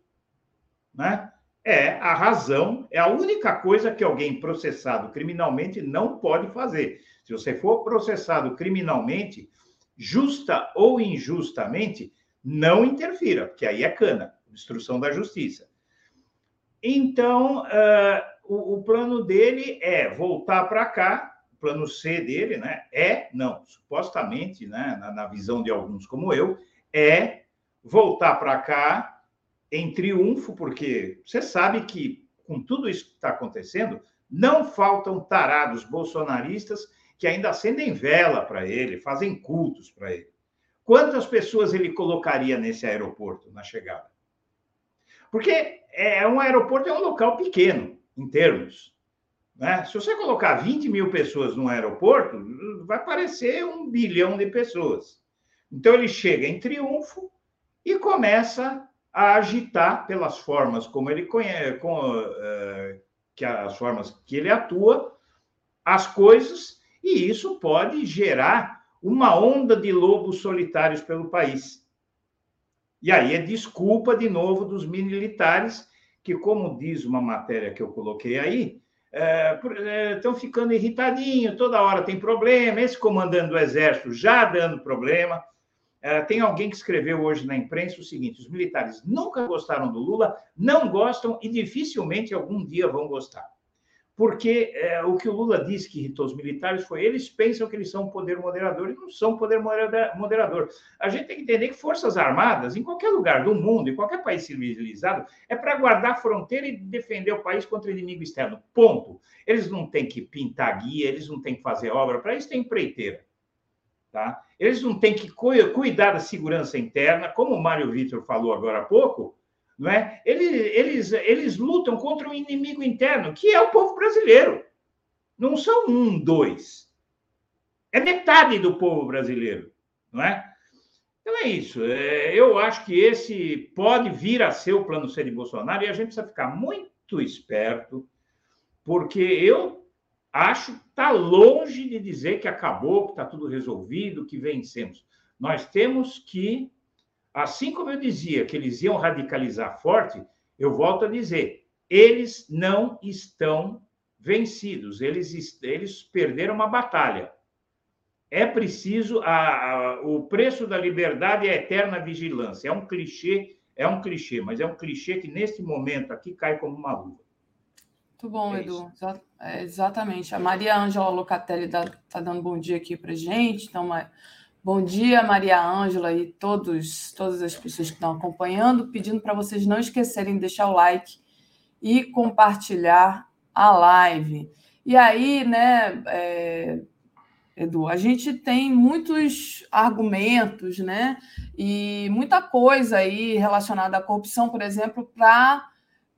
[SPEAKER 9] né, é a razão, é a única coisa que alguém processado criminalmente não pode fazer. Se você for processado criminalmente, justa ou injustamente, não interfira, porque aí é cana, obstrução da justiça. Então, uh, o, o, plano dele é voltar para cá, o plano C dele, né? É, não, supostamente, né, na, na visão de alguns como eu, é voltar para cá em triunfo, porque você sabe que, com tudo isso que está acontecendo, não faltam tarados bolsonaristas que ainda acendem vela para ele, fazem cultos para ele. Quantas pessoas ele colocaria nesse aeroporto na chegada? Porque é um aeroporto é um local pequeno em termos. Né? Se você colocar 20 mil pessoas num aeroporto, vai parecer um bilhão de pessoas. Então ele chega em triunfo e começa a agitar pelas formas como ele conhece, com, uh, que as formas que ele atua, as coisas, e isso pode gerar uma onda de lobos solitários pelo país. E aí é desculpa de novo dos militares que, como diz uma matéria que eu coloquei aí, estão é, é, ficando irritadinhos, toda hora tem problema, esse comandante do exército já dando problema. É, tem alguém que escreveu hoje na imprensa o seguinte: os militares nunca gostaram do Lula, não gostam e dificilmente algum dia vão gostar. Porque é, o que o Lula disse que irritou os militares foi eles pensam que eles são um poder moderador e não são poder moderador. A gente tem que entender que Forças Armadas, em qualquer lugar do mundo, em qualquer país civilizado, é para guardar a fronteira e defender o país contra o inimigo externo. Ponto. Eles não têm que pintar guia, eles não têm que fazer obra, para isso tem empreiteira. Tá? Eles não têm que cuidar da segurança interna, como o Mário Vitor falou agora há pouco, não é? Eles, eles, eles lutam contra um inimigo interno, que é o povo brasileiro. Não são um, dois. É metade do povo brasileiro, não é? Então é isso. É, eu acho que esse pode vir a ser o plano C de Bolsonaro e a gente precisa ficar muito esperto, porque eu acho que está longe de dizer que acabou, que está tudo resolvido, que vencemos. Nós temos que, assim como eu dizia que eles iam radicalizar forte, eu volto a dizer, eles não estão vencidos, eles, eles perderam uma batalha. É preciso a, a, o preço da liberdade é a eterna vigilância. É um clichê, é um clichê, mas é um clichê que neste momento aqui cai como uma luva.
[SPEAKER 7] Muito bom, é Edu. É, exatamente. A Maria Ângela Locatelli está tá dando bom dia aqui para gente. Então, bom dia, Maria Ângela e todos, todas as pessoas que estão acompanhando, pedindo para vocês não esquecerem de deixar o like e compartilhar a live. E aí, né, é, Edu, a gente tem muitos argumentos, né, e muita coisa aí relacionada à corrupção, por exemplo, para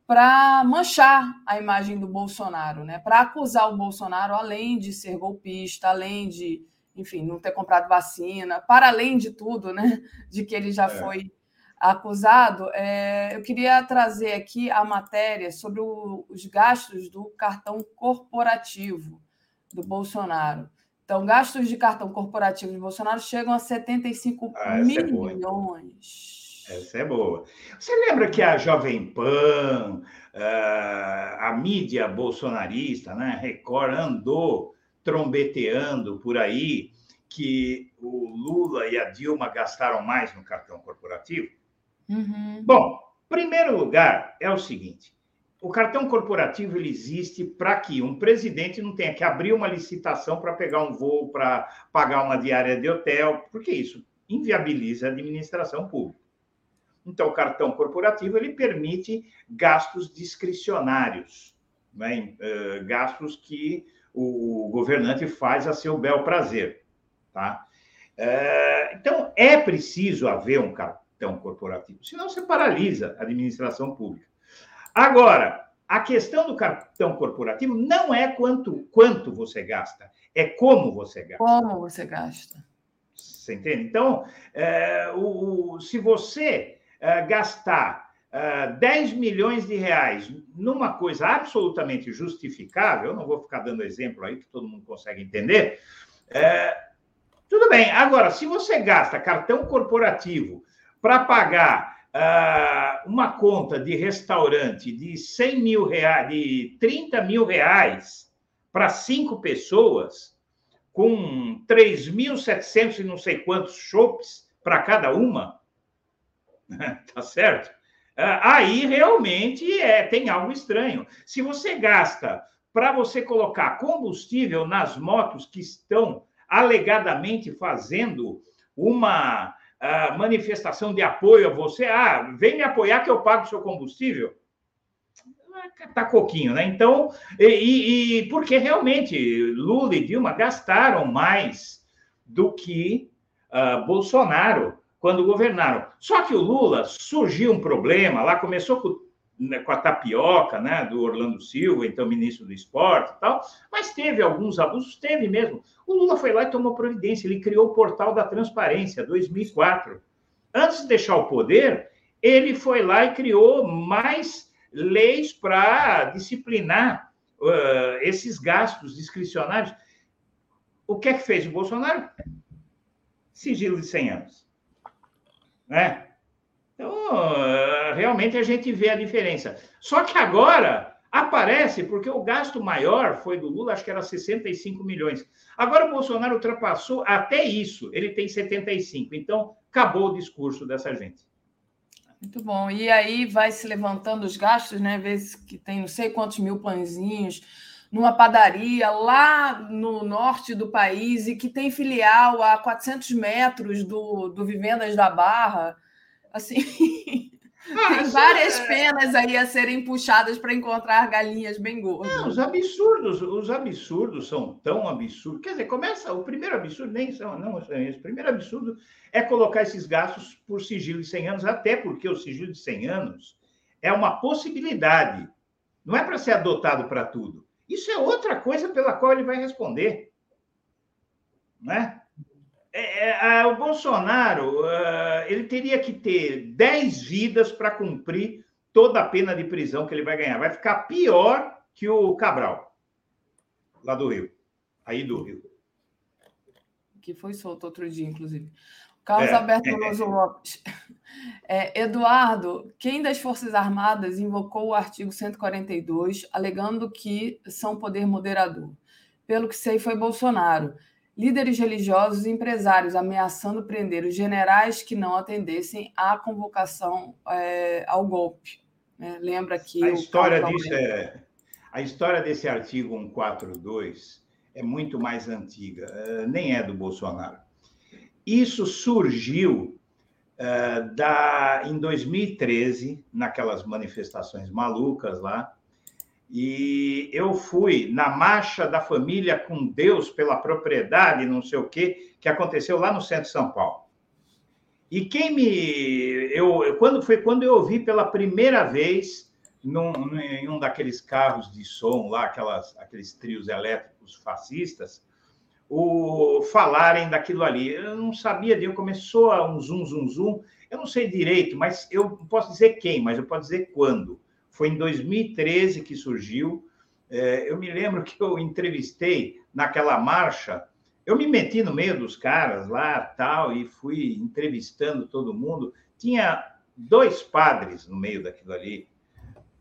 [SPEAKER 7] para manchar a imagem do Bolsonaro, né? Para acusar o Bolsonaro, além de ser golpista, além de, enfim, não ter comprado vacina, para além de tudo, né? De que ele já é. foi acusado, é, eu queria trazer aqui a matéria sobre o, os gastos do cartão corporativo do Bolsonaro. Então, gastos de cartão corporativo de Bolsonaro chegam a 75 ah, milhões.
[SPEAKER 9] Essa é boa. Você lembra que a Jovem Pan, ah, a mídia bolsonarista, né, Record, andou trombeteando por aí que o Lula e a Dilma gastaram mais no cartão corporativo? Uhum. Bom, primeiro lugar é o seguinte: o cartão corporativo ele existe para que um presidente não tenha que abrir uma licitação para pegar um voo, para pagar uma diária de hotel, porque isso inviabiliza a administração pública. Então, o cartão corporativo ele permite gastos discricionários, né? gastos que o governante faz a seu bel prazer. Tá? Uh, então, é preciso haver um cartão corporativo, senão você paralisa a administração pública. Agora, a questão do cartão corporativo não é quanto, quanto você gasta, é como você gasta.
[SPEAKER 7] Como você gasta.
[SPEAKER 9] Você entende? Então, é, o, se você uh, gastar uh, 10 milhões de reais numa coisa absolutamente justificável, eu não vou ficar dando exemplo aí que todo mundo consegue entender, uh, tudo bem. Agora, se você gasta cartão corporativo para pagar uh, uma conta de restaurante de 100 mil reais, de 30 mil reais para cinco pessoas, com 3.700 e não sei quantos chopes para cada uma, [LAUGHS] tá certo? Ah, aí realmente é, tem algo estranho. Se você gasta para você colocar combustível nas motos que estão alegadamente fazendo uma uh, manifestação de apoio a você, ah, vem me apoiar que eu pago o seu combustível. tá coquinho, né? Então, e, e, porque realmente Lula e Dilma gastaram mais do que uh, Bolsonaro quando governaram. Só que o Lula surgiu um problema, lá começou com, né, com a tapioca, né, do Orlando Silva, então ministro do esporte e tal, mas teve alguns abusos, teve mesmo. O Lula foi lá e tomou providência, ele criou o portal da transparência, 2004. Antes de deixar o poder, ele foi lá e criou mais leis para disciplinar uh, esses gastos discricionários. O que é que fez o Bolsonaro? Sigilo de 100 anos. Né? Então, realmente a gente vê a diferença. Só que agora aparece, porque o gasto maior foi do Lula, acho que era 65 milhões. Agora o Bolsonaro ultrapassou até isso, ele tem 75. Então, acabou o discurso dessa gente.
[SPEAKER 7] Muito bom. E aí vai se levantando os gastos, né? Vezes que tem não sei quantos mil pãezinhos numa padaria lá no norte do país e que tem filial a 400 metros do, do Vivendas da Barra. Assim, Ah, [LAUGHS] Tem várias é... penas aí a serem puxadas para encontrar galinhas bem gordas.
[SPEAKER 9] Não, os absurdos, os absurdos são tão absurdos. Quer dizer, começa o primeiro absurdo nem são, não. O primeiro absurdo é colocar esses gastos por sigilo de 100 anos, até porque o sigilo de 100 anos é uma possibilidade. Não é para ser adotado para tudo. Isso é outra coisa pela qual ele vai responder. Né? É, é, o Bolsonaro uh, ele teria que ter 10 vidas para cumprir toda a pena de prisão que ele vai ganhar. Vai ficar pior que o Cabral, lá do Rio. Aí do Rio.
[SPEAKER 7] Que foi solto outro dia, inclusive. Carlos é. Alberto Veloso [LAUGHS] Lopes. É, Eduardo, quem das Forças Armadas invocou o artigo 142, alegando que são poder moderador? Pelo que sei, foi Bolsonaro líderes religiosos e empresários ameaçando prender os generais que não atendessem à convocação é, ao golpe. Né? Lembra que
[SPEAKER 9] a história disso é a história desse artigo 142 é muito mais antiga, uh, nem é do Bolsonaro. Isso surgiu uh, da, em 2013, naquelas manifestações malucas lá, e eu fui na marcha da família com Deus pela propriedade, não sei o quê, que aconteceu lá no centro de São Paulo. E quem me. Eu, quando Foi quando eu ouvi pela primeira vez num, em um daqueles carros de som lá, aquelas, aqueles trios elétricos fascistas, o falarem daquilo ali. Eu não sabia de começou a um zum, zum, zum. Eu não sei direito, mas eu posso dizer quem, mas eu posso dizer quando. Foi em 2013 que surgiu. É, eu me lembro que eu entrevistei naquela marcha. Eu me meti no meio dos caras lá, tal, e fui entrevistando todo mundo. Tinha dois padres no meio daquilo ali.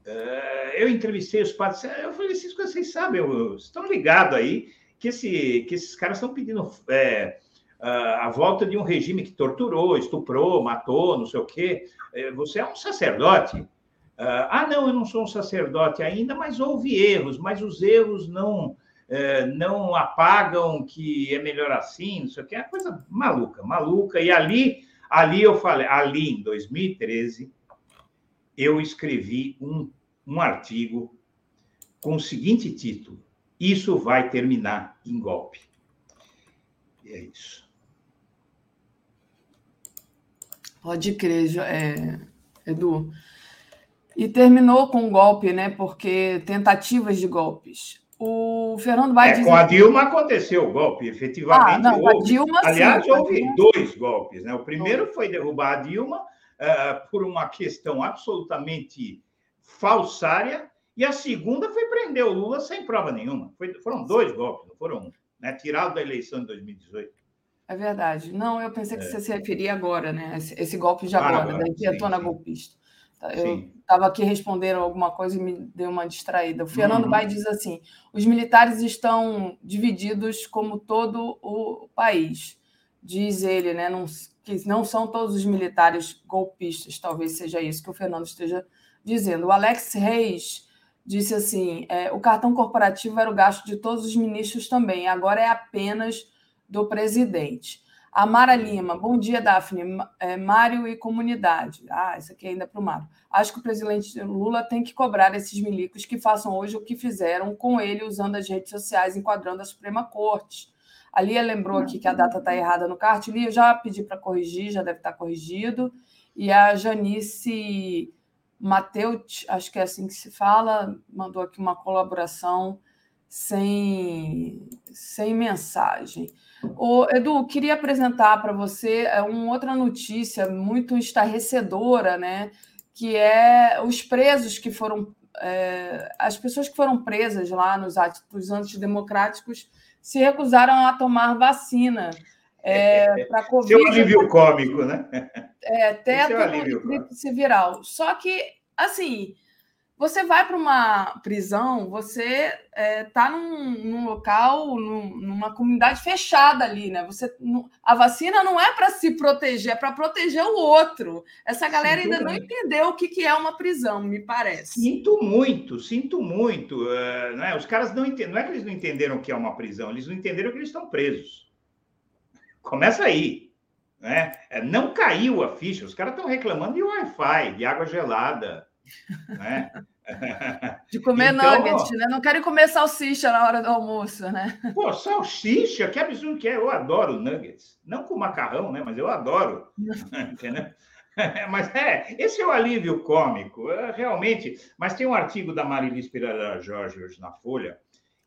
[SPEAKER 9] É, eu entrevistei os padres. Eu falei, vocês, vocês sabem, estão ligados aí que, esse, que esses caras estão pedindo é, a volta de um regime que torturou, estuprou, matou, não sei o quê. É, você é um sacerdote. Ah, ah, não, eu não sou um sacerdote ainda, mas houve erros, mas os erros não é, não apagam que é melhor assim, não sei o que, é uma coisa maluca, maluca. E ali, ali eu falei, ali em 2013, eu escrevi um, um artigo com o seguinte título: Isso vai terminar em golpe. E é isso.
[SPEAKER 7] Pode crer, é, Edu. E terminou com um golpe, né? Porque tentativas de golpes. O Fernando vai
[SPEAKER 9] é,
[SPEAKER 7] dizer...
[SPEAKER 9] Com a Dilma aconteceu o golpe, efetivamente. Ah, não, houve. A Dilma, Aliás, sim, houve Dilma... dois golpes. Né? O primeiro foi derrubar a Dilma uh, por uma questão absolutamente falsária, e a segunda foi prender o Lula sem prova nenhuma. Foi, foram dois golpes, não foram um. Né? Tirado da eleição de 2018.
[SPEAKER 7] É verdade. Não, eu pensei que é. você se referia agora, né? Esse, esse golpe de agora, agora da intentona golpista. Eu estava aqui respondendo alguma coisa e me deu uma distraída. O Fernando uhum. diz assim: os militares estão divididos como todo o país. Diz ele, né? Não, que não são todos os militares golpistas, talvez seja isso que o Fernando esteja dizendo. O Alex Reis disse assim: é, o cartão corporativo era o gasto de todos os ministros também, agora é apenas do presidente. A Mara Lima, bom dia, Daphne. É, Mário e comunidade. Ah, isso aqui ainda é para o Mário. Acho que o presidente Lula tem que cobrar esses milicos que façam hoje o que fizeram com ele usando as redes sociais, enquadrando a Suprema Corte. A Lia lembrou aqui que a data está errada no CART. Lia, eu já pedi para corrigir, já deve estar tá corrigido. E a Janice Mateus, acho que é assim que se fala, mandou aqui uma colaboração sem, sem mensagem. O Edu, queria apresentar para você é, uma outra notícia muito estarrecedora, né? Que é os presos que foram. É, as pessoas que foram presas lá nos atos antidemocráticos se recusaram a tomar vacina. É, para Covid.
[SPEAKER 9] Seu alívio cômico, né? [LAUGHS]
[SPEAKER 7] É, teto e viral. Só que, assim, você vai para uma prisão, você está é, tá num, num, local, num, numa comunidade fechada ali, né? Você, a vacina não é para se proteger, é para proteger o outro. Essa galera sinto ainda muito. não entendeu o que, que é uma prisão, me parece.
[SPEAKER 9] Sinto muito, sinto muito. Uh? Os caras não entendem, não é que eles não entenderam o que é uma prisão, eles não entenderam que eles estão presos. Começa aí. Né? É, não caiu a ficha, os caras estão reclamando de Wi-Fi, de água gelada né? [LAUGHS]
[SPEAKER 7] De comer então, nuggets, né? Não querem comer salsicha na hora do almoço, né? [LAUGHS]
[SPEAKER 9] Pô, salsicha, que absurdo que é. Eu adoro nuggets. Não com macarrão, né? Mas eu adoro. [LAUGHS] Entendeu? Mas é, esse é o alívio cômico, é, realmente. Mas tem um artigo da Marilis Pereira Jorge hoje na Folha,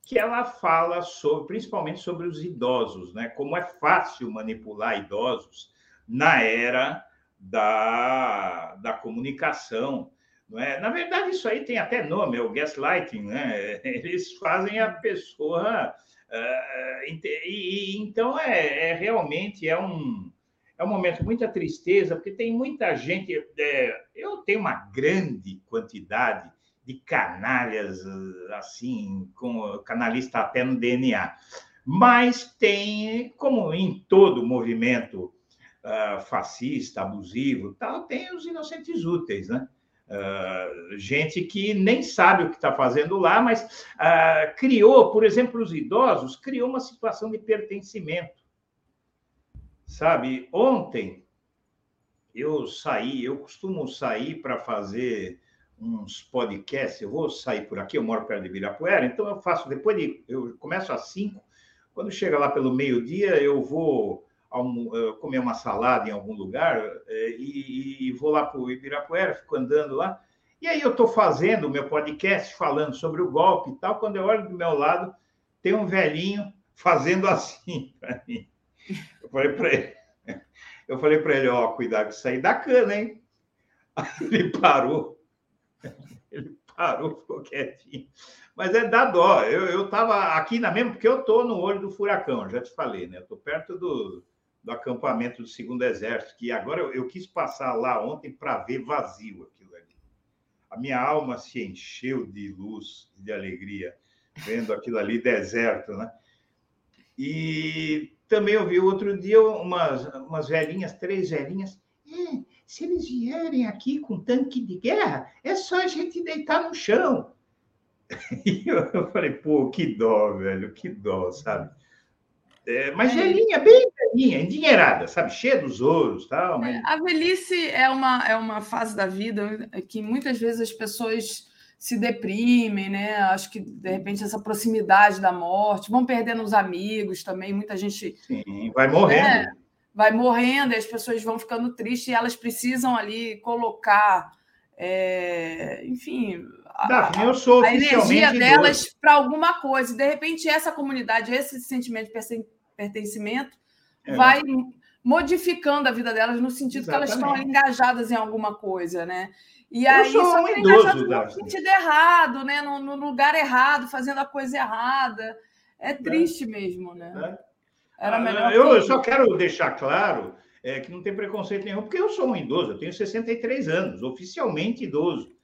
[SPEAKER 9] que ela fala sobre, principalmente sobre os idosos, né? Como é fácil manipular idosos na era da, da comunicação, não é? Na verdade, isso aí tem até nome, é o gaslighting, né? [LAUGHS] Eles fazem a pessoa. Uh, e, e, então, é, é, realmente é um, é um momento muita tristeza, porque tem muita gente. É, eu tenho uma grande quantidade de canalhas, assim, com canalista até no DNA. Mas tem, como em todo movimento uh, fascista, abusivo, tal, tem os inocentes úteis, né? Uh, gente que nem sabe o que está fazendo lá, mas uh, criou, por exemplo, os idosos, criou uma situação de pertencimento. Sabe, ontem eu saí, eu costumo sair para fazer uns podcasts, eu vou sair por aqui, eu moro perto de Virapuera, então eu faço, depois de, eu começo às cinco, quando chega lá pelo meio-dia, eu vou eh, comer uma salada em algum lugar eh, e, e vou lá para o Ibirapuera, fico andando lá. E aí eu estou fazendo o meu podcast falando sobre o golpe e tal. Quando eu olho do meu lado, tem um velhinho fazendo assim [LAUGHS] para mim. Eu falei para ele, [LAUGHS] eu falei para ele, ó, cuidado de sair da cana, hein? [LAUGHS] Ele parou, [LAUGHS] ele parou, ficou quietinho. Mas é da dó. Eu estava aqui na mesma, porque eu estou no olho do furacão, já te falei, né? Estou perto do, do acampamento do Segundo Exército, que agora eu, eu quis passar lá ontem para ver vazio aquilo ali. A minha alma se encheu de luz, de alegria, vendo aquilo ali deserto, né? E também eu vi outro dia umas, umas velhinhas, três velhinhas. É, se eles vierem aqui com tanque de guerra, é só a gente deitar no chão. [LAUGHS] E eu falei, pô, que dó, velho, que dó, sabe? É, mas é. velhinha, bem velhinha, endinheirada, sabe? Cheia dos ouros tal. Mas...
[SPEAKER 7] É, a velhice é uma, é uma fase da vida que muitas vezes as pessoas se deprimem, né? Acho que de repente essa proximidade da morte, vão perdendo os amigos também, muita gente.
[SPEAKER 9] Sim, vai morrendo. Né?
[SPEAKER 7] Vai morrendo, e as pessoas vão ficando tristes e elas precisam ali colocar, é, enfim,
[SPEAKER 9] eu sou a
[SPEAKER 7] energia delas para alguma coisa. De repente, essa comunidade, esse sentimento de pertencimento, é. vai modificando a vida delas no sentido Exatamente. que elas estão engajadas em alguma coisa, né? E eu aí
[SPEAKER 9] sou um idoso,
[SPEAKER 7] no sentido errado, né? No, no, lugar errado, fazendo a coisa errada. É, é. triste é. mesmo, né?
[SPEAKER 9] É. Era melhor. Eu, eu só quero deixar claro é, que não tem preconceito nenhum, porque eu sou um idoso, eu tenho 63 anos, oficialmente idoso.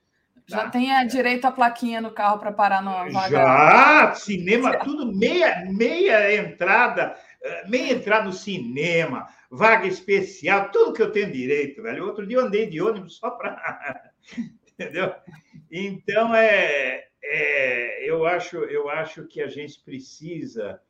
[SPEAKER 7] Já tá? tem a direito a plaquinha no carro para parar no
[SPEAKER 9] vaga. Já, cinema, tudo meia, meia entrada, eh, meia entrada no cinema, vaga especial, tudo que eu tenho direito, velho. Outro dia eu andei de ônibus só para. [LAUGHS] Entendeu? Então, é, é, eu, acho, eu acho que a gente precisa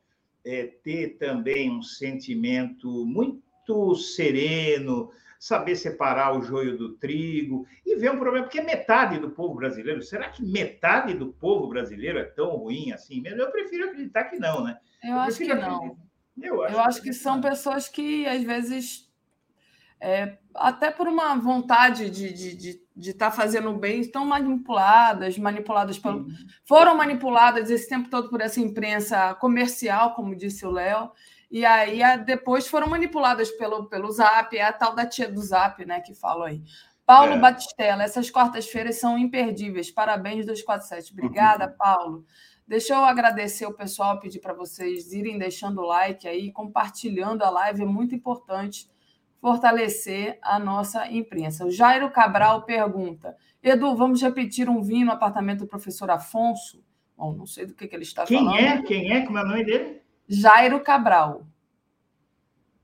[SPEAKER 9] é, ter também um sentimento muito sereno, saber separar o joio do trigo e ver um problema, porque metade do povo brasileiro, será que metade do povo brasileiro é tão ruim assim mesmo? Eu prefiro acreditar que não, né?
[SPEAKER 7] Eu, eu acho que não. Eu acho, eu acho que, que são pessoas que, às vezes, é, até por uma vontade de estar de, de, de tá fazendo bem, estão manipuladas, manipuladas pelo. Foram manipuladas esse tempo todo por essa imprensa comercial, como disse o Léo, e aí depois foram manipuladas pelo, pelo Zap, é a tal da tia do Zap, né, que falou aí. Paulo é. Batistella, essas quartas-feiras são imperdíveis. Parabéns, 247. Obrigada, uhum. Paulo. Deixa eu agradecer o pessoal, pedir para vocês irem deixando o like aí, compartilhando a live, é muito importante fortalecer a nossa imprensa. O Jairo Cabral pergunta: Edu, vamos repetir um vinho no apartamento do professor Afonso? Bom, não sei do que, que ele está
[SPEAKER 9] Quem
[SPEAKER 7] falando.
[SPEAKER 9] Quem é? Quem é? Como é o nome dele?
[SPEAKER 7] Jairo Cabral.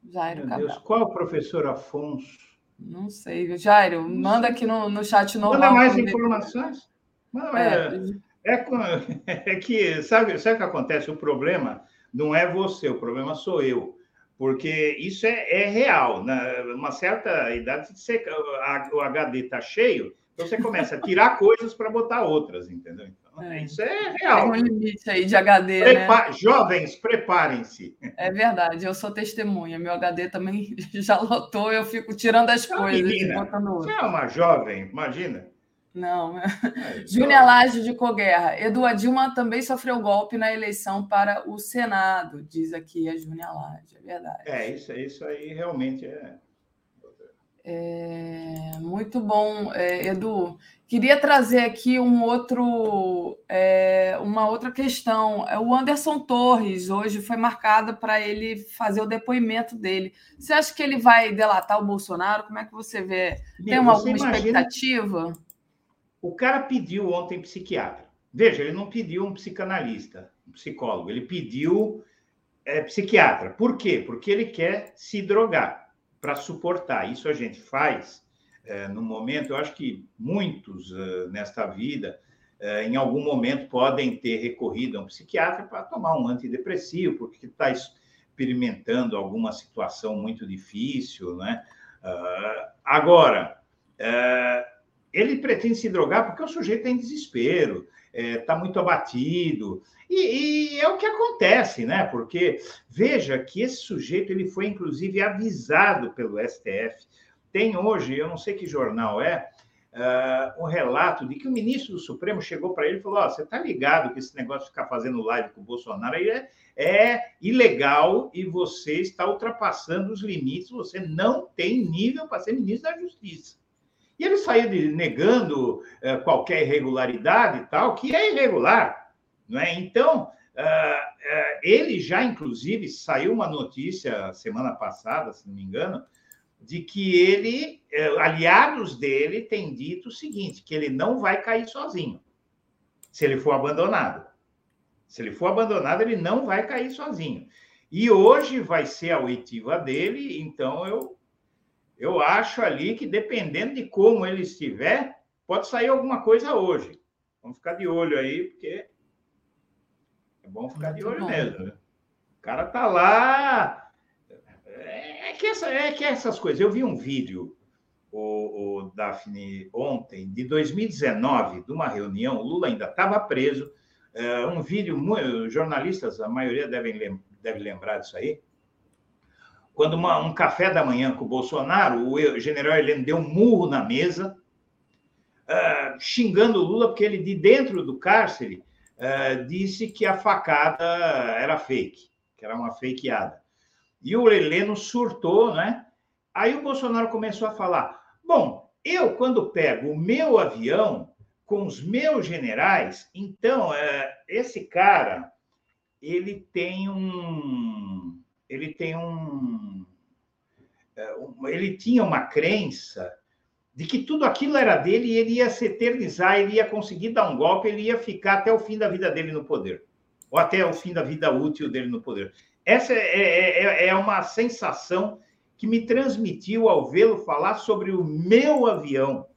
[SPEAKER 9] Jairo Meu Cabral. Deus, qual é o professor Afonso?
[SPEAKER 7] Não sei. Jairo, manda aqui no, no chat normal.
[SPEAKER 9] Manda mais informações. Manda mais. É, é, [LAUGHS] é que, sabe, sabe o que acontece? O problema não é você, o problema sou eu porque isso é, é real. Né? Uma certa idade, você, a, o HD está cheio, então você começa a tirar [LAUGHS] coisas para botar outras, entendeu? Então, é. isso é real.
[SPEAKER 7] Tem um limite aí de HD, Prepa
[SPEAKER 9] né? Jovens, preparem-se.
[SPEAKER 7] É verdade, eu sou testemunha. Meu HD também [LAUGHS] já lotou, eu fico tirando as coisas menina, e botando
[SPEAKER 9] Você é uma jovem, imagina.
[SPEAKER 7] Não. É, Júnior Laje de Coguerra. Edu Dilma também sofreu golpe na eleição para o Senado, diz aqui a Júnior Laje. É verdade.
[SPEAKER 9] É, isso, isso aí realmente é.
[SPEAKER 7] É, muito bom, é, Edu. Queria trazer aqui um outro, é, uma outra questão. É, o Anderson Torres hoje foi marcado para ele fazer o depoimento dele. Você acha que ele vai delatar o Bolsonaro? Como é que você vê? Tem uma, alguma imagina... expectativa?
[SPEAKER 9] O cara pediu ontem psiquiatra. Veja, ele não pediu um psicanalista, um psicólogo, ele pediu é, psiquiatra. Por quê? Porque ele quer se drogar para suportar. Isso a gente faz é, no momento, eu acho que muitos uh, nesta vida, uh, em algum momento, podem ter recorrido a um psiquiatra para tomar um antidepressivo, porque está experimentando alguma situação muito difícil, né? Uh, agora, ele pretende se drogar porque o sujeito está em desespero, está é, tá muito abatido. E, e, é o que acontece, né? Porque veja que esse sujeito ele foi, inclusive, avisado pelo STF. Tem hoje, eu não sei que jornal é, uh, um relato de que o ministro do Supremo chegou para ele e falou: oh, você está ligado que esse negócio de ficar fazendo live com o Bolsonaro aí é, é ilegal e você está ultrapassando os limites, você não tem nível para ser ministro da Justiça. E ele saiu de, negando é, qualquer irregularidade e tal, que é irregular. Não é? Então, é, é, ele já, inclusive, saiu uma notícia semana passada, se não me engano, de que ele, aliados dele, têm dito o seguinte: que ele não vai cair sozinho, se ele for abandonado. Se ele for abandonado, ele não vai cair sozinho. E hoje vai ser a oitiva dele, então eu eu acho ali que dependendo de como ele estiver, pode sair alguma coisa hoje. Vamos ficar de olho aí, porque é bom ficar de olho mesmo. Né? O cara tá lá. É que, essa, é que essas coisas. Eu vi um vídeo, o, o Daphne, ontem, de 2019, de uma reunião, o Lula ainda estava preso. É, um vídeo, jornalistas, a maioria devem, deve lembrar disso aí quando uma, um café da manhã com o Bolsonaro, o general Heleno deu um murro na mesa, uh, xingando o Lula, porque ele, de dentro do cárcere, uh, disse que a facada era fake, que era uma fakeada. E o Heleno surtou, né? Aí o Bolsonaro começou a falar: bom, eu, quando pego o meu avião com os meus generais, então, uh, esse cara, ele tem um ele tem é, um, ele tinha uma crença de que tudo aquilo era dele e ele ia se eternizar, ele ia conseguir dar um golpe, ele ia ficar até o fim da vida dele no poder, ou até o fim da vida útil dele no poder. Essa é, é, é, é uma sensação que me transmitiu ao vê-lo falar sobre o meu avião.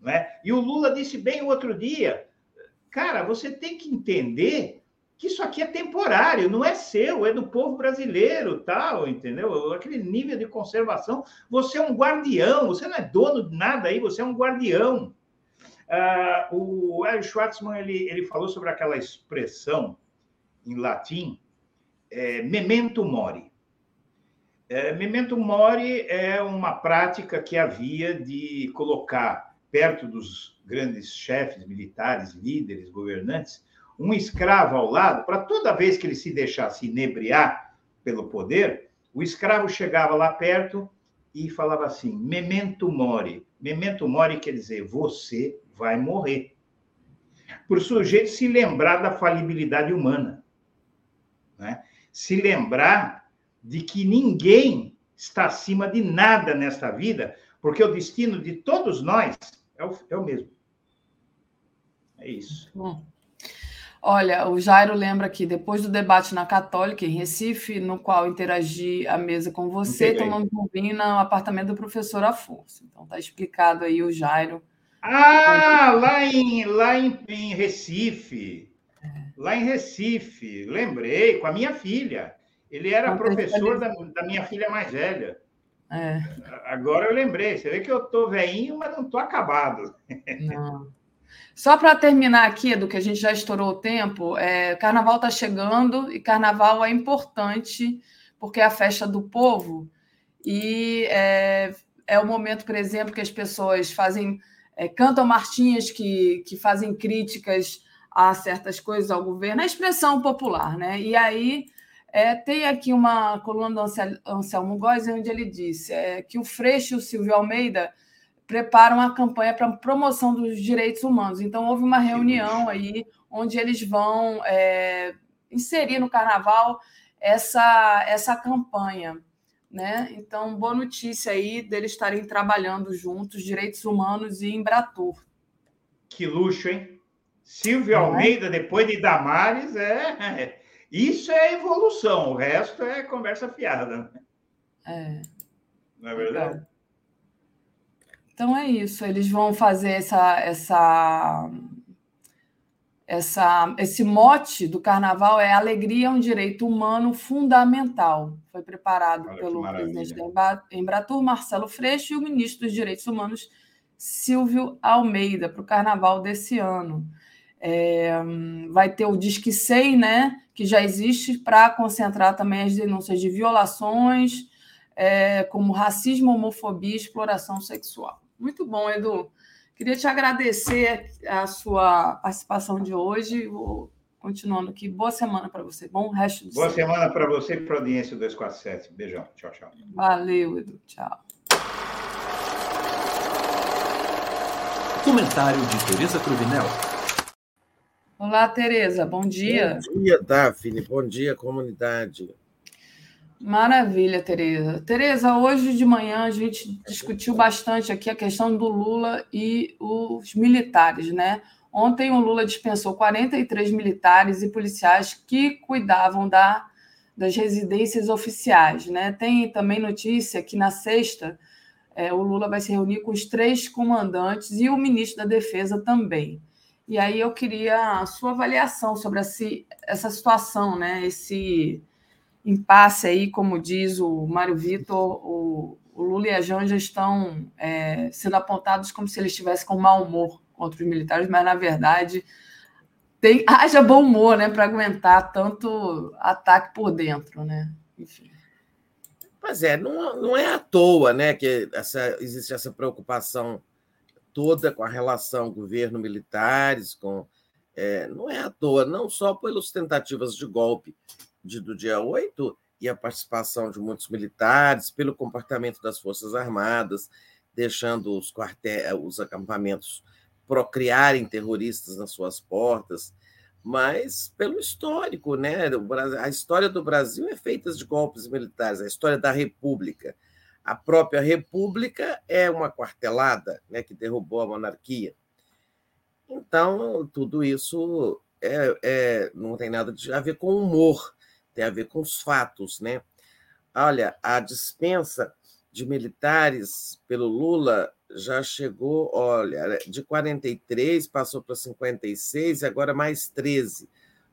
[SPEAKER 9] Né? E o Lula disse bem outro dia, cara, você tem que entender que isso aqui é temporário, não é seu, é do povo brasileiro, tal, entendeu? Aquele nível de conservação. Você é um guardião, você não é dono de nada aí, você é um guardião. Ah, o Hélio Schwartzman ele, ele falou sobre aquela expressão em latim, é, memento mori. É, memento mori é uma prática que havia de colocar perto dos grandes chefes militares, líderes, governantes, um escravo ao lado, para toda vez que ele se deixasse inebriar pelo poder, o escravo chegava lá perto e falava assim: memento mori. Memento mori quer dizer você vai morrer. Por o sujeito se lembrar da falibilidade humana, né? se lembrar de que ninguém está acima de nada nesta vida, porque o destino de todos nós é o, é o mesmo. É isso.
[SPEAKER 7] Olha, o Jairo lembra que depois do debate na Católica, em Recife, no qual interagi a mesa com você, tomamos um vinho no apartamento do professor Afonso. Então, está explicado aí o Jairo.
[SPEAKER 9] Ah, lá em, lá em, em Recife. Lá em Recife, lembrei, com a minha filha. Ele era professor da, da minha filha mais velha.
[SPEAKER 7] É.
[SPEAKER 9] Agora eu lembrei. Você vê que eu estou veinho, mas não estou acabado.
[SPEAKER 7] Não. Só para terminar aqui, do que a gente já estourou o tempo, é, Carnaval está chegando e Carnaval é importante porque é a festa do povo e é, é o momento, por exemplo, que as pessoas fazem é, cantam marchinhas que, que fazem críticas a certas coisas ao governo, a expressão popular, né? E aí é, tem aqui uma coluna do Anselmo Góes, onde ele disse é, que o Freixo e o Silvio Almeida preparam a campanha para promoção dos direitos humanos. Então, houve uma reunião aí onde eles vão é, inserir no carnaval essa, essa campanha. Né? Então, boa notícia aí deles estarem trabalhando juntos, direitos humanos e Embratur.
[SPEAKER 9] Que luxo, hein? Silvio é? Almeida, depois de Damares, é. [LAUGHS] Isso é evolução, o resto é conversa fiada.
[SPEAKER 7] É.
[SPEAKER 9] Não é verdade?
[SPEAKER 7] Então é isso, eles vão fazer essa, essa, essa, esse mote do carnaval é alegria é um direito humano fundamental. Foi preparado Olha pelo presidente da Embratur, Marcelo Freixo, e o ministro dos Direitos Humanos, Silvio Almeida, para o carnaval desse ano. É, vai ter o Disque 100, né, que já existe para concentrar também as denúncias de violações, é, como racismo, homofobia e exploração sexual. Muito bom, Edu. Queria te agradecer a sua participação de hoje. Vou continuando aqui. Boa semana para você. Bom resto
[SPEAKER 9] do Boa semana para você e para a audiência 247. Beijão. Tchau, tchau.
[SPEAKER 7] Valeu, Edu. Tchau.
[SPEAKER 2] Comentário de Tereza Cruvinel.
[SPEAKER 7] Olá, Tereza. Bom dia.
[SPEAKER 10] Bom dia, Daphne. Bom dia, comunidade.
[SPEAKER 7] Maravilha, Tereza. Tereza, hoje de manhã a gente discutiu bastante aqui a questão do Lula e os militares, né? Ontem o Lula dispensou 43 militares e policiais que cuidavam da, das residências oficiais, né? Tem também notícia que na sexta é, o Lula vai se reunir com os três comandantes e o ministro da Defesa também. E aí eu queria a sua avaliação sobre essa, essa situação, né? Esse impasse aí, como diz o Mário Vitor, o, o Lula e a Janja estão é, sendo apontados como se eles estivessem com mau humor contra os militares, mas na verdade tem, [LAUGHS] haja bom humor né, para aguentar tanto ataque por dentro, né? Enfim.
[SPEAKER 10] Pois é, não, não é à toa né, que essa, existe essa preocupação toda com a relação governo-militares, com é, não é à toa, não só pelas tentativas de golpe de, do dia 8 e a participação de muitos militares, pelo comportamento das Forças Armadas, deixando os, quartéis, os acampamentos procriarem terroristas nas suas portas, mas pelo histórico, né? A história do Brasil é feita de golpes militares, a história da República. A própria República é uma quartelada né, que derrubou a monarquia. Então, tudo isso é, é, não tem nada a ver com humor tem a ver com os fatos, né? Olha, a dispensa de militares pelo Lula já chegou, olha, de 43 passou para 56 e agora mais 13.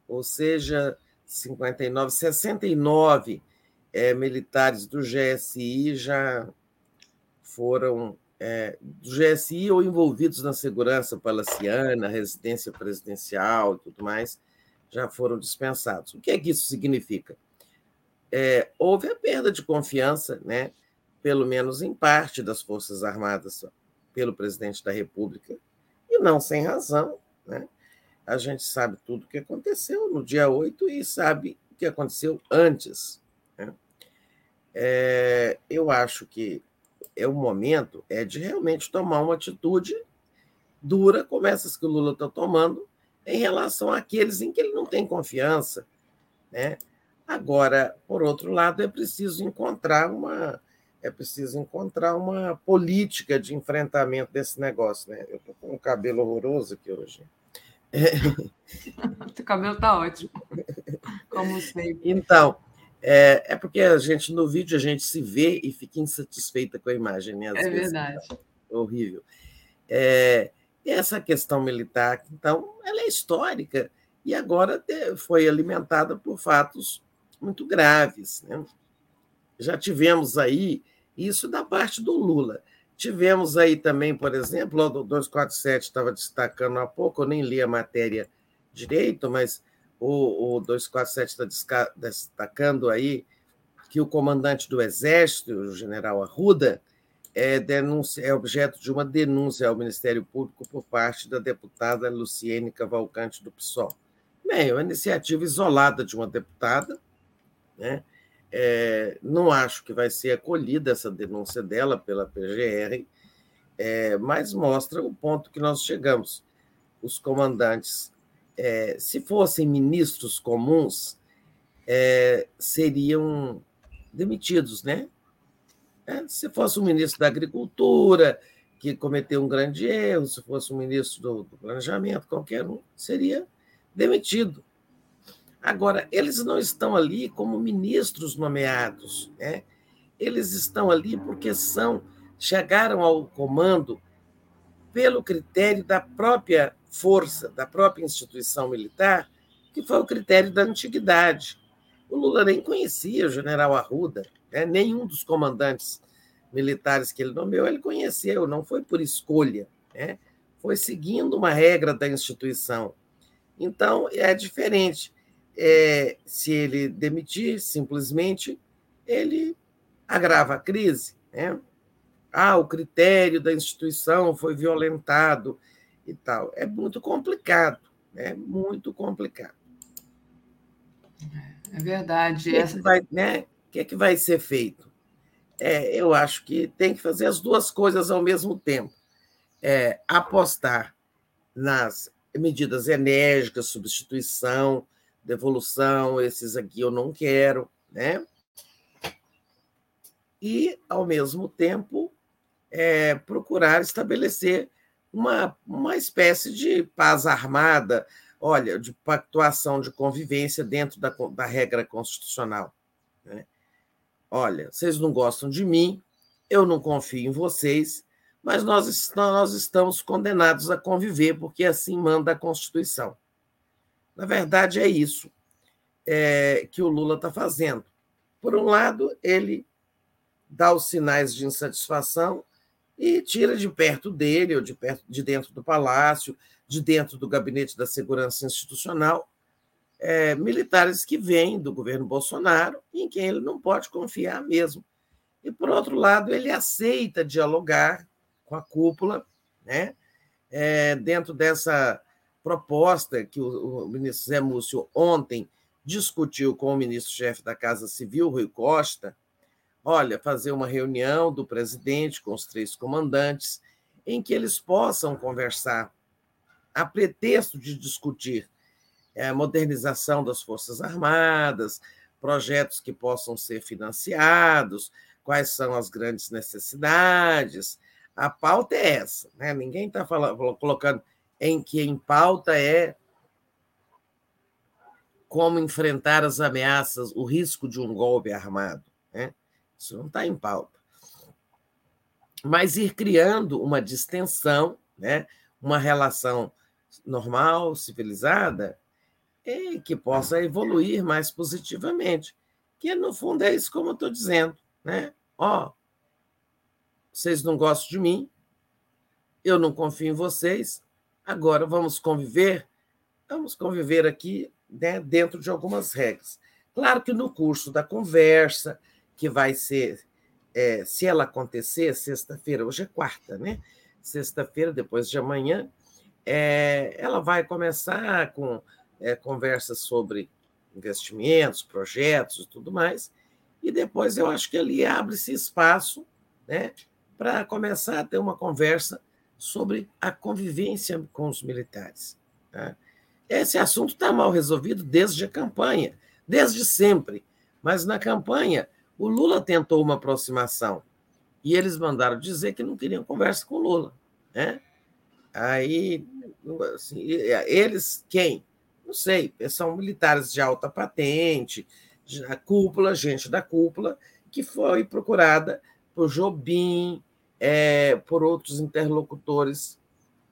[SPEAKER 10] ou seja, 59, 69 é, militares do GSI já foram é, do GSI ou envolvidos na segurança palaciana, residência presidencial e tudo mais, já foram dispensados. O que é que isso significa? É, houve a perda de confiança, né, pelo menos em parte das Forças Armadas, pelo presidente da República, e não sem razão. Né? A gente sabe tudo o que aconteceu no dia 8 e sabe o que aconteceu antes. Né? É, eu acho que é o momento é de realmente tomar uma atitude dura, como essas que o Lula está tomando, em relação àqueles em que ele não tem confiança. Né? Agora, por outro lado, é preciso encontrar uma é preciso encontrar uma política de enfrentamento desse negócio. Né? Eu estou com um cabelo horroroso aqui hoje. [LAUGHS]
[SPEAKER 7] É. O cabelo está ótimo, como sempre.
[SPEAKER 10] Então, é, é, porque a gente, no vídeo, a gente se vê e fica insatisfeita com a imagem. Né?
[SPEAKER 7] Às é vezes, verdade.
[SPEAKER 10] É horrível. É, essa questão militar, então, ela é histórica e agora foi alimentada por fatos muito graves. Né? Já tivemos aí isso da parte do Lula. Tivemos aí também, por exemplo, o 247 estava destacando há pouco, eu nem li a matéria direito, mas o, o 247 está destacando aí que o comandante do Exército, o general Arruda, é, é objeto de uma denúncia ao Ministério Público por parte da deputada Luciene Cavalcante do PSOL. Bem, é uma iniciativa isolada de uma deputada, né? É, não acho que vai ser acolhida essa denúncia dela pela PGR, é, mas mostra o ponto que nós chegamos. Os comandantes, é, se fossem ministros comuns, é, seriam demitidos, né? É, se fosse um ministro da Agricultura, que cometeu um grande erro, se fosse um ministro do, do Planejamento, qualquer um, seria demitido. Agora, eles não estão ali como ministros nomeados, né? eles estão ali porque são chegaram ao comando pelo critério da própria força, da própria instituição militar, que foi o critério da antiguidade. O Lula nem conhecia o general Arruda, né? Nenhum dos comandantes militares que ele nomeou ele conheceu, não foi por escolha, né? foi seguindo uma regra da instituição. Então, é diferente. É, se ele demitir, simplesmente, ele agrava a crise. Né? Ah, o critério da instituição foi violentado e tal. É muito complicado, é né? muito complicado.
[SPEAKER 7] É verdade.
[SPEAKER 10] É que vai, né? Que, é que vai ser feito? É, eu acho que tem que fazer as duas coisas ao mesmo tempo. É, apostar nas medidas enérgicas, substituição, devolução, esses aqui eu não quero, né? E, ao mesmo tempo, é, procurar estabelecer uma, uma espécie de paz armada, olha, de pactuação de convivência dentro da, da regra constitucional. Né? Olha, vocês não gostam de mim, eu não confio em vocês, mas nós, nós estamos condenados a conviver, porque assim manda a Constituição. Na verdade, é isso é, que o Lula está fazendo. Por um lado, ele dá os sinais de insatisfação e tira de perto dele, ou de perto de dentro do palácio, de dentro do gabinete da segurança institucional, é, militares que vêm do governo Bolsonaro, em quem ele não pode confiar mesmo. E, por outro lado, ele aceita dialogar com a cúpula, né? É, dentro dessa proposta que o, o ministro Zé Múcio ontem discutiu com o ministro-chefe da Casa Civil, Rui Costa, olha, fazer uma reunião do presidente com os três comandantes, em que eles possam conversar, a pretexto de discutir é, modernização das Forças Armadas, projetos que possam ser financiados, quais são as grandes necessidades. A pauta é essa, né? ninguém está colocando em que em pauta é como enfrentar as ameaças, o risco de um golpe armado. Né? Isso não está em pauta. Mas ir criando uma distensão, né? uma relação normal, civilizada, e que possa evoluir mais positivamente. Que, no fundo, é isso como eu estou dizendo. Né? Ó, vocês não gostam de mim, eu não confio em vocês, agora vamos conviver, vamos conviver aqui né, dentro de algumas regras. Claro que no curso da conversa, que vai ser, é, se ela acontecer, sexta-feira, hoje é quarta, né? Sexta-feira, depois de amanhã, é, ela vai começar com é, conversas sobre investimentos, projetos e tudo mais, e depois eu acho que ali abre-se espaço né, para começar a ter uma conversa sobre a convivência com os militares. Tá? Esse assunto está mal resolvido desde a campanha, desde sempre. Mas na campanha, o Lula tentou uma aproximação e eles mandaram dizer que não queriam conversa com o Lula. Né? Aí, assim, eles, quem? Não sei, são militares de alta patente, a cúpula, gente da cúpula, que foi procurada por Jobim, é, por outros interlocutores,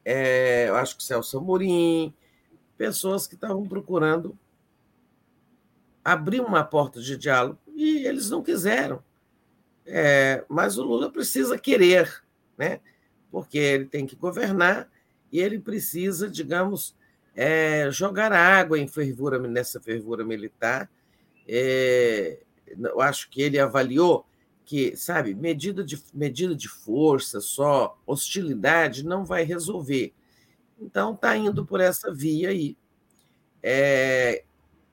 [SPEAKER 10] é, eu acho que Celso Amorim, pessoas que estavam procurando abrir uma porta de diálogo e eles não quiseram. É, mas o Lula precisa querer, né? porque ele tem que governar e ele precisa, digamos, é, jogar água em fervura, nessa fervura militar. É, eu acho que ele avaliou que, sabe, medida de, medida de força, só hostilidade não vai resolver. Então, está indo por essa via aí, é,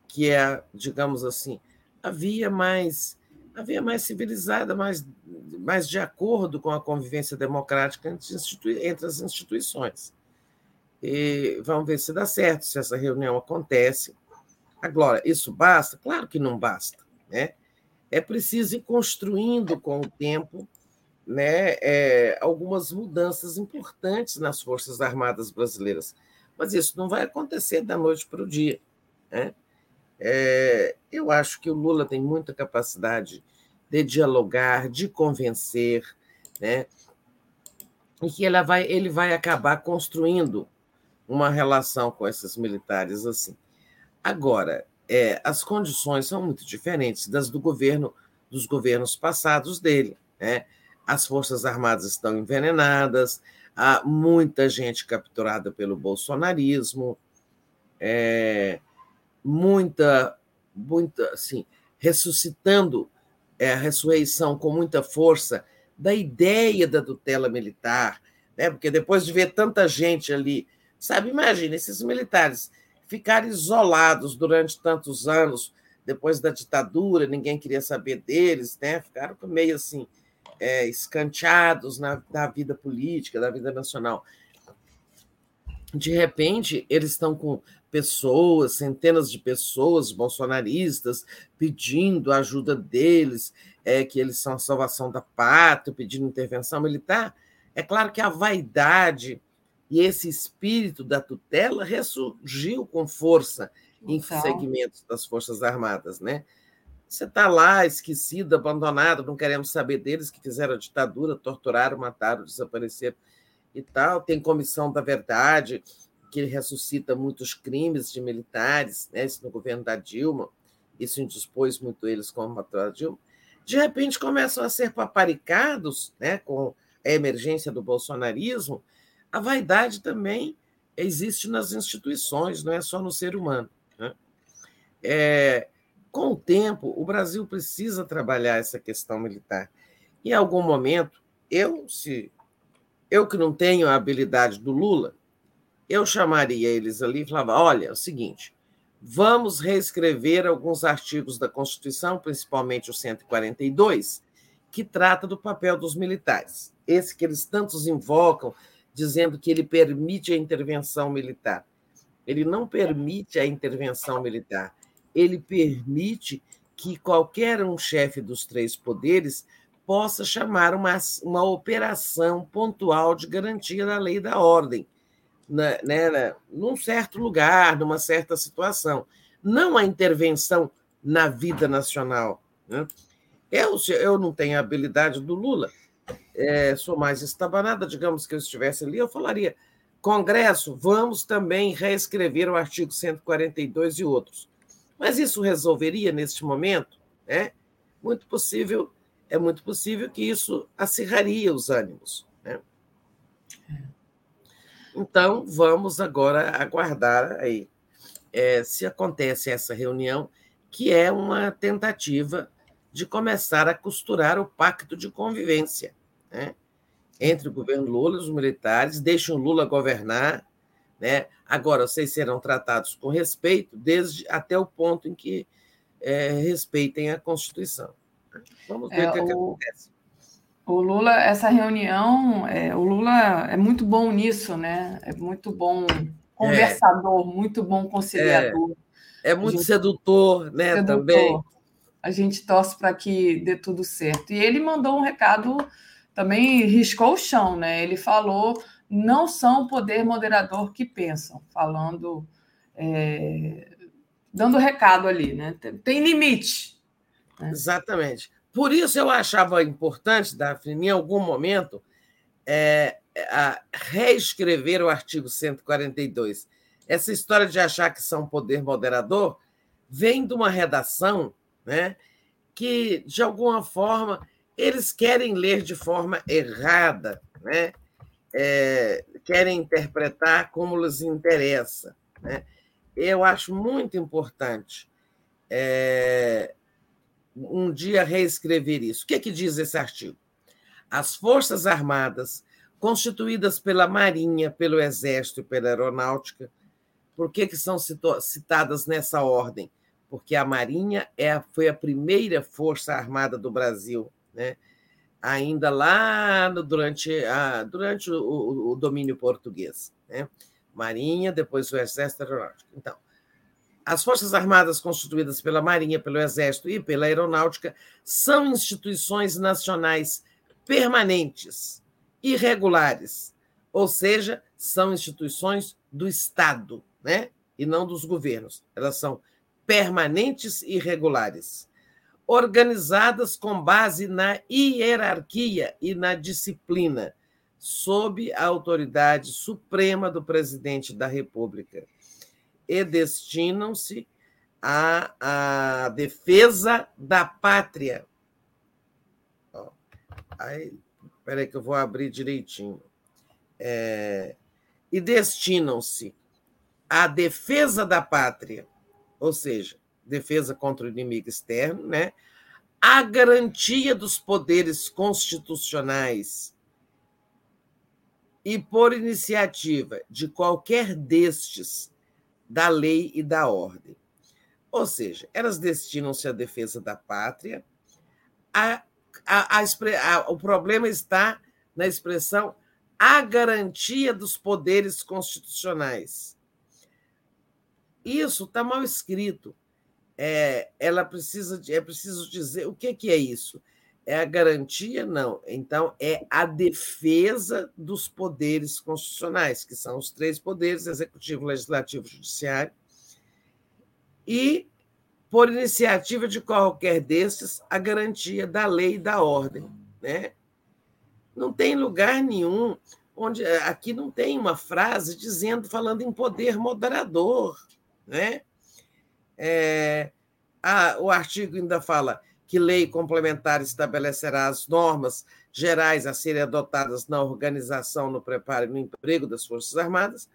[SPEAKER 10] que é, digamos assim, a via mais, a via mais civilizada, mais, mais de acordo com a convivência democrática entre, entre as instituições. E vamos ver se dá certo, se essa reunião acontece. Agora, isso basta? Claro que não basta. Né? É preciso ir construindo com o tempo né, é, algumas mudanças importantes nas Forças Armadas brasileiras. Mas isso não vai acontecer da noite para o dia. Né? É, eu acho que o Lula tem muita capacidade de dialogar, de convencer, né? e que ela vai, ele vai acabar construindo uma relação com esses militares assim. Agora, é, as condições são muito diferentes das do governo dos governos passados dele. Né? as Forças Armadas estão envenenadas, há muita gente capturada pelo bolsonarismo, é, muita, muita, assim, ressuscitando é, a ressurreição com muita força da ideia da tutela militar, né? porque depois de ver tanta gente ali, sabe, imagina esses militares ficarem isolados durante tantos anos, depois da ditadura, ninguém queria saber deles, né? ficaram meio assim, é, escanteados na, na vida política, da vida nacional. De repente, eles estão com pessoas, centenas de pessoas bolsonaristas pedindo ajuda deles, é, que eles são a salvação da pátria, pedindo intervenção militar. É claro que a vaidade e esse espírito da tutela ressurgiu com força em então... segmentos das Forças Armadas, né? Você está lá, esquecido, abandonado, não queremos saber deles que fizeram a ditadura, torturaram, mataram, desapareceram e tal. Tem comissão da verdade, que ressuscita muitos crimes de militares, né? isso no governo da Dilma, isso indispôs muito eles com a Dilma. De repente começam a ser paparicados né? com a emergência do bolsonarismo. A vaidade também existe nas instituições, não é só no ser humano. Né? É, com o tempo, o Brasil precisa trabalhar essa questão militar. Em algum momento, eu, se eu que não tenho a habilidade do Lula, eu chamaria eles ali e falava: olha, é o seguinte, vamos reescrever alguns artigos da Constituição, principalmente o 142, que trata do papel dos militares. Esse que eles tantos invocam, dizendo que ele permite a intervenção militar. Ele não permite a intervenção militar ele permite que qualquer um chefe dos três poderes possa chamar uma, uma operação pontual de garantia da lei da ordem, né, né, num certo lugar, numa certa situação. Não a intervenção na vida nacional. Né? Eu, eu não tenho a habilidade do Lula, é, sou mais estabanada, digamos que eu estivesse ali, eu falaria: Congresso, vamos também reescrever o artigo 142 e outros. Mas isso resolveria neste momento? É muito possível, é muito possível que isso acirraria os ânimos. Né? Então, vamos agora aguardar aí é, se acontece essa reunião, que é uma tentativa de começar a costurar o pacto de convivência né? entre o governo Lula e os militares, deixam Lula governar. Né? Agora, vocês serão tratados com respeito, desde até o ponto em que é, respeitem a Constituição. Vamos ver é, o que, o... que acontece.
[SPEAKER 7] O Lula, essa reunião, é, o Lula é muito bom nisso, né? É muito bom conversador, é. muito bom conciliador.
[SPEAKER 10] É, é muito gente, sedutor, né? Sedutor. Também.
[SPEAKER 7] A gente torce para que dê tudo certo. E ele mandou um recado, também riscou o chão, né? Ele falou: não são o poder moderador que pensam, falando, é, dando recado ali, né? Tem, limite.
[SPEAKER 10] Né? Exatamente. Por isso eu achava importante, Daphne, em algum momento, é, a reescrever o artigo 142. Essa história de achar que são poder moderador vem de uma redação né, que, de alguma forma, eles querem ler de forma errada, né? É, querem interpretar como lhes interessa. Né? Eu acho muito importante é, um dia reescrever isso. O que, é que diz esse artigo? As Forças Armadas, constituídas pela Marinha, pelo Exército e pela Aeronáutica, por que, que são citadas nessa ordem? Porque a Marinha é, foi a primeira força armada do Brasil, né? ainda lá no, durante, a, durante o, o, domínio português. Né? Marinha, depois o Exército a Aeronáutica. Então, as Forças Armadas, constituídas pela Marinha, pelo Exército e pela Aeronáutica, são instituições nacionais permanentes, irregulares, ou seja, são instituições do Estado, né? e não dos governos. Elas são permanentes e irregulares, organizadas com base na hierarquia e na disciplina, sob a autoridade suprema do presidente da República e destinam-se à, à defesa da pátria. Aí, peraí que eu vou abrir direitinho. É, e destinam-se à defesa da pátria, ou seja, defesa contra o inimigo externo, né? a garantia dos poderes constitucionais e por iniciativa de qualquer destes da lei e da ordem. Ou seja, elas destinam-se à defesa da pátria. A, a, a, o problema está na expressão a garantia dos poderes constitucionais. Isso está mal escrito. É, ela precisa é preciso dizer o que, que é isso. É a garantia? Não. Então, é a defesa dos poderes constitucionais, que são os três poderes: executivo, legislativo e judiciário. E, por iniciativa de qualquer desses, a garantia da lei e da ordem. Né? Não tem lugar nenhum onde. Aqui não tem uma frase dizendo, falando em poder moderador. Né? É, a, o artigo ainda fala que lei complementar estabelecerá as normas gerais a serem adotadas na organização, no preparo e no emprego das Forças Armadas.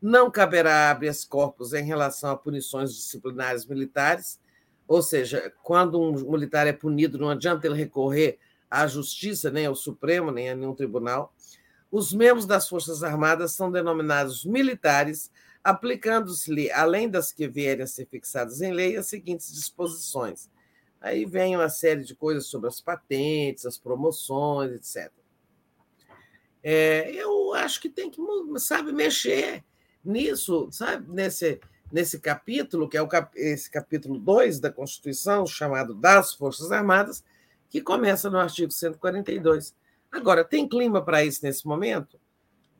[SPEAKER 10] Não caberá habeas corpus em relação a punições disciplinares militares, ou seja, quando um militar é punido, não adianta ele recorrer à justiça, nem ao Supremo, nem a nenhum tribunal. Os membros das Forças Armadas são denominados militares, aplicando-se-lhe, além das que vierem a ser fixadas em lei, as seguintes disposições Aí vem uma série de coisas sobre as patentes, as promoções, etc. É, eu acho que tem que, sabe, mexer nisso, sabe, nesse, nesse capítulo, que é o cap, esse capítulo 2 da Constituição, chamado das Forças Armadas, que começa no artigo 142. Agora, tem clima para isso nesse momento?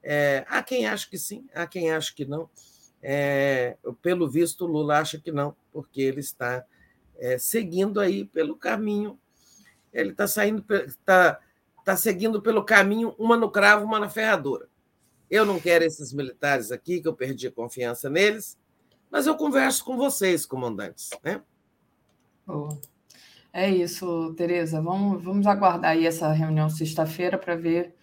[SPEAKER 10] É, há quem acha que sim, há quem acha que não. É, pelo visto, Lula acha que não, porque ele está é, seguindo aí pelo caminho. Ele está saindo, está tá seguindo pelo caminho, uma no cravo, uma na ferradura. Eu não quero esses militares aqui, que eu perdi a confiança neles, mas eu converso com vocês, comandantes. Né?
[SPEAKER 7] Boa. É isso, Tereza. Vamos, vamos aguardar aí essa reunião sexta-feira para ver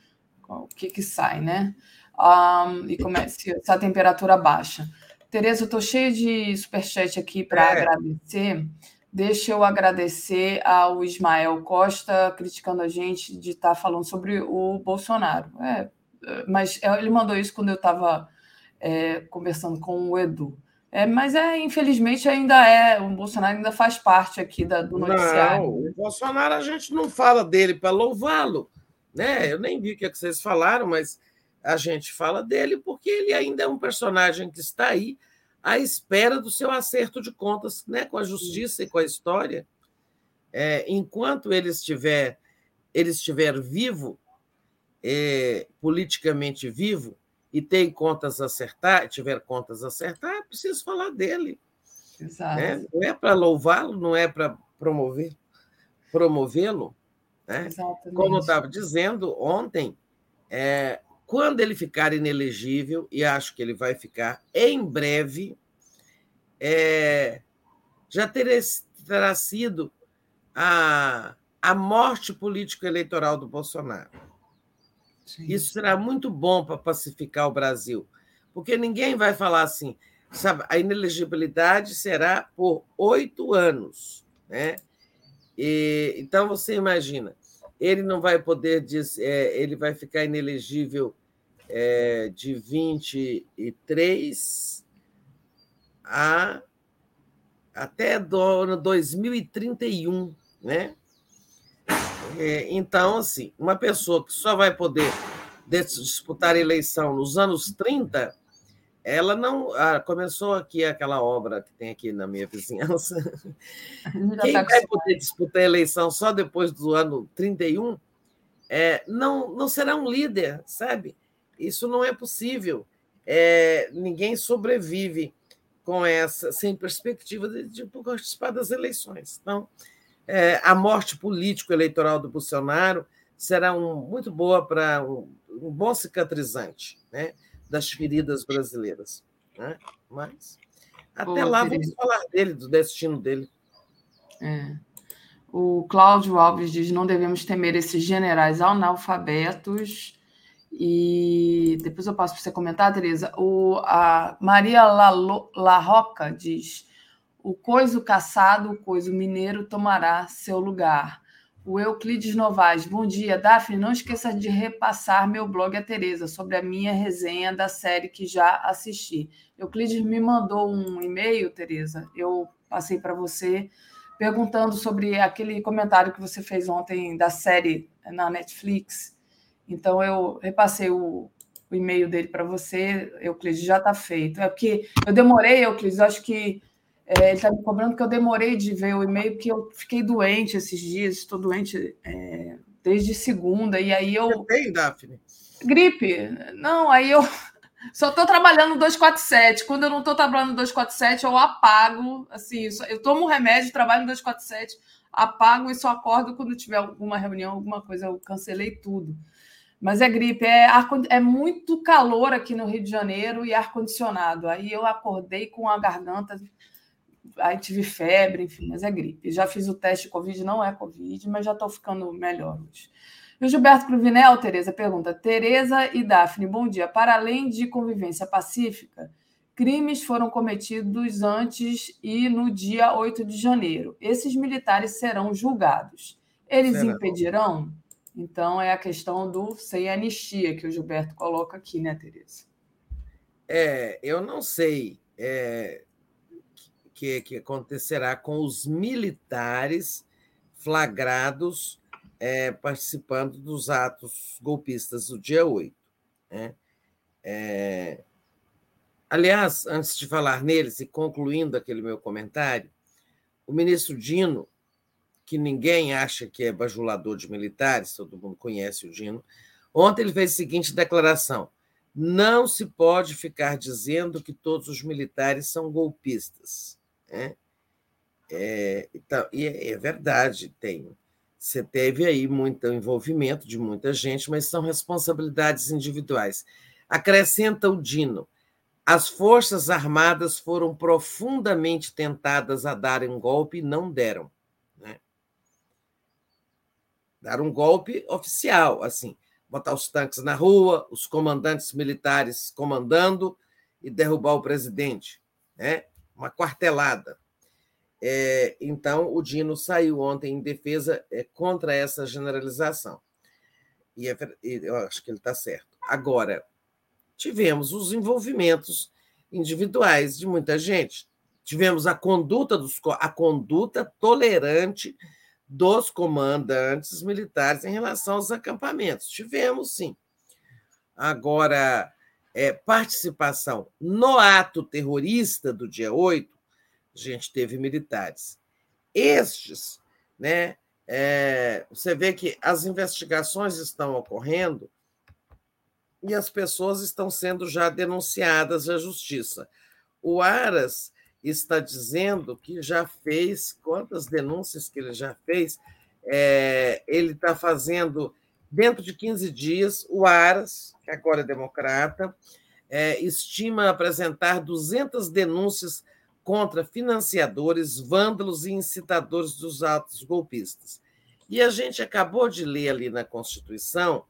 [SPEAKER 7] o que, que sai, né? Um, e como é, se, se a temperatura baixa. Tereza, eu estou cheia de superchat aqui para é. agradecer. Deixa eu agradecer ao Ismael Costa criticando a gente de estar tá falando sobre o Bolsonaro. É, mas ele mandou isso quando eu estava é, conversando com o Edu. É, mas é, infelizmente ainda é, o Bolsonaro ainda faz parte aqui da, do noticiário.
[SPEAKER 10] Não, o Bolsonaro a gente não fala dele para louvá-lo, né? Eu nem vi o que, é que vocês falaram, mas a gente fala dele porque ele ainda é um personagem que está aí à espera do seu acerto de contas né, com a justiça e com a história. É, enquanto ele estiver, ele estiver vivo, é, politicamente vivo, e tem contas a acertar, tiver contas a acertar, é preciso falar dele. Exato. Né? Não é para louvá-lo, não é para promover, promovê-lo. Né? Como eu estava dizendo ontem, é, quando ele ficar inelegível, e acho que ele vai ficar em breve, é, já terá, terá sido a, a morte político-eleitoral do Bolsonaro. Sim. Isso será muito bom para pacificar o Brasil, porque ninguém vai falar assim, sabe, a inelegibilidade será por oito anos. Né? E, então, você imagina, ele não vai poder dizer, é, ele vai ficar inelegível é, de 23 a até do ano 2031, né? É, então, assim, uma pessoa que só vai poder disputar eleição nos anos 30, ela não. Ah, começou aqui aquela obra que tem aqui na minha vizinhança. [LAUGHS] Quem tá vai poder disputar a eleição só depois do ano 31 é, não, não será um líder, sabe? Isso não é possível. É, ninguém sobrevive com essa, sem perspectiva de, de participar das eleições. Então, é, a morte político-eleitoral do Bolsonaro será um, muito boa para um, um, bom cicatrizante né, das feridas brasileiras. Né? Mas até lá vamos falar dele, do destino dele.
[SPEAKER 7] É. O Cláudio Alves diz: não devemos temer esses generais analfabetos. E depois eu passo para você comentar, Tereza. O, a Maria Larroca diz: o coiso caçado, o coiso mineiro tomará seu lugar. O Euclides Novaes, bom dia. Daphne, não esqueça de repassar meu blog a Tereza sobre a minha resenha da série que já assisti. Euclides me mandou um e-mail, Tereza, eu passei para você, perguntando sobre aquele comentário que você fez ontem da série na Netflix. Então, eu repassei o, o e-mail dele para você, Euclides, já está feito. É porque eu demorei, Euclides, acho que é, ele está me cobrando que eu demorei de ver o e-mail, porque eu fiquei doente esses dias, estou doente é, desde segunda, e aí eu.
[SPEAKER 10] Você tem, Daphne?
[SPEAKER 7] Gripe. Não, aí eu [LAUGHS] só estou trabalhando no 247. Quando eu não estou trabalhando no 247, eu apago. Assim, eu tomo um remédio, trabalho no 247, apago e só acordo quando tiver alguma reunião, alguma coisa. Eu cancelei tudo. Mas é gripe, é, ar, é muito calor aqui no Rio de Janeiro e ar-condicionado. Aí eu acordei com a garganta aí tive febre, enfim, mas é gripe. Já fiz o teste de Covid, não é Covid, mas já estou ficando melhor hoje. E o Gilberto Cruvinel, Tereza, pergunta: Tereza e Daphne, bom dia. Para além de convivência pacífica, crimes foram cometidos antes e no dia 8 de janeiro. Esses militares serão julgados. Eles Será? impedirão? Então, é a questão do sem anistia que o Gilberto coloca aqui, né, Tereza?
[SPEAKER 10] É, eu não sei. É, que, que acontecerá com os militares flagrados é, participando dos atos golpistas do dia 8. Né? É... Aliás, antes de falar neles e concluindo aquele meu comentário, o ministro Dino, que ninguém acha que é bajulador de militares, todo mundo conhece o Dino, ontem ele fez a seguinte declaração: não se pode ficar dizendo que todos os militares são golpistas. Né? É, então, e é, é verdade, tem. Você teve aí muito envolvimento de muita gente, mas são responsabilidades individuais. Acrescenta o Dino. As Forças Armadas foram profundamente tentadas a darem um golpe e não deram. Né? Dar um golpe oficial, assim, botar os tanques na rua, os comandantes militares comandando e derrubar o presidente. Né? Uma quartelada. É, então, o Dino saiu ontem em defesa é, contra essa generalização. E, é, eu acho que ele está certo. Agora, tivemos os envolvimentos individuais de muita gente. Tivemos a conduta dos a conduta tolerante dos comandantes militares em relação aos acampamentos. Tivemos, sim. Agora, é, participação no ato terrorista do dia 8, a gente teve militares. Estes, né, é, você vê que as investigações estão ocorrendo e as pessoas estão sendo já denunciadas à justiça. O Aras está dizendo que já fez, quantas denúncias que ele já fez? É, ele está fazendo, dentro de 15 dias, o Aras, que agora é democrata, é, estima apresentar 200 denúncias contra financiadores, vândalos e incitadores dos atos golpistas. E a gente acabou de ler ali na Constituição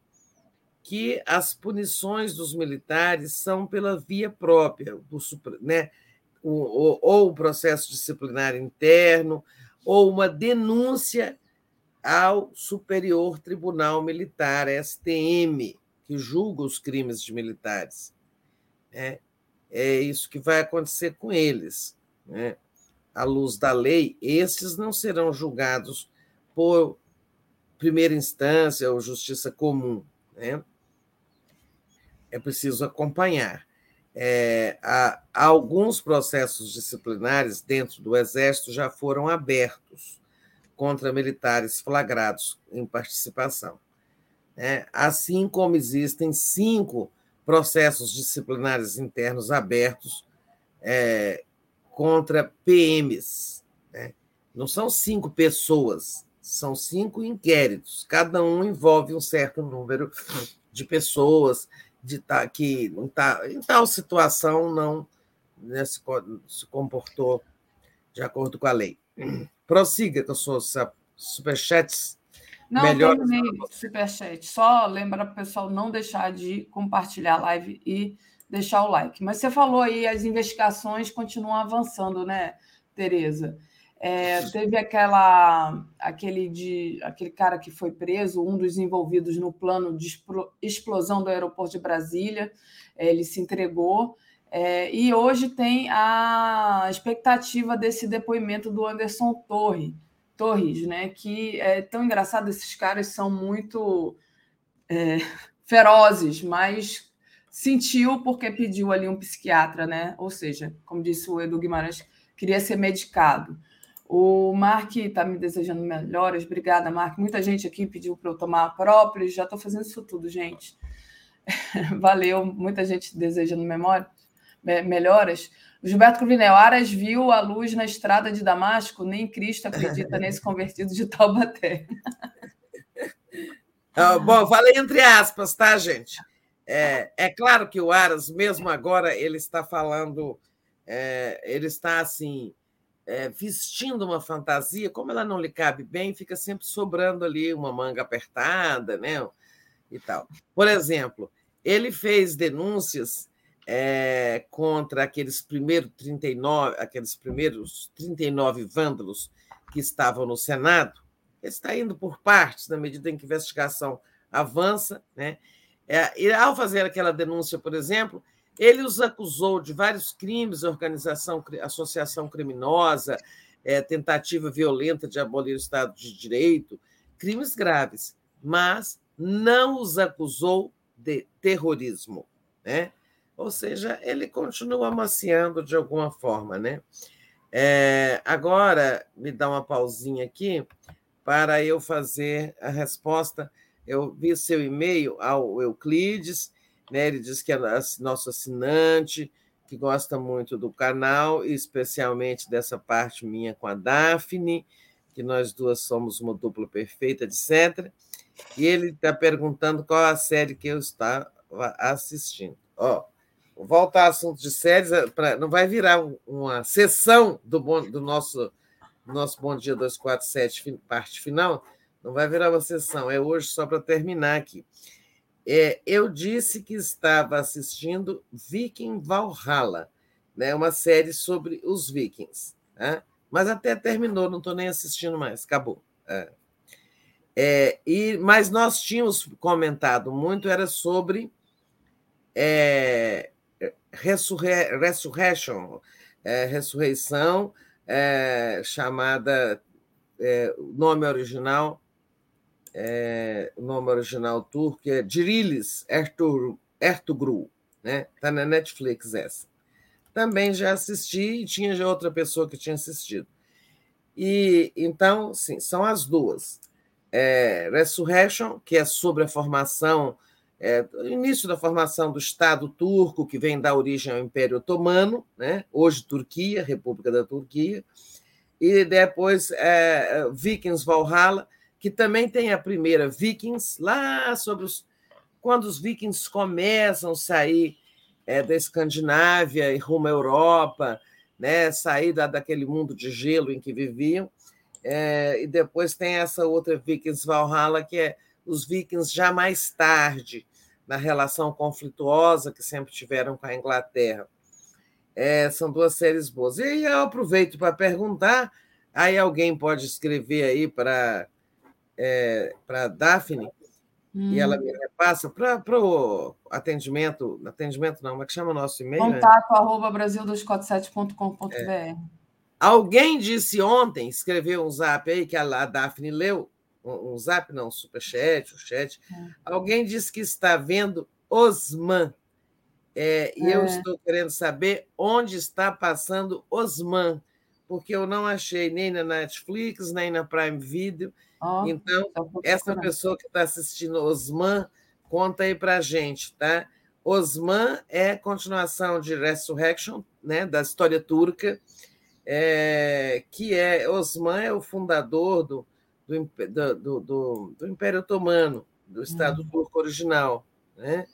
[SPEAKER 10] que as punições dos militares são pela via própria, né? ou, ou o processo disciplinar interno, ou uma denúncia ao Superior Tribunal Militar, STM, que julga os crimes de militares. É, é isso que vai acontecer com eles. Né? À luz da lei, esses não serão julgados por primeira instância ou justiça comum. Né? é preciso acompanhar. É, há, alguns processos disciplinares dentro do Exército já foram abertos contra militares flagrados em participação. É, assim como existem cinco processos disciplinares internos abertos é, contra PMs. Né? Não são cinco pessoas, são cinco inquéritos. Cada um envolve um certo número de pessoas, de tá, que não tá, em tal situação não né, se, se, comportou de acordo com a lei. Prossiga com os seus superchats.
[SPEAKER 7] Não, Melhor... terminei superchat. Só lembra para o pessoal não deixar de compartilhar a live e deixar o like. Mas você falou aí, as investigações continuam avançando, né, Tereza? É, teve aquela, aquele, de, aquele cara que foi preso, um dos envolvidos no plano de explosão do aeroporto de Brasília, é, ele se entregou. É, e hoje tem a expectativa desse depoimento do Anderson Torre, Torres, né? Que é tão engraçado, esses caras são muito é, ferozes, mas sentiu porque pediu ali um psiquiatra, né? Ou seja, como disse o Edu Guimarães, queria ser medicado. O Mark está me desejando melhoras. Obrigada, Mark. Muita gente aqui pediu para eu tomar própolis. Já estou fazendo isso tudo, gente. [LAUGHS] Valeu. Muita gente desejando memória, melhoras. Gilberto Cruvinel, Aras viu a luz na estrada de Damasco, nem Cristo acredita nesse convertido de Taubaté. [LAUGHS]
[SPEAKER 10] Ah, bom, falei entre aspas, tá, gente? É, é claro que o Aras, mesmo agora, ele está falando, é, ele está assim, é, vestindo uma fantasia, como ela não lhe cabe bem, fica sempre sobrando ali uma manga apertada, né? E tal. Por exemplo, ele fez denúncias é, contra aqueles primeiros 39, aqueles primeiros 39 vândalos que estavam no Senado. Está indo por partes, na medida em que a investigação avança, né? É, e ao fazer aquela denúncia, por exemplo, ele os acusou de vários crimes, organização, associação criminosa, é, tentativa violenta de abolir o Estado de Direito, crimes graves, mas não os acusou de terrorismo, né? Ou seja, ele continua amaciando de alguma forma, né? É, agora, me dá uma pausinha aqui para eu fazer a resposta. Eu vi seu e-mail ao Euclides, né? Ele diz que é nosso assinante, que gosta muito do canal, especialmente dessa parte minha com a Daphne, que nós duas somos uma dupla perfeita, etc. E ele está perguntando qual a série que eu estava assistindo. ó, volta ao assunto de séries, é, pra, não vai virar uma sessão do, bom, do nosso, nosso Bom Dia 247, parte final, não vai virar uma sessão, é hoje só para terminar aqui. É, eu disse que estava assistindo Viking Valhalla, né, uma série sobre os vikings. Né? Mas até terminou, não estou nem assistindo mais, acabou. É. É, e, mas nós tínhamos comentado muito, era sobre é, ressurre, Resurrection, é, ressurreição, é, chamada, é, nome original, é, nome original turco é Dirilis Ertugrul, Ertugrul né? Está na Netflix essa. Também já assisti e tinha já outra pessoa que tinha assistido. E então, sim, são as duas. É, Resurrection, que é sobre a formação é, início da formação do Estado turco, que vem da origem ao Império Otomano, né? hoje Turquia, República da Turquia, e depois é, Vikings Valhalla, que também tem a primeira Vikings, lá sobre os. Quando os vikings começam a sair é, da Escandinávia e rumo à Europa, né? sair da, daquele mundo de gelo em que viviam. É, e depois tem essa outra Vikings Valhalla, que é os vikings já mais tarde, na relação conflituosa que sempre tiveram com a Inglaterra. É, são duas séries boas. E eu aproveito para perguntar, aí alguém pode escrever aí para é, para Daphne, hum. e ela me repassa para o atendimento, atendimento não, como é que chama o nosso e-mail?
[SPEAKER 7] Contato né? arroba brasil247.com.br. É.
[SPEAKER 10] Alguém disse ontem, escreveu um zap aí que a Daphne leu, um zap, não, um superchat, o um chat. É. Alguém disse que está vendo Osman. É, e é. eu estou querendo saber onde está passando Osman, porque eu não achei nem na Netflix, nem na Prime Video. Oh, então, essa pessoa que está assistindo Osman, conta aí para a gente, tá? Osman é continuação de Resurrection, né, da história turca, é, que é Osman é o fundador do, do, do, do, do Império Otomano, do Estado uhum. Turco original. Né?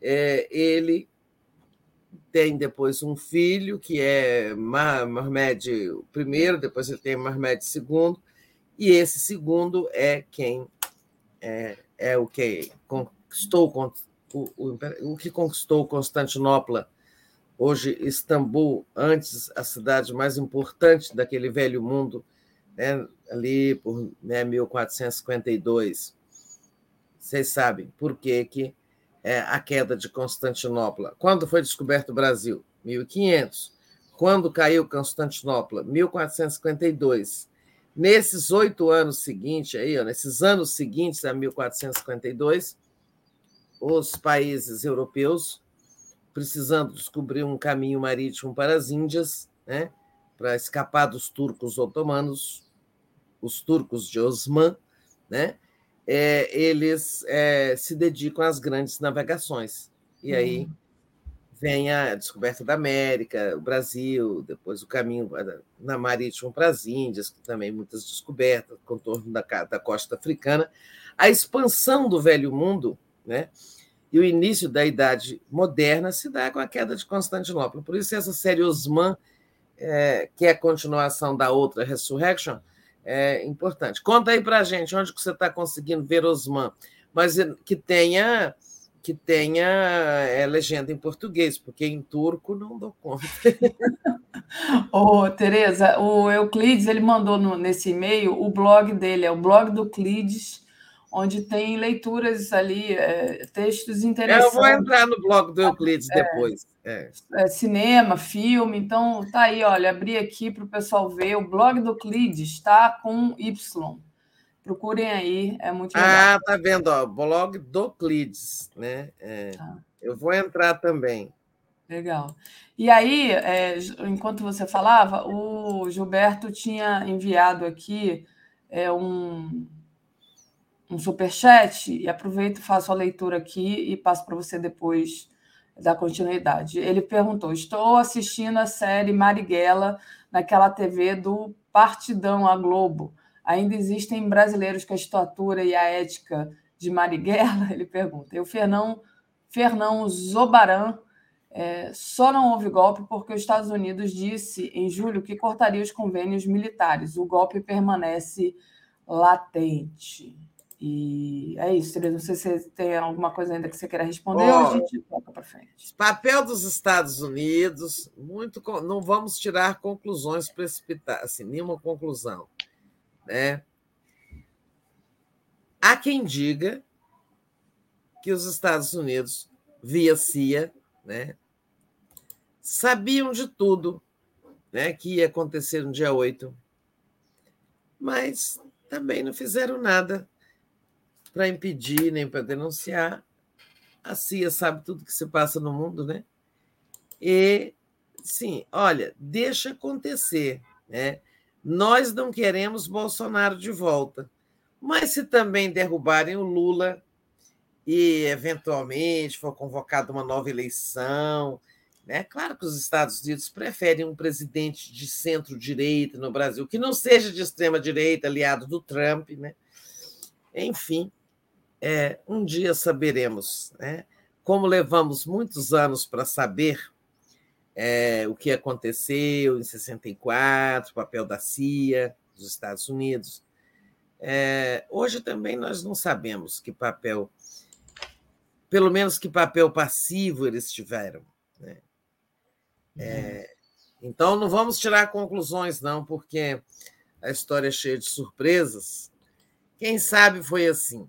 [SPEAKER 10] É, ele tem depois um filho, que é Mahmed I, depois ele tem Mahmed II, e esse segundo é quem é, é o que conquistou o, o, o que conquistou Constantinopla, hoje Istambul, antes a cidade mais importante daquele velho mundo né, ali por né, 1452. Vocês sabem por que, que é a queda de Constantinopla. Quando foi descoberto o Brasil? 1500. Quando caiu Constantinopla? 1452. Nesses oito anos seguintes, aí, ó, nesses anos seguintes a 1452, os países europeus, precisando descobrir um caminho marítimo para as Índias, né, para escapar dos turcos otomanos, os turcos de Osman, né? É, eles é, se dedicam às grandes navegações. E aí uhum. vem a descoberta da América, o Brasil, depois o caminho na marítimo para as Índias, que também muitas descobertas, contorno da, da costa africana, a expansão do velho mundo, né? E o início da Idade Moderna se dá com a queda de Constantinopla. Por isso, essa série Osman é, que é a continuação da outra Resurrection, é importante. Conta aí para gente onde que você está conseguindo ver Osman, mas que tenha que tenha é, legenda em português, porque em turco não dou conta. [LAUGHS]
[SPEAKER 7] Ô, Tereza, o Euclides ele mandou no, nesse e-mail o blog dele, é o blog do Euclides, onde tem leituras ali, é, textos interessantes.
[SPEAKER 10] Eu vou entrar no blog do Euclides é, depois.
[SPEAKER 7] É. é. cinema, filme, então tá aí, olha, abri aqui para o pessoal ver. O blog do Euclides está com Y. Procurem aí, é muito legal.
[SPEAKER 10] Ah, tá vendo, ó, blog do Euclides, né? É, tá. Eu vou entrar também.
[SPEAKER 7] Legal. E aí, é, enquanto você falava, o Gilberto tinha enviado aqui é, um, um superchat e aproveito, faço a leitura aqui e passo para você depois da continuidade. Ele perguntou: Estou assistindo a série Marighella naquela TV do Partidão a Globo. Ainda existem brasileiros com a estatura e a ética de Marighella? Ele pergunta. E o Fernão Fernão Zobaran, é, só não houve golpe porque os Estados Unidos disse em julho que cortaria os convênios militares. O golpe permanece latente. E é isso, Tereza. Não sei se tem alguma coisa ainda que você queira responder oh, a gente toca para frente.
[SPEAKER 10] Papel dos Estados Unidos, muito não vamos tirar conclusões precipitadas, assim, nenhuma conclusão. Né? Há quem diga que os Estados Unidos, via CIA, né, sabiam de tudo né, que ia acontecer no dia 8, mas também não fizeram nada para impedir nem para denunciar. A CIA sabe tudo que se passa no mundo, né? E, sim, olha, deixa acontecer, né? Nós não queremos Bolsonaro de volta, mas se também derrubarem o Lula e eventualmente for convocada uma nova eleição, né? Claro que os Estados Unidos preferem um presidente de centro-direita no Brasil, que não seja de extrema-direita, aliado do Trump, né? Enfim, é, um dia saberemos. Né? Como levamos muitos anos para saber é, o que aconteceu em 64, o papel da CIA, dos Estados Unidos, é, hoje também nós não sabemos que papel, pelo menos que papel passivo eles tiveram. Né? É, então não vamos tirar conclusões, não, porque a história é cheia de surpresas. Quem sabe foi assim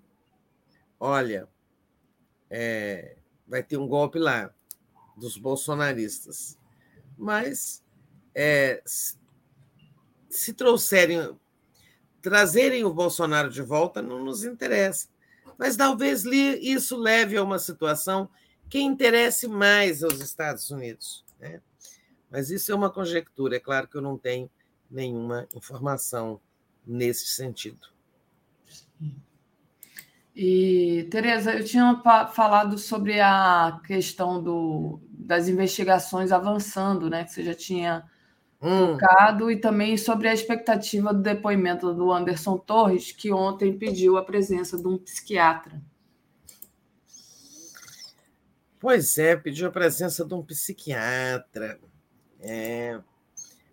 [SPEAKER 10] olha, é, vai ter um golpe lá dos bolsonaristas. Mas é, se trouxerem, trazerem o Bolsonaro de volta, não nos interessa. Mas talvez isso leve a uma situação que interesse mais aos Estados Unidos. Né? Mas isso é uma conjectura, é claro que eu não tenho nenhuma informação nesse sentido.
[SPEAKER 7] E, Tereza, eu tinha falado sobre a questão do, das investigações avançando, né? Que você já tinha hum. e também sobre a expectativa do depoimento do Anderson Torres, que ontem pediu a presença de um psiquiatra.
[SPEAKER 10] Pois é, pediu a presença de um psiquiatra. É...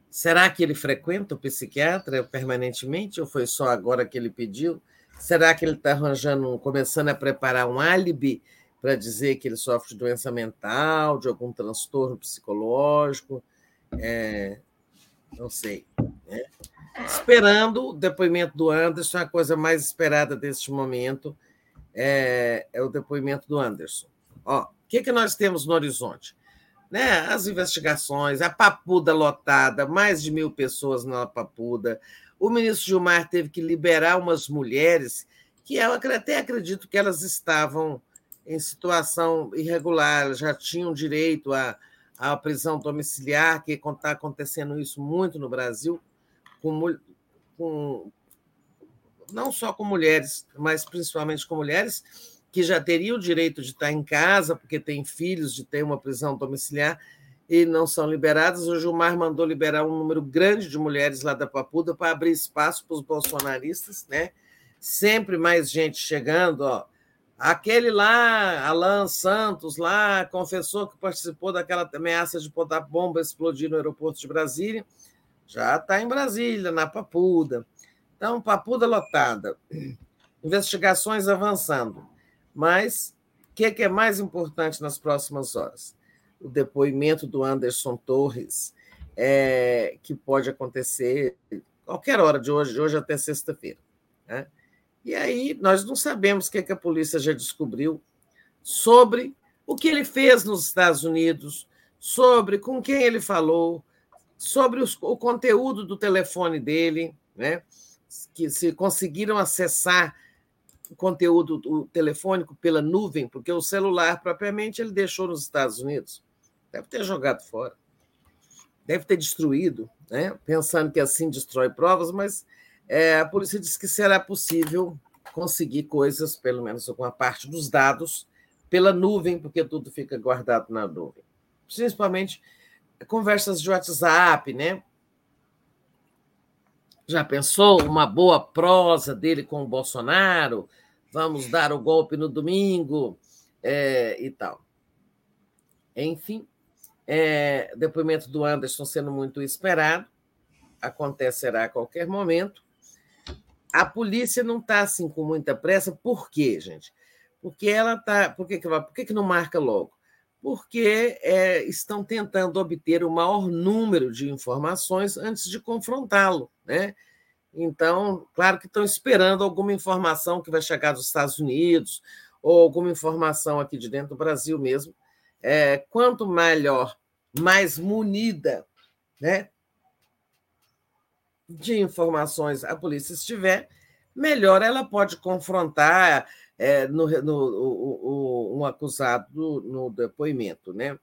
[SPEAKER 10] Será que ele frequenta o psiquiatra permanentemente ou foi só agora que ele pediu? Será que ele está arranjando, começando a preparar um álibi para dizer que ele sofre de doença mental, de algum transtorno psicológico? É, não sei. Né? Esperando o depoimento do Anderson, a coisa mais esperada deste momento é, é o depoimento do Anderson. Ó, o que, que nós temos no horizonte? Né? As investigações, a papuda lotada, mais de mil pessoas na papuda, o ministro Gilmar teve que liberar umas mulheres que eu até acredito que elas estavam em situação irregular, já tinham direito à, à prisão domiciliar, que está acontecendo isso muito no Brasil, com, com, não só com mulheres, mas principalmente com mulheres que já teriam o direito de estar em casa, porque têm filhos, de ter uma prisão domiciliar, e não são liberadas. O Gilmar mandou liberar um número grande de mulheres lá da Papuda para abrir espaço para os bolsonaristas, né? Sempre mais gente chegando, ó. Aquele lá, Alan Santos, lá, confessou que participou daquela ameaça de botar bomba explodir no aeroporto de Brasília. Já está em Brasília, na Papuda. Então, Papuda lotada. Investigações avançando. Mas o que, que é mais importante nas próximas horas? O depoimento do Anderson Torres, é, que pode acontecer qualquer hora de hoje, de hoje até sexta-feira. Né? E aí nós não sabemos o que, é que a polícia já descobriu sobre o que ele fez nos Estados Unidos, sobre com quem ele falou, sobre os, o conteúdo do telefone dele, né? que se conseguiram acessar o conteúdo telefônico pela nuvem, porque o celular propriamente ele deixou nos Estados Unidos. Deve ter jogado fora. Deve ter destruído, né? pensando que assim destrói provas, mas é, a polícia disse que será possível conseguir coisas, pelo menos alguma parte dos dados, pela nuvem, porque tudo fica guardado na nuvem. Principalmente conversas de WhatsApp, né? Já pensou uma boa prosa dele com o Bolsonaro? Vamos dar o golpe no domingo. é, e tal. Enfim, é, depoimento do Anderson sendo muito esperado, acontecerá a qualquer momento. A polícia não está assim com muita pressa, por quê, gente? Porque ela está. Por, que, que, por que, que não marca logo? Porque é, estão tentando obter o maior número de informações antes de confrontá-lo. Né? Então, claro que estão esperando alguma informação que vai chegar dos Estados Unidos, ou alguma informação aqui de dentro do Brasil mesmo. É, quanto melhor, mais munida né, de informações a polícia estiver, melhor ela pode confrontar é, no, no, o, o, um acusado no depoimento, né?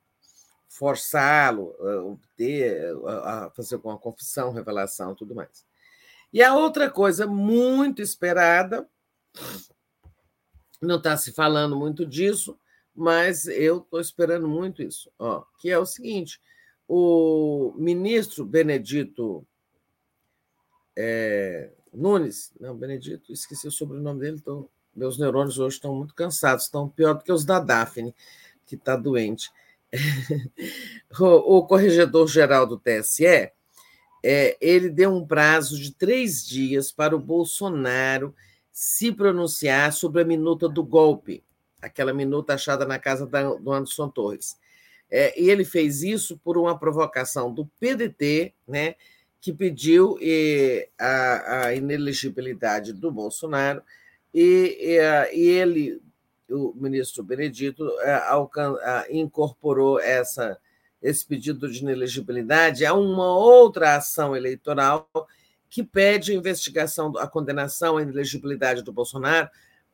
[SPEAKER 10] forçá-lo a obter, a fazer uma confissão, revelação, tudo mais. E a outra coisa muito esperada, não está se falando muito disso, mas eu estou esperando muito isso, ó, que é o seguinte: o ministro Benedito é, Nunes, não, Benedito, esqueci o sobrenome dele, tô, meus neurônios hoje estão muito cansados, estão pior do que os da Daphne, que está doente. [LAUGHS] o, o corregedor-geral do TSE é, ele deu um prazo de três dias para o Bolsonaro se pronunciar sobre a minuta do golpe, aquela minuta achada na casa da, do Anderson Torres. É, e ele fez isso por uma provocação do PDT, né, que pediu a, a, inelegibilidade do Bolsonaro, e, e, e ele, o ministro Benedito, é, alcan, incorporou essa esse pedido de inelegibilidade a uma outra ação eleitoral que pede a investigação, a condenação, a inelegibilidade do Bolsonaro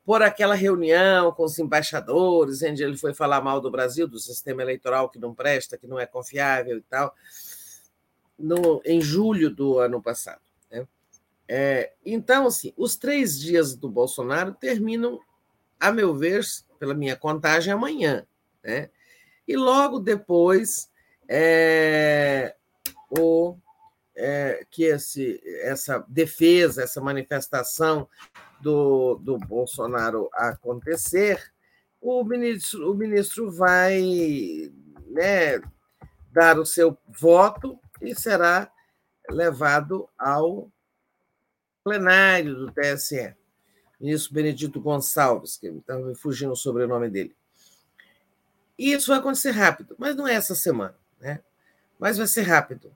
[SPEAKER 10] por aquela reunião com os embaixadores, onde ele foi falar mal do Brasil, do sistema eleitoral que não presta, que não é confiável e tal, no, em julho do ano passado. Né? É, então, assim, os três dias do Bolsonaro terminam, a meu ver, pela minha contagem, amanhã. Né? E logo depois é, o, é, que esse, essa defesa, essa manifestação do, do Bolsonaro acontecer, o ministro, o ministro vai né, dar o seu voto e será levado ao plenário do TSE. Ministro Benedito Gonçalves, que estava me fugindo o sobrenome dele. E isso vai acontecer rápido, mas não é essa semana né? mas vai ser rápido.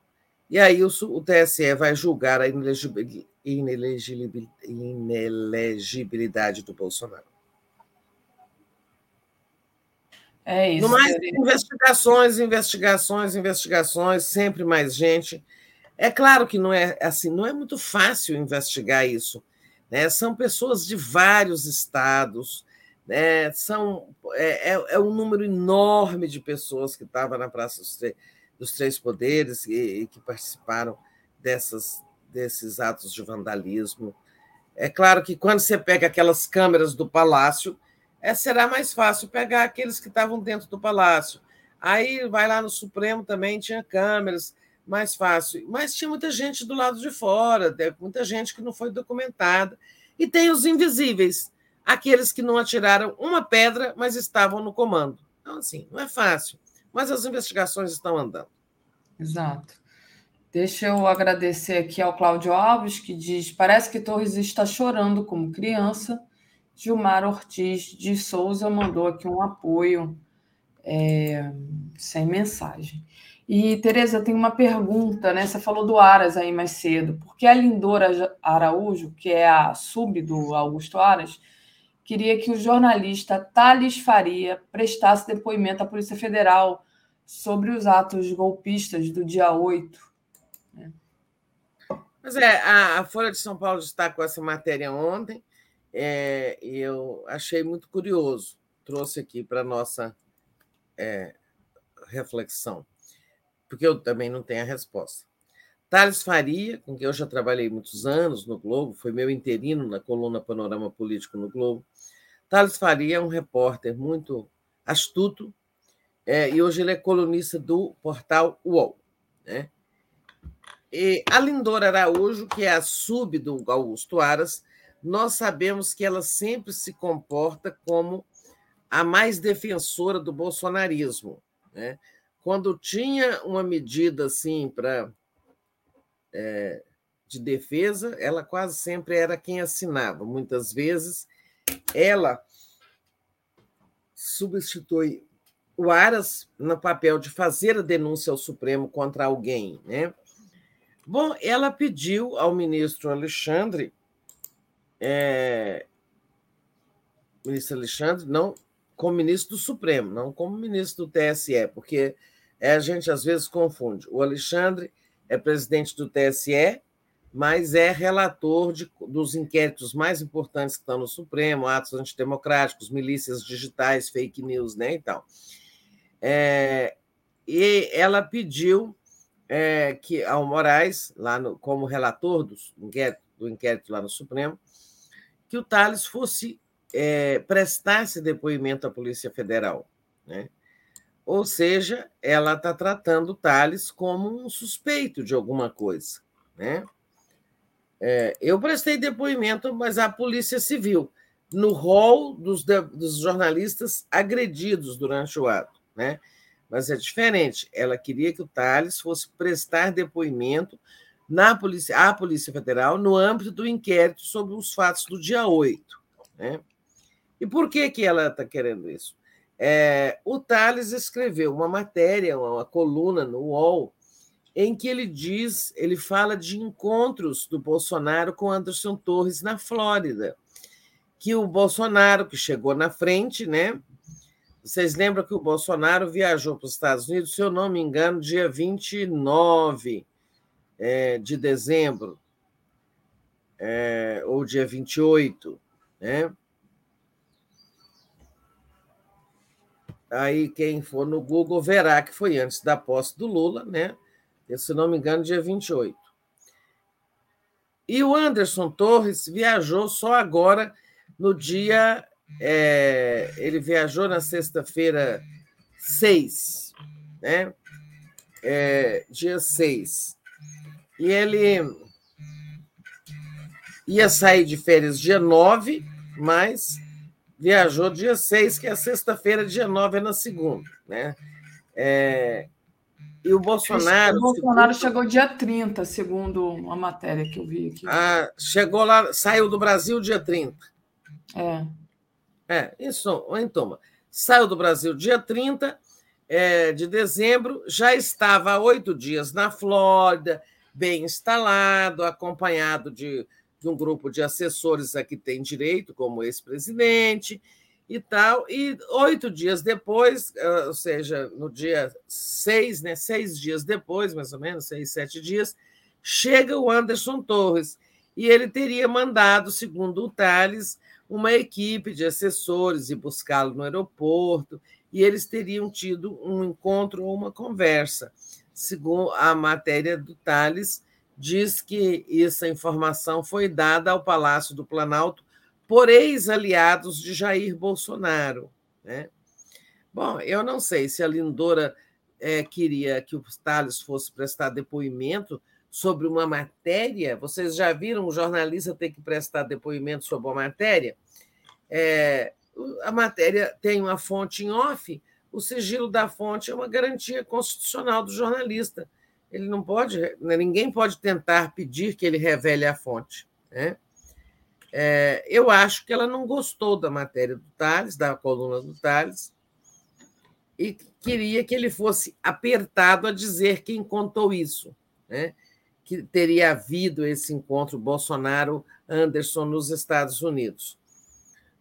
[SPEAKER 10] E aí o, o TSE vai julgar a inelegibilidade do Bolsonaro.
[SPEAKER 7] É isso.
[SPEAKER 10] No mais, investigações, investigações, investigações, sempre mais gente. É claro que não é assim, não é muito fácil investigar isso. Né? São pessoas de vários estados, né? São, é, é, é, um número enorme de pessoas que estavam na Praça dos, dos Três Poderes e, e, que participaram dessas, desses atos de vandalismo. É claro que quando você pega aquelas câmeras do palácio, é, será mais fácil pegar aqueles que estavam dentro do palácio. Aí vai lá no Supremo também, tinha câmeras, mais fácil. Mas tinha muita gente do lado de fora, muita gente que não foi documentada. E tem os invisíveis, aqueles que não atiraram uma pedra, mas estavam no comando. Então, assim, não é fácil, mas as investigações estão andando.
[SPEAKER 7] Exato. Deixa eu agradecer aqui ao Cláudio Alves, que diz: parece que Torres está chorando como criança. Gilmar Ortiz de Souza mandou aqui um apoio é, sem mensagem. E, Tereza, tem uma pergunta, né? Você falou do Aras aí mais cedo. Por que a Lindora Araújo, que é a sub do Augusto Aras, queria que o jornalista Thales Faria prestasse depoimento à Polícia Federal sobre os atos golpistas do dia 8.
[SPEAKER 10] Mas é, a, Folha de São Paulo destacou essa matéria ontem é, e eu achei muito curioso. Trouxe aqui para nossa é, reflexão, porque eu também não tenho a resposta. Thales Faria, com quem eu já trabalhei muitos anos no Globo, foi meu interino na coluna Panorama Político no Globo, Thales Faria é um repórter muito astuto é, e hoje ele é colunista do portal UOL. Né? E a Lindora Araújo, que é a sub do Augusto Aras, nós sabemos que ela sempre se comporta como a mais defensora do bolsonarismo. Né? Quando tinha uma medida assim para é, de defesa, ela quase sempre era quem assinava. Muitas vezes ela substitui o Aras no papel de fazer a denúncia ao Supremo contra alguém, né? Bom, ela pediu ao ministro Alexandre, é, ministro Alexandre, não como ministro do Supremo, não como ministro do TSE, porque a gente às vezes confunde. O Alexandre é presidente do TSE, mas é relator de, dos inquéritos mais importantes que estão no Supremo, atos antidemocráticos, milícias digitais, fake news, né? Então, é, e ela pediu é, que ao Moraes, lá no, como relator do inquérito, do inquérito lá no Supremo, que o Thales fosse é, prestasse depoimento à Polícia Federal. Né? Ou seja, ela está tratando o Thales como um suspeito de alguma coisa. Né? É, eu prestei depoimento, mas a Polícia Civil, no rol dos, dos jornalistas agredidos durante o ato. Né? Mas é diferente. Ela queria que o Thales fosse prestar depoimento na polícia, à Polícia Federal no âmbito do inquérito sobre os fatos do dia 8. Né? E por que, que ela está querendo isso? É, o Thales escreveu uma matéria, uma coluna no UOL, em que ele diz, ele fala de encontros do Bolsonaro com Anderson Torres na Flórida, que o Bolsonaro, que chegou na frente, né, vocês lembram que o Bolsonaro viajou para os Estados Unidos, se eu não me engano, dia 29 é, de dezembro, é, ou dia 28, né? Aí quem for no Google verá que foi antes da posse do Lula, né? Se não me engano, dia 28. E o Anderson Torres viajou só agora no dia é, ele viajou na sexta-feira 6, né? É, dia 6. E ele ia sair de férias dia 9, mas viajou dia 6, que é sexta-feira, dia 9 é na segunda, né? É, e o Bolsonaro.
[SPEAKER 7] O Bolsonaro segundo... chegou dia 30, segundo uma matéria que eu vi aqui.
[SPEAKER 10] Ah, chegou lá, saiu do Brasil dia 30.
[SPEAKER 7] É.
[SPEAKER 10] É, isso, então, saiu do Brasil dia 30 é, de dezembro, já estava há oito dias na Flórida, bem instalado, acompanhado de, de um grupo de assessores a que tem direito, como ex-presidente e tal. E oito dias depois, é, ou seja, no dia seis, né, seis dias depois, mais ou menos, seis, sete dias, chega o Anderson Torres. E ele teria mandado, segundo o Tales, uma equipe de assessores e buscá-lo no aeroporto, e eles teriam tido um encontro ou uma conversa. Segundo a matéria do Tales, diz que essa informação foi dada ao Palácio do Planalto por ex-aliados de Jair Bolsonaro. Né? Bom, eu não sei se a Lindora é, queria que o Tales fosse prestar depoimento sobre uma matéria, vocês já viram o jornalista ter que prestar depoimento sobre uma matéria? É, a matéria tem uma fonte em off, o sigilo da fonte é uma garantia constitucional do jornalista. Ele não pode, né, ninguém pode tentar pedir que ele revele a fonte. Né? É, eu acho que ela não gostou da matéria do Tales, da coluna do Tales, e queria que ele fosse apertado a dizer quem contou isso. Né? Que teria havido esse encontro Bolsonaro-Anderson nos Estados Unidos.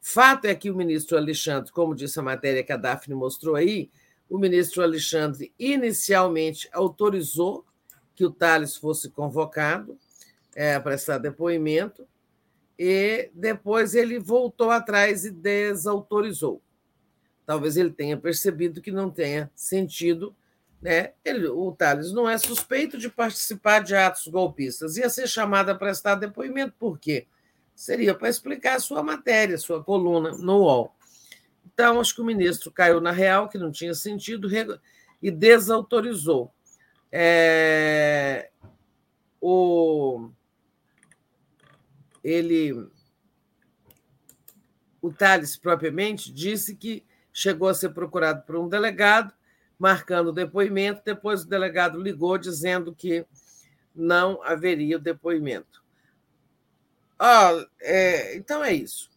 [SPEAKER 10] Fato é que o ministro Alexandre, como disse a matéria que a Daphne mostrou aí, o ministro Alexandre inicialmente autorizou que o Thales fosse convocado é, a prestar depoimento, e depois ele voltou atrás e desautorizou. Talvez ele tenha percebido que não tenha sentido né? Ele, o Thales não é suspeito de participar de atos golpistas. Ia ser chamado a prestar depoimento, por quê? Seria para explicar a sua matéria, sua coluna no UOL. Então, acho que o ministro caiu na real, que não tinha sentido, e desautorizou. É, o, ele, o Thales, propriamente, disse que chegou a ser procurado por um delegado, marcando o depoimento. Depois o delegado ligou dizendo que não haveria o depoimento. Oh, é, então é isso.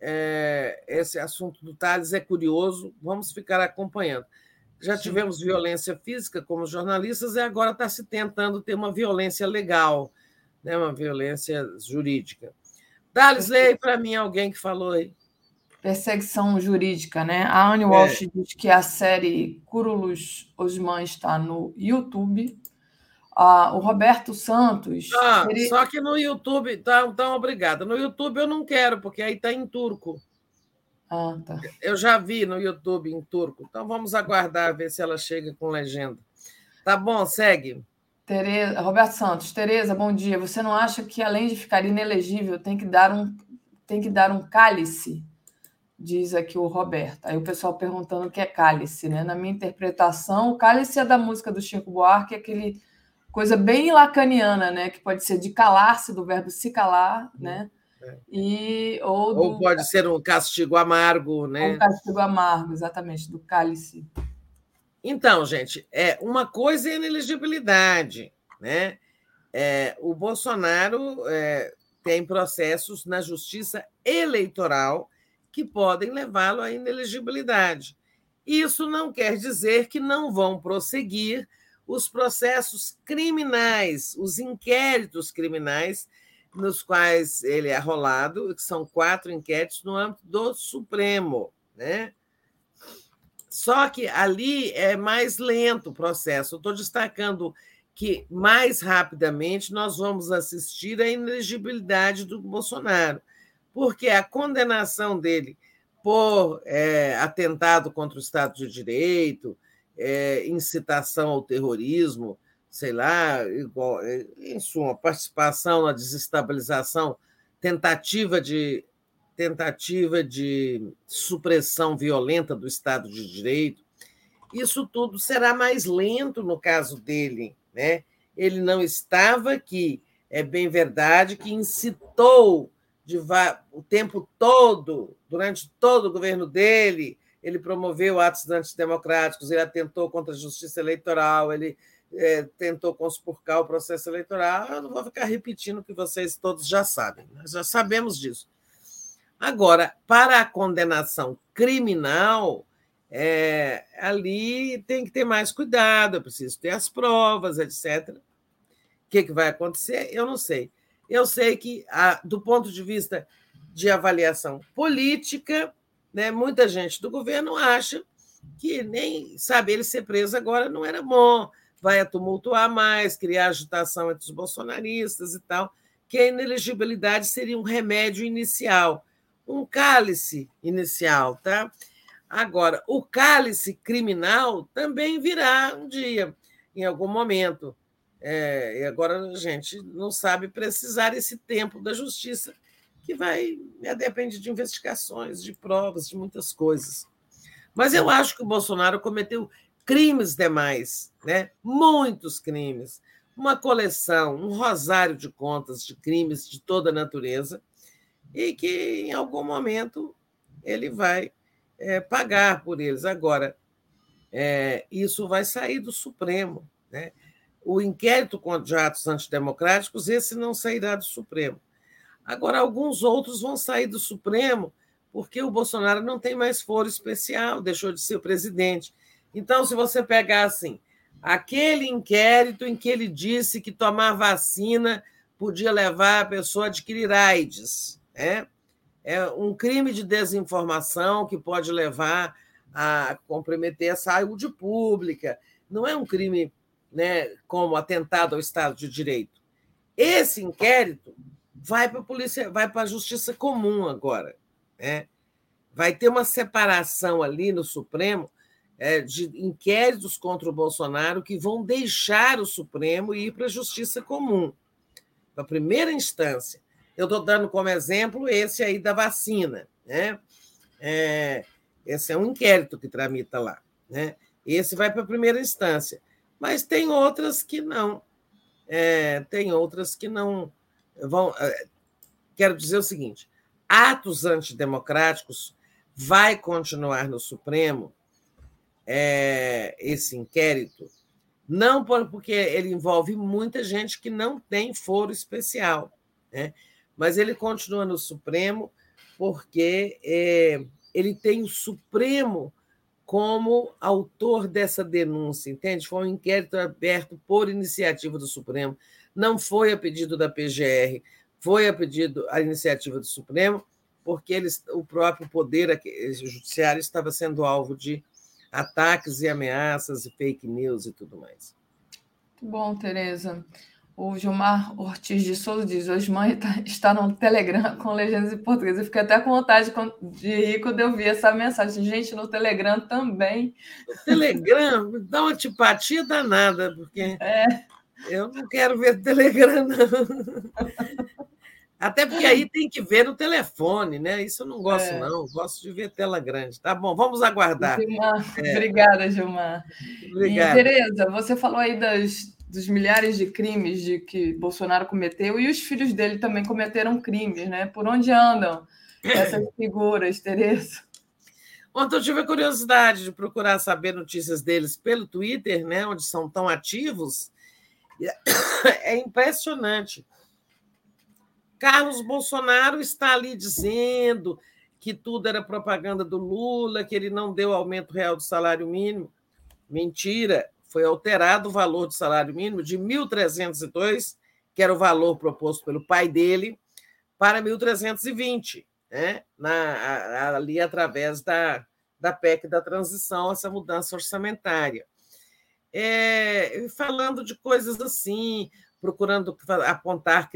[SPEAKER 10] É, esse assunto do Thales é curioso, vamos ficar acompanhando. Já Sim. tivemos violência física como jornalistas e agora está se tentando ter uma violência legal, né, uma violência jurídica. Thales, leia para mim alguém que falou aí.
[SPEAKER 7] Perseguição jurídica, né? A Anne Walsh é. diz que a série Curulus Osman está no YouTube. Ah, o Roberto Santos.
[SPEAKER 10] Ah, ele... Só que no YouTube, tá, então, obrigada. No YouTube eu não quero, porque aí está em turco.
[SPEAKER 7] Ah, tá.
[SPEAKER 10] Eu já vi no YouTube em turco. Então vamos aguardar ver se ela chega com legenda. Tá bom, segue.
[SPEAKER 7] Tereza, Roberto Santos, Tereza, bom dia. Você não acha que além de ficar inelegível, tem que dar um tem que dar um cálice? Diz aqui o Roberto. Aí o pessoal perguntando o que é cálice, né? Na minha interpretação, o cálice é da música do Chico Buarque, aquele coisa bem lacaniana, né? Que pode ser de calar-se, do verbo se calar, né? É. E, ou,
[SPEAKER 10] do... ou pode ser um castigo amargo, né?
[SPEAKER 7] Um castigo amargo, exatamente, do cálice.
[SPEAKER 10] Então, gente, é uma coisa é inelegibilidade, né? É, o Bolsonaro é, tem processos na justiça eleitoral que podem levá-lo à inelegibilidade. Isso não quer dizer que não vão prosseguir os processos criminais, os inquéritos criminais nos quais ele é arrolado, que são quatro inquéritos no âmbito do Supremo, né? Só que ali é mais lento o processo. Estou destacando que mais rapidamente nós vamos assistir à inelegibilidade do Bolsonaro, porque a condenação dele por é, atentado contra o Estado de Direito, é, incitação ao terrorismo, sei lá, igual, é, em suma, participação na desestabilização, tentativa de tentativa de supressão violenta do Estado de Direito. Isso tudo será mais lento no caso dele, né? Ele não estava aqui, é bem verdade que incitou de o tempo todo, durante todo o governo dele, ele promoveu atos antidemocráticos, ele atentou contra a justiça eleitoral, ele é, tentou conspurcar o processo eleitoral. Eu não vou ficar repetindo o que vocês todos já sabem, nós já sabemos disso. Agora, para a condenação criminal, é, ali tem que ter mais cuidado, é preciso ter as provas, etc. O que, que vai acontecer? Eu não sei. Eu sei que, do ponto de vista de avaliação política, né? Muita gente do governo acha que nem sabe ele ser preso agora não era bom, vai tumultuar mais, criar agitação entre os bolsonaristas e tal, que a inelegibilidade seria um remédio inicial, um cálice inicial, tá? Agora, o cálice criminal também virá um dia, em algum momento. É, e agora a gente não sabe precisar esse tempo da justiça que vai né, depende de investigações, de provas, de muitas coisas. Mas eu acho que o Bolsonaro cometeu crimes demais, né? muitos crimes, uma coleção, um rosário de contas de crimes de toda natureza, e que em algum momento ele vai é, pagar por eles. Agora, é, isso vai sair do Supremo. Né? O inquérito contra atos antidemocráticos, esse não sairá do Supremo. Agora, alguns outros vão sair do Supremo porque o Bolsonaro não tem mais foro especial, deixou de ser o presidente. Então, se você pegar assim, aquele inquérito em que ele disse que tomar vacina podia levar a pessoa a adquirir AIDS, né? é um crime de desinformação que pode levar a comprometer a saúde pública. Não é um crime né, como atentado ao Estado de Direito. Esse inquérito vai para a polícia, vai para a justiça comum agora. Né? Vai ter uma separação ali no Supremo é, de inquéritos contra o Bolsonaro que vão deixar o Supremo e ir para a justiça comum, para a primeira instância. Eu estou dando como exemplo esse aí da vacina. Né? É, esse é um inquérito que tramita lá. Né? Esse vai para a primeira instância. Mas tem outras que não. É, tem outras que não vão. Eh, quero dizer o seguinte: atos antidemocráticos vai continuar no Supremo é, esse inquérito, não porque ele envolve muita gente que não tem foro especial, né? mas ele continua no Supremo porque é, ele tem o Supremo como autor dessa denúncia, entende? Foi um inquérito aberto por iniciativa do Supremo, não foi a pedido da PGR, foi a pedido a iniciativa do Supremo, porque eles, o próprio poder judiciário estava sendo alvo de ataques e ameaças e fake news e tudo mais.
[SPEAKER 7] Muito bom, Tereza. O Gilmar Ortiz de Souza diz: hoje mãe tá, está no Telegram [LAUGHS] com legendas em português. Eu fiquei até com vontade de rir quando eu vi essa mensagem. Gente, no Telegram também.
[SPEAKER 10] O Telegram dá uma antipatia danada, porque é. eu não quero ver Telegram, não. Até porque aí tem que ver no telefone, né? Isso eu não gosto, é. não. Gosto de ver tela grande. Tá bom, vamos aguardar.
[SPEAKER 7] Gilmar, é. Obrigada, Gilmar. Obrigada. E, Tereza, você falou aí das, dos milhares de crimes de que Bolsonaro cometeu e os filhos dele também cometeram crimes, né? Por onde andam [LAUGHS] essas figuras, Tereza?
[SPEAKER 10] Ontem eu tive a curiosidade de procurar saber notícias deles pelo Twitter, né? Onde são tão ativos. [COUGHS] É impressionante Carlos Bolsonaro está ali dizendo que tudo era propaganda do Lula, que ele não deu aumento real do salário mínimo. Mentira, foi alterado o valor do salário mínimo de 1.302, que era o valor proposto pelo pai dele, para 1.320, né? Na, ali através da, da PEC da transição, essa mudança orçamentária. É, falando de coisas assim, procurando apontar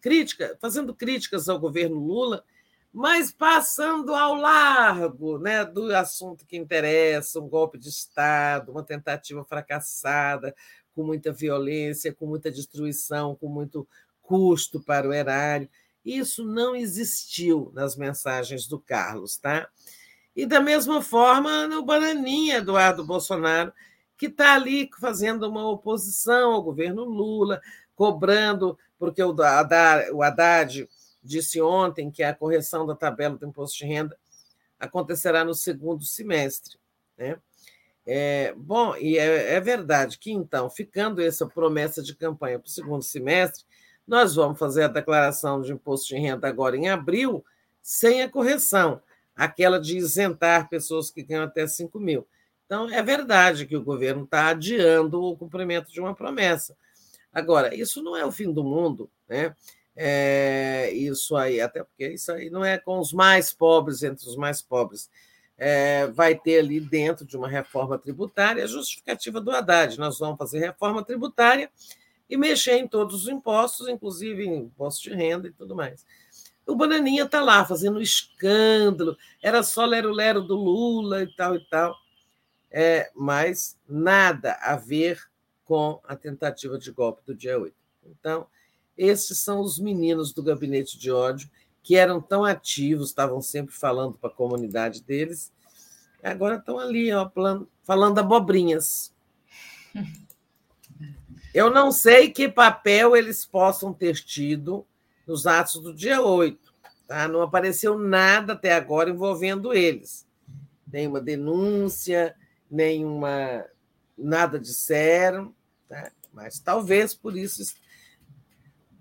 [SPEAKER 10] crítica, fazendo críticas ao governo Lula, mas passando ao largo né, do assunto que interessa, um golpe de Estado, uma tentativa fracassada, com muita violência, com muita destruição, com muito custo para o erário. Isso não existiu nas mensagens do Carlos, tá? E da mesma forma no Bananinha, Eduardo Bolsonaro, que está ali fazendo uma oposição ao governo Lula, cobrando, porque o Haddad, o Haddad disse ontem que a correção da tabela do imposto de renda acontecerá no segundo semestre. Né? É, bom, e é, é, verdade que, então, ficando essa promessa de campanha para o segundo semestre, nós vamos fazer a declaração de imposto de renda agora em abril, sem a correção, aquela de isentar pessoas que ganham até 5 mil. Então, é verdade que o governo está adiando o cumprimento de uma promessa. Agora, isso não é o fim do mundo, né? É, isso aí, até porque isso aí não é com os mais pobres entre os mais pobres. É, vai ter ali dentro de uma reforma tributária a justificativa do Haddad. Nós vamos fazer reforma tributária e mexer em todos os impostos, inclusive em imposto de renda e tudo mais. O Bananinha está lá fazendo escândalo, era só lero-lero do Lula e tal e tal é, mas nada a ver com a tentativa de golpe do dia 8. Então, esses são os meninos do gabinete de ódio que eram tão ativos, estavam sempre falando para a comunidade deles, agora estão ali, ó, falando abobrinhas. [LAUGHS] Eu não sei que papel eles possam ter tido nos atos do dia 8. Tá? Não apareceu nada até agora envolvendo eles. Nenhuma denúncia, nenhuma nada disseram, tá? mas talvez por isso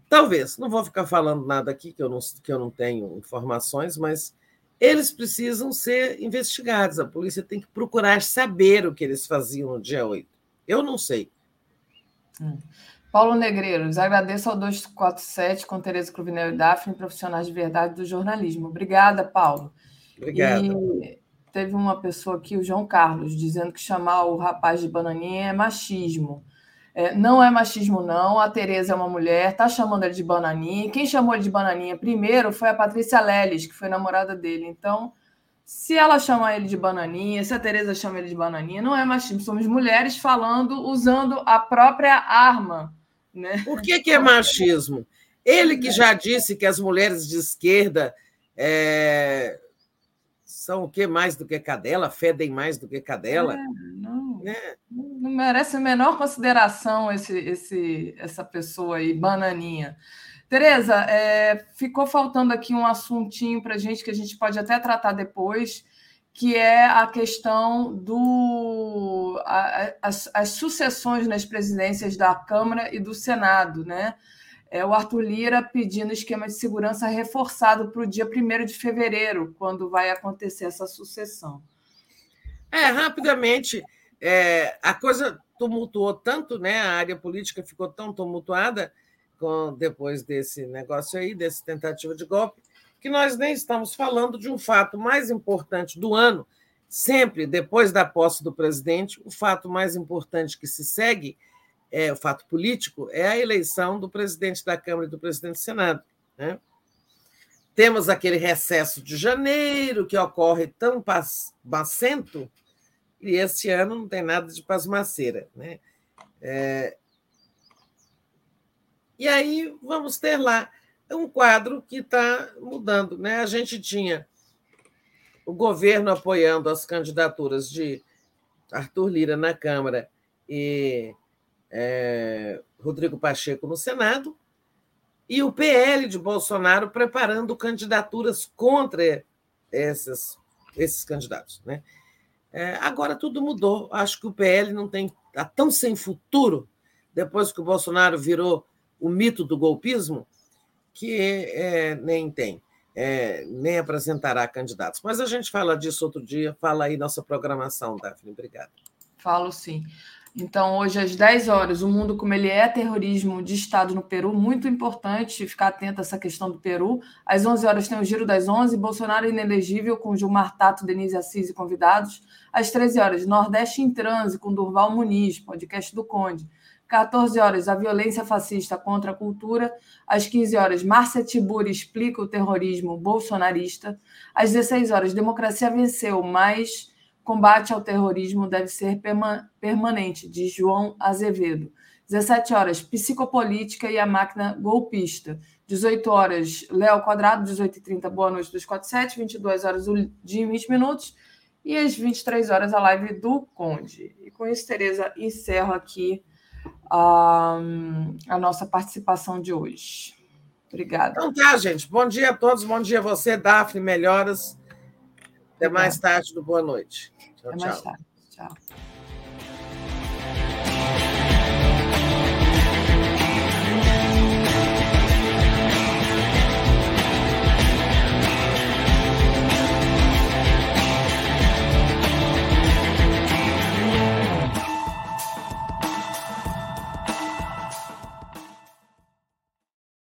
[SPEAKER 10] talvez não vou ficar falando nada aqui que eu não que eu não tenho informações, mas eles precisam ser investigados. A polícia tem que procurar saber o que eles faziam no dia 8. Eu não sei.
[SPEAKER 7] Hum. Paulo Negreiros, agradeço ao 247 com Tereza Cruvinel e Daphne, profissionais de verdade do jornalismo. Obrigada, Paulo.
[SPEAKER 10] Obrigado.
[SPEAKER 7] E teve uma pessoa aqui, o João Carlos, dizendo que chamar o rapaz de bananinha é machismo. É, não é machismo, não. A Tereza é uma mulher, tá chamando ele de bananinha. Quem chamou ele de bananinha primeiro foi a Patrícia Leles, que foi namorada dele. Então, se ela chama ele de bananinha, se a Tereza chama ele de bananinha, não é machismo. Somos mulheres falando, usando a própria arma. Né?
[SPEAKER 10] Por que, que é machismo? Ele que já disse que as mulheres de esquerda é, são o que mais do que cadela? Fedem mais do que cadela? É,
[SPEAKER 7] né? não merece a menor consideração esse, esse, essa pessoa aí, bananinha. Tereza, é, ficou faltando aqui um assuntinho para a gente que a gente pode até tratar depois. que é a questão do a, as, as sucessões nas presidências da Câmara e do Senado, né? É o Arthur Lira pedindo esquema de segurança reforçado para o dia 1 de fevereiro, quando vai acontecer essa sucessão.
[SPEAKER 10] É, rapidamente, é, a coisa tumultuou tanto, né? A área política ficou tão tumultuada com, depois desse negócio aí, dessa tentativa de golpe, que nós nem estamos falando de um fato mais importante do ano. Sempre, depois da posse do presidente, o fato mais importante que se segue, é, o fato político, é a eleição do presidente da Câmara e do presidente do Senado. Né? Temos aquele recesso de janeiro, que ocorre tão bacento, e esse ano não tem nada de pasmaceira. Né? É... E aí vamos ter lá um quadro que está mudando. Né? A gente tinha o governo apoiando as candidaturas de Arthur Lira na Câmara e é, Rodrigo Pacheco no Senado, e o PL de Bolsonaro preparando candidaturas contra esses, esses candidatos. Né? É, agora tudo mudou. Acho que o PL não tem está tão sem futuro depois que o Bolsonaro virou o mito do golpismo que é, nem tem, é, nem apresentará candidatos. Mas a gente fala disso outro dia. Fala aí nossa programação, Daphne. Obrigada.
[SPEAKER 7] Falo sim. Então, hoje às 10 horas, o mundo como ele é, terrorismo de Estado no Peru, muito importante ficar atento a essa questão do Peru. Às 11 horas tem o Giro das 11, Bolsonaro inelegível com Gilmar Tato, Denise Assis e convidados. Às 13 horas, Nordeste em Transe com Durval Muniz, podcast do Conde. 14 horas, a violência fascista contra a cultura. Às 15 horas, Márcia Tiburi explica o terrorismo bolsonarista. Às 16 horas, democracia venceu, mas combate ao terrorismo deve ser permanente, de João Azevedo. 17 horas, psicopolítica e a máquina golpista. 18 horas, Léo Quadrado, 18h30, Boa Noite 247, 22 horas, o dia em 20 minutos. E às 23 horas, a live do Conde. E com isso, Tereza, encerro aqui a, a nossa participação de hoje. Obrigada.
[SPEAKER 10] Então tá, gente. Bom dia a todos. Bom dia a você, Daphne. Melhoras. Até mais tarde do Boa Noite.
[SPEAKER 7] Tchau, Até tchau. mais tarde. Tchau.